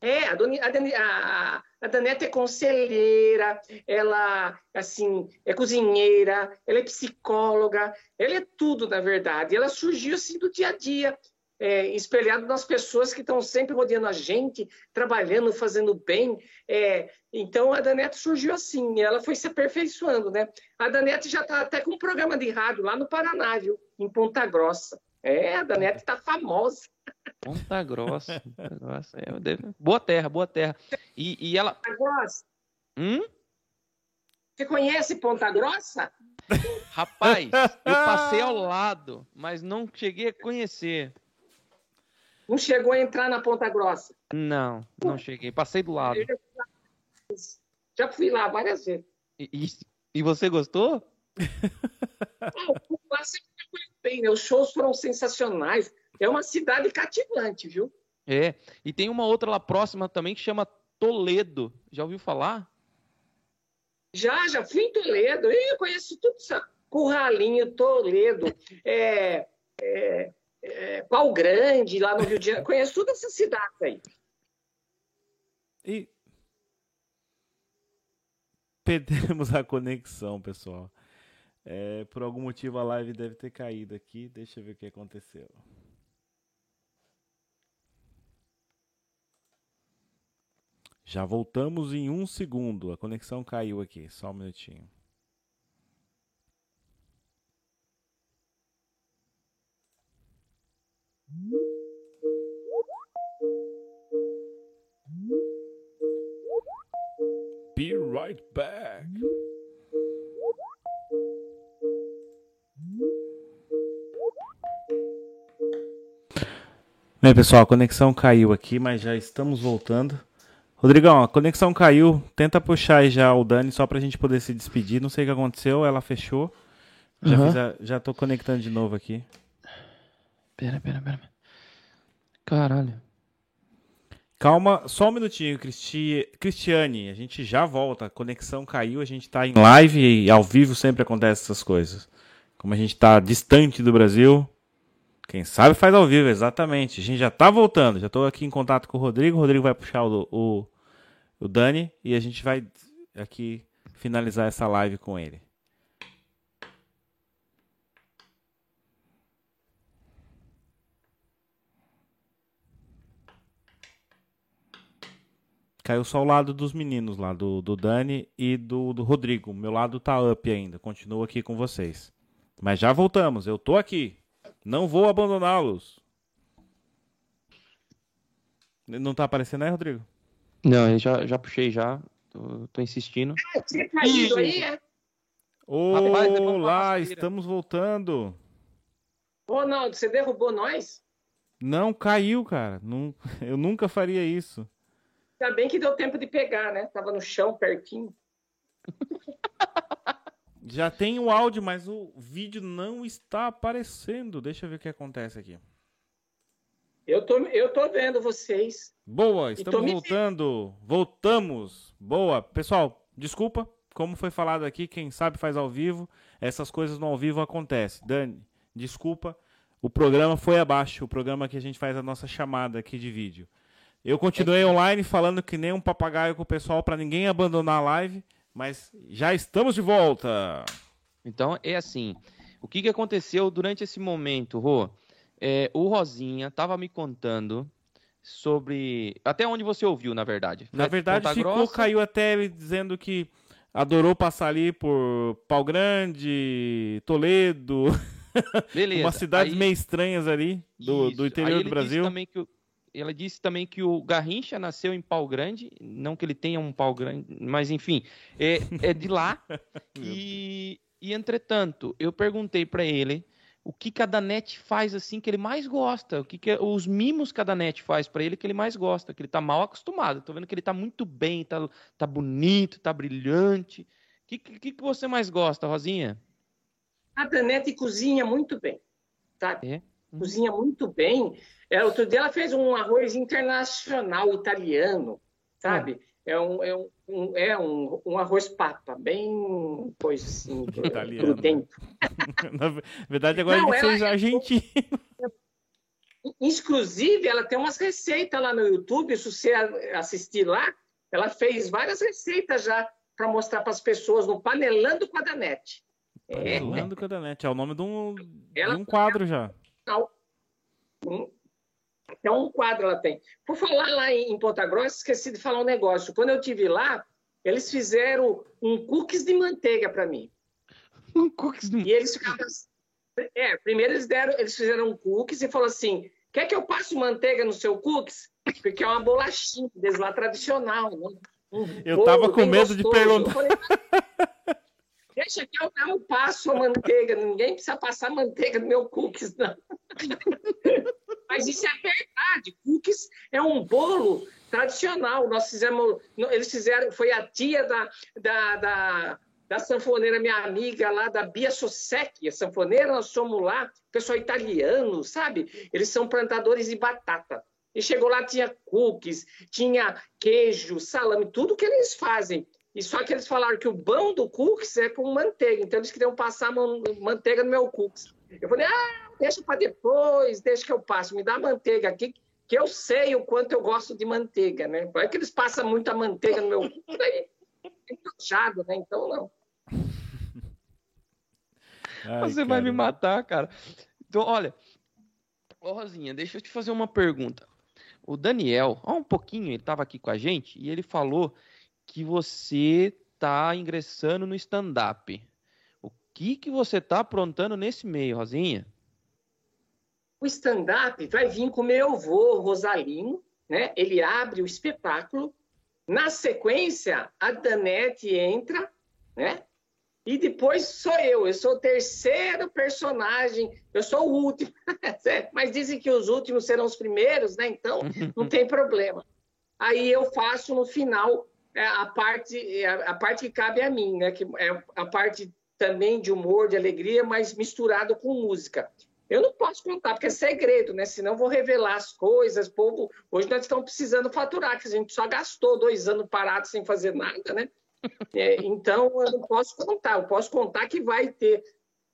[SPEAKER 3] É, a, Doni, a, a, a Daneta é conselheira, ela, assim, é cozinheira, ela é psicóloga, ela é tudo, na verdade. Ela surgiu, assim, do dia a dia é, espelhado nas pessoas que estão sempre rodeando a gente, trabalhando, fazendo bem. É, então a Danete surgiu assim, ela foi se aperfeiçoando, né? A Danete já está até com um programa de rádio lá no Paraná, viu? Em Ponta Grossa. É, a Danete está famosa.
[SPEAKER 2] Ponta Grossa. Ponta Grossa. É, boa terra, boa terra. E, e ela.
[SPEAKER 3] Ponta Grossa.
[SPEAKER 2] Hum?
[SPEAKER 3] Você conhece Ponta Grossa?
[SPEAKER 2] Rapaz, eu passei ao lado, mas não cheguei a conhecer.
[SPEAKER 3] Não chegou a entrar na Ponta Grossa?
[SPEAKER 2] Não, não cheguei. Passei do lado.
[SPEAKER 3] Já fui lá várias vezes.
[SPEAKER 2] E, e, e você gostou?
[SPEAKER 3] ah, lá sempre bem, né? Os shows foram sensacionais. É uma cidade cativante, viu?
[SPEAKER 2] É. E tem uma outra lá próxima também que chama Toledo. Já ouviu falar?
[SPEAKER 3] Já, já fui em Toledo. Eu conheço tudo isso. Curralinho, Toledo. É, é, é, Pau Grande, lá no Rio de Janeiro. Conheço todas essas cidades aí.
[SPEAKER 1] E perdemos a conexão, pessoal. É, por algum motivo a live deve ter caído aqui. Deixa eu ver o que aconteceu. Já voltamos em um segundo. A conexão caiu aqui. Só um minutinho. Be right back. Bem, pessoal, a conexão caiu aqui, mas já estamos voltando. Rodrigão, a conexão caiu. Tenta puxar aí já o Dani só pra gente poder se despedir. Não sei o que aconteceu, ela fechou. Já, uhum. a, já tô conectando de novo aqui.
[SPEAKER 2] Pera, pera, pera. Caralho.
[SPEAKER 1] Calma, só um minutinho, Cristi... Cristiane. A gente já volta. A conexão caiu, a gente tá em live e ao vivo sempre acontecem essas coisas. Como a gente tá distante do Brasil, quem sabe faz ao vivo, exatamente. A gente já tá voltando. Já tô aqui em contato com o Rodrigo. O Rodrigo vai puxar o, o, o Dani e a gente vai aqui finalizar essa live com ele. Caiu só o lado dos meninos lá, do, do Dani e do, do Rodrigo. Meu lado tá up ainda. Continuo aqui com vocês. Mas já voltamos. Eu tô aqui. Não vou abandoná-los. Não tá aparecendo aí, Rodrigo?
[SPEAKER 2] Não, eu já, já puxei já. Tô, tô insistindo.
[SPEAKER 3] Você caiu aí, é?
[SPEAKER 1] Olá, estamos voltando.
[SPEAKER 3] Ô, Ronaldo, você derrubou nós?
[SPEAKER 1] Não, caiu, cara. Não, eu nunca faria isso.
[SPEAKER 3] Ainda bem que deu tempo de pegar, né? Tava no chão, pertinho.
[SPEAKER 1] Já tem o áudio, mas o vídeo não está aparecendo. Deixa eu ver o que acontece aqui.
[SPEAKER 3] Eu tô, eu tô vendo vocês.
[SPEAKER 1] Boa, estamos voltando. Vendo. Voltamos. Boa. Pessoal, desculpa. Como foi falado aqui, quem sabe faz ao vivo. Essas coisas no ao vivo acontecem. Dani, desculpa. O programa foi abaixo. O programa que a gente faz a nossa chamada aqui de vídeo. Eu continuei é online falando que nem um papagaio com o pessoal para ninguém abandonar a live. Mas já estamos de volta.
[SPEAKER 2] Então é assim. O que, que aconteceu durante esse momento, Rô? É, o Rosinha estava me contando sobre. Até onde você ouviu, na verdade.
[SPEAKER 1] Na verdade, Ponta ficou, Grossa... caiu até ele dizendo que adorou passar ali por Pau Grande, Toledo. Beleza. Umas cidades aí... meio estranhas ali do, do interior do Brasil.
[SPEAKER 2] também que o, ela disse também que o Garrincha nasceu em pau grande, não que ele tenha um pau grande, mas enfim, é, é de lá. e, e, entretanto, eu perguntei para ele o que cada net faz assim que ele mais gosta, o que, que os mimos que cada net faz para ele que ele mais gosta, que ele tá mal acostumado. Tô vendo que ele tá muito bem, tá, tá bonito, tá brilhante. O que, que, que você mais gosta, Rosinha?
[SPEAKER 3] A Danete cozinha muito bem, tá? É? Cozinha muito bem. É, outro dia ela fez um arroz internacional italiano, sabe? É, é um, é um, é um, um arroz papa, bem coisa assim, italiano. dentro.
[SPEAKER 1] Na verdade, agora Não, ele fez é argentino.
[SPEAKER 3] Inclusive, ela tem umas receitas lá no YouTube, se você assistir lá, ela fez várias receitas já para mostrar para as pessoas no Panelando com a Danete.
[SPEAKER 1] Panelando é. com a Danete, é o nome de um, de um quadro já.
[SPEAKER 3] Um, até um quadro ela tem. Por falar lá em Ponta Grossa, esqueci de falar um negócio. Quando eu tive lá, eles fizeram um cookies de manteiga para mim.
[SPEAKER 2] Um cookies de
[SPEAKER 3] E eles ficavam. É, primeiro eles deram, eles fizeram um cookies e falou assim: quer que eu passe manteiga no seu cookies? Porque é uma bolachinha deles lá tradicional. Né?
[SPEAKER 1] Um eu tava com medo gostoso. de perguntar. Falei,
[SPEAKER 3] Deixa que eu, eu passo a manteiga. Ninguém precisa passar manteiga no meu cookies, não. Mas isso é verdade. Cookies é um bolo tradicional. Nós fizemos, eles fizeram, foi a tia da, da, da, da sanfoneira, minha amiga lá, da Bia Sosek, a sanfoneira, nós somos lá, pessoal italiano, sabe? Eles são plantadores de batata. E chegou lá, tinha cookies, tinha queijo, salame, tudo que eles fazem. E só que eles falaram que o bom do cookies é com manteiga. Então eles queriam passar manteiga no meu cookies. Eu falei, ah, deixa para depois, deixa que eu passo, me dá manteiga aqui, que eu sei o quanto eu gosto de manteiga, né? É que eles passam muita manteiga no meu aí é encaixado, né? Então não.
[SPEAKER 2] Ai, Você cara. vai me matar, cara. Então, olha, ô Rosinha, deixa eu te fazer uma pergunta. o Daniel, há um pouquinho, ele estava aqui com a gente e ele falou que você está ingressando no stand-up. O que, que você está aprontando nesse meio, Rosinha?
[SPEAKER 3] O stand-up vai vir com meu avô, Rosalino, né? Ele abre o espetáculo. Na sequência, a Danete entra, né? E depois sou eu, eu sou o terceiro personagem, eu sou o último. Mas dizem que os últimos serão os primeiros, né? Então não tem problema. Aí eu faço no final é, a parte, é, a parte que cabe a mim, né? Que é a parte também de humor, de alegria, mas misturado com música. Eu não posso contar, porque é segredo, né? Senão vou revelar as coisas. Povo, hoje nós estamos precisando faturar, que a gente só gastou dois anos parados sem fazer nada, né? É, então, eu não posso contar. Eu posso contar que vai ter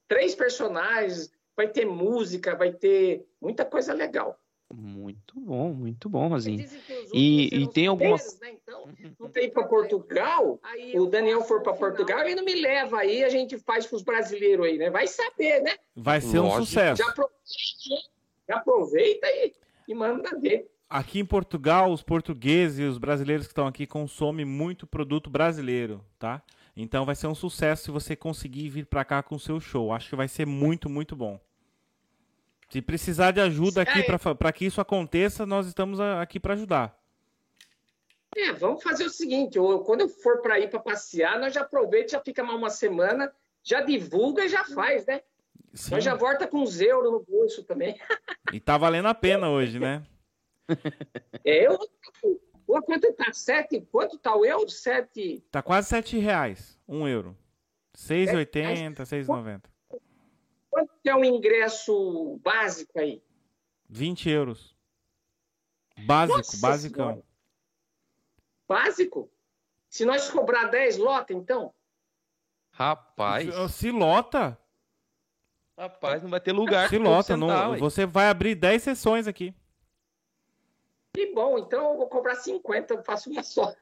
[SPEAKER 3] três personagens, vai ter música, vai ter muita coisa legal.
[SPEAKER 2] Muito bom, muito bom, Rosinha. E, e tem alguma. Né?
[SPEAKER 3] Então, não tem para Portugal, o Daniel for para Portugal, ele não me leva aí, a gente faz com os brasileiros aí, né? Vai saber, né?
[SPEAKER 1] Vai ser um sucesso.
[SPEAKER 3] Já aproveita, já aproveita e, e manda ver.
[SPEAKER 1] Aqui em Portugal, os portugueses e os brasileiros que estão aqui consomem muito produto brasileiro, tá? Então vai ser um sucesso se você conseguir vir para cá com o seu show. Acho que vai ser muito, muito bom. Se precisar de ajuda aqui é. para que isso aconteça, nós estamos aqui para ajudar.
[SPEAKER 3] É, vamos fazer o seguinte: eu, quando eu for para ir para passear, nós já aproveita, já fica mais uma semana, já divulga e já faz, né? Sim. Nós já volta com uns euros no bolso também.
[SPEAKER 1] E tá valendo a pena hoje, né?
[SPEAKER 3] É, eu. Pô, quanto tá? Sete? Quanto tá o euro? Sete.
[SPEAKER 1] Tá quase sete reais. Um euro. 6,80, 6,90.
[SPEAKER 3] Quanto é o ingresso básico aí?
[SPEAKER 1] 20 euros. Básico, Nossa basicão. Senhora.
[SPEAKER 3] Básico? Se nós cobrar 10 lota, então?
[SPEAKER 2] Rapaz.
[SPEAKER 1] Se lota.
[SPEAKER 2] Rapaz, não vai ter lugar.
[SPEAKER 1] Se lota, não, você vai abrir 10 sessões aqui.
[SPEAKER 3] Que bom, então eu vou cobrar 50, eu faço uma só.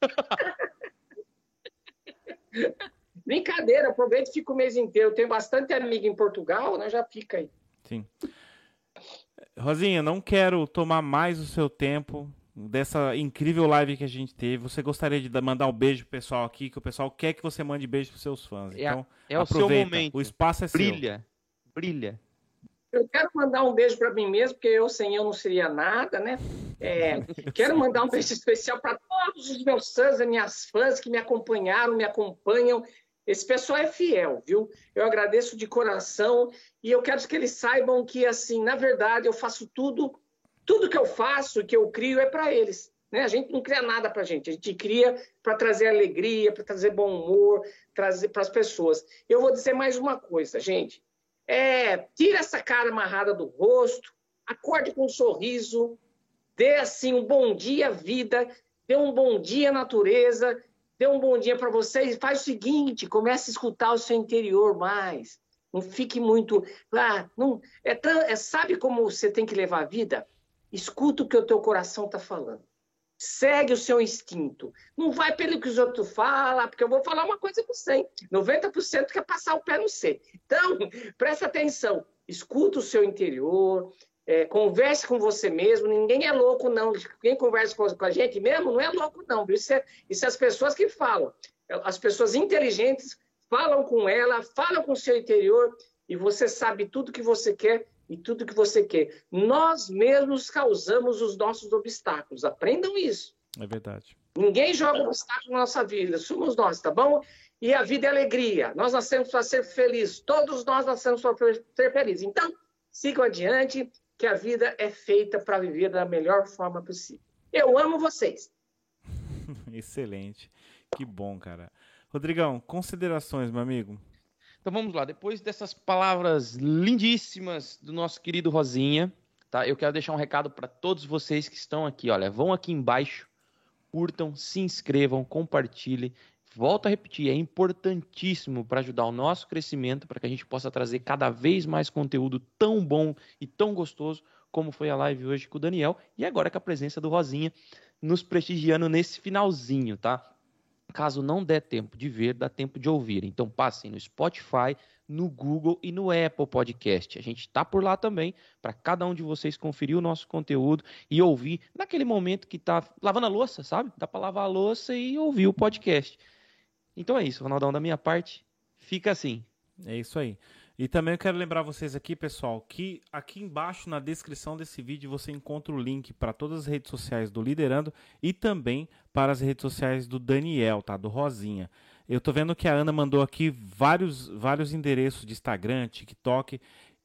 [SPEAKER 3] Brincadeira, aproveita e fica o mês inteiro. Eu tenho bastante amigo em Portugal, né? Já fica aí.
[SPEAKER 1] Sim. Rosinha, não quero tomar mais o seu tempo dessa incrível live que a gente teve. Você gostaria de mandar um beijo pro pessoal aqui, que o pessoal quer que você mande beijo pros seus fãs. É então, é, o seu momento. O espaço é
[SPEAKER 2] brilha, seu. Brilha, brilha.
[SPEAKER 3] Eu quero mandar um beijo para mim mesmo, porque eu sem eu não seria nada, né? É, quero mandar um beijo especial para todos os meus fãs e minhas fãs que me acompanharam, me acompanham. Esse pessoal é fiel, viu? Eu agradeço de coração e eu quero que eles saibam que, assim, na verdade, eu faço tudo, tudo que eu faço, que eu crio, é para eles. Né? A gente não cria nada para a gente, a gente cria para trazer alegria, para trazer bom humor, trazer para as pessoas. Eu vou dizer mais uma coisa, gente é, tira essa cara amarrada do rosto, acorde com um sorriso, dê assim um bom dia vida, dê um bom dia natureza, dê um bom dia para vocês. Faz o seguinte, comece a escutar o seu interior mais. Não fique muito. Ah, não, é, é, sabe como você tem que levar a vida? Escuta o que o teu coração está falando. Segue o seu instinto. Não vai pelo que os outros falam, porque eu vou falar uma coisa para você. 90% quer passar o pé no C. Então, presta atenção. Escuta o seu interior, é, converse com você mesmo. Ninguém é louco, não. Quem conversa com a gente mesmo não é louco, não. Isso é, isso é as pessoas que falam. As pessoas inteligentes falam com ela, falam com o seu interior e você sabe tudo que você quer e tudo que você quer. Nós mesmos causamos os nossos obstáculos. Aprendam isso.
[SPEAKER 1] É verdade.
[SPEAKER 3] Ninguém joga obstáculo na nossa vida, somos nós, tá bom? E a vida é alegria. Nós nascemos para ser felizes. Todos nós nascemos para ser felizes. Então, sigam adiante, que a vida é feita para viver da melhor forma possível. Eu amo vocês.
[SPEAKER 1] Excelente. Que bom, cara. Rodrigão, considerações, meu amigo.
[SPEAKER 2] Então vamos lá, depois dessas palavras lindíssimas do nosso querido Rosinha, tá? Eu quero deixar um recado para todos vocês que estão aqui, olha, vão aqui embaixo, curtam, se inscrevam, compartilhem. Volto a repetir, é importantíssimo para ajudar o nosso crescimento, para que a gente possa trazer cada vez mais conteúdo tão bom e tão gostoso como foi a live hoje com o Daniel e agora com a presença do Rosinha nos prestigiando nesse finalzinho, tá? Caso não der tempo de ver, dá tempo de ouvir. Então passem no Spotify, no Google e no Apple Podcast. A gente está por lá também para cada um de vocês conferir o nosso conteúdo e ouvir naquele momento que está lavando a louça, sabe? Dá para lavar a louça e ouvir o podcast. Então é isso, Ronaldão, da minha parte, fica assim.
[SPEAKER 1] É isso aí. E também eu quero lembrar vocês aqui, pessoal, que aqui embaixo na descrição desse vídeo você encontra o link para todas as redes sociais do Liderando e também para as redes sociais do Daniel, tá? Do Rosinha. Eu tô vendo que a Ana mandou aqui vários, vários endereços de Instagram, TikTok.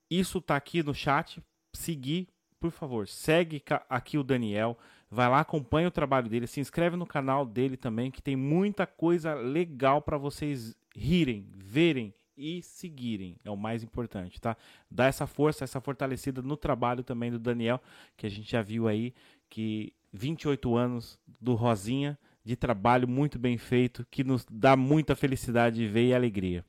[SPEAKER 1] Isso tá aqui no chat. Seguir, por favor, segue aqui o Daniel. Vai lá, acompanha o trabalho dele, se inscreve no canal dele também, que tem muita coisa legal para vocês rirem, verem e seguirem. É o mais importante, tá? Dá essa força, essa fortalecida no trabalho também do Daniel, que a gente já viu aí que 28 anos do Rosinha de trabalho muito bem feito, que nos dá muita felicidade de ver e alegria.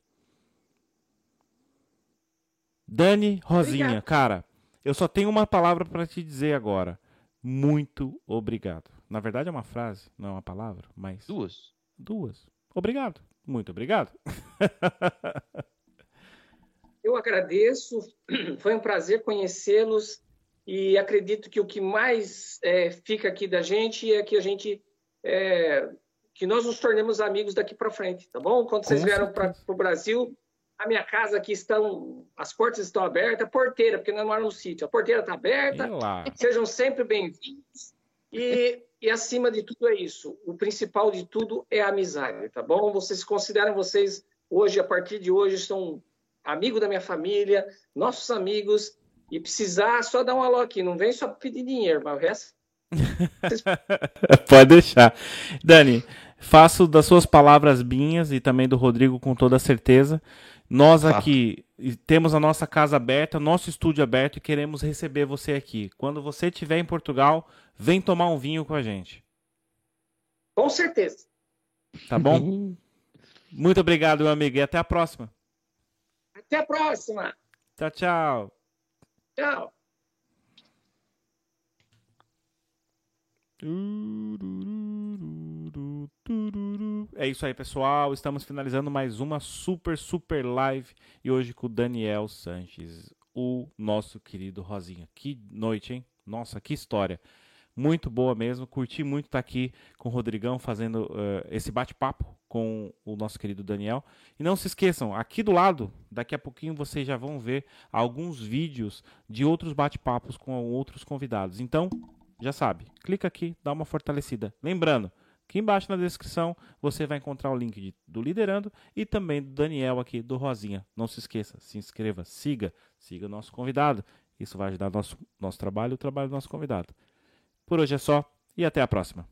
[SPEAKER 1] Dani Rosinha, obrigado. cara, eu só tenho uma palavra para te dizer agora. Muito obrigado. Na verdade é uma frase, não é uma palavra, mas
[SPEAKER 2] duas.
[SPEAKER 1] Duas. Obrigado. Muito obrigado.
[SPEAKER 3] eu agradeço. Foi um prazer conhecê-los e acredito que o que mais é, fica aqui da gente é que a gente é, que nós nos tornemos amigos daqui para frente, tá bom? Quando vocês vieram para o Brasil, a minha casa aqui estão, as portas estão abertas, a porteira, porque nós moramos no sítio, a porteira está aberta. Sejam sempre bem-vindos. E, e acima de tudo é isso. O principal de tudo é a amizade, tá bom? Vocês consideram vocês hoje, a partir de hoje, são amigos da minha família, nossos amigos. E precisar, só dar um alô aqui. Não vem só pedir dinheiro, mas o resto
[SPEAKER 1] Pode deixar. Dani, faço das suas palavras minhas e também do Rodrigo com toda certeza. Nós aqui temos a nossa casa aberta, nosso estúdio aberto e queremos receber você aqui. Quando você estiver em Portugal, vem tomar um vinho com a gente.
[SPEAKER 3] Com certeza.
[SPEAKER 1] Tá bom? Muito obrigado, meu amigo, e até a próxima.
[SPEAKER 3] Até a próxima.
[SPEAKER 1] Tchau, tchau.
[SPEAKER 3] Tchau.
[SPEAKER 1] É isso aí, pessoal. Estamos finalizando mais uma super, super live. E hoje com o Daniel Sanches, o nosso querido Rosinha. Que noite, hein? Nossa, que história. Muito boa mesmo. Curti muito estar aqui com o Rodrigão fazendo uh, esse bate-papo com o nosso querido Daniel. E não se esqueçam, aqui do lado, daqui a pouquinho vocês já vão ver alguns vídeos de outros bate-papos com outros convidados. Então, já sabe, clica aqui, dá uma fortalecida. Lembrando, aqui embaixo na descrição você vai encontrar o link de, do Liderando e também do Daniel aqui do Rosinha. Não se esqueça, se inscreva, siga, siga o nosso convidado. Isso vai ajudar nosso nosso trabalho e o trabalho do nosso convidado. Por hoje é só e até a próxima.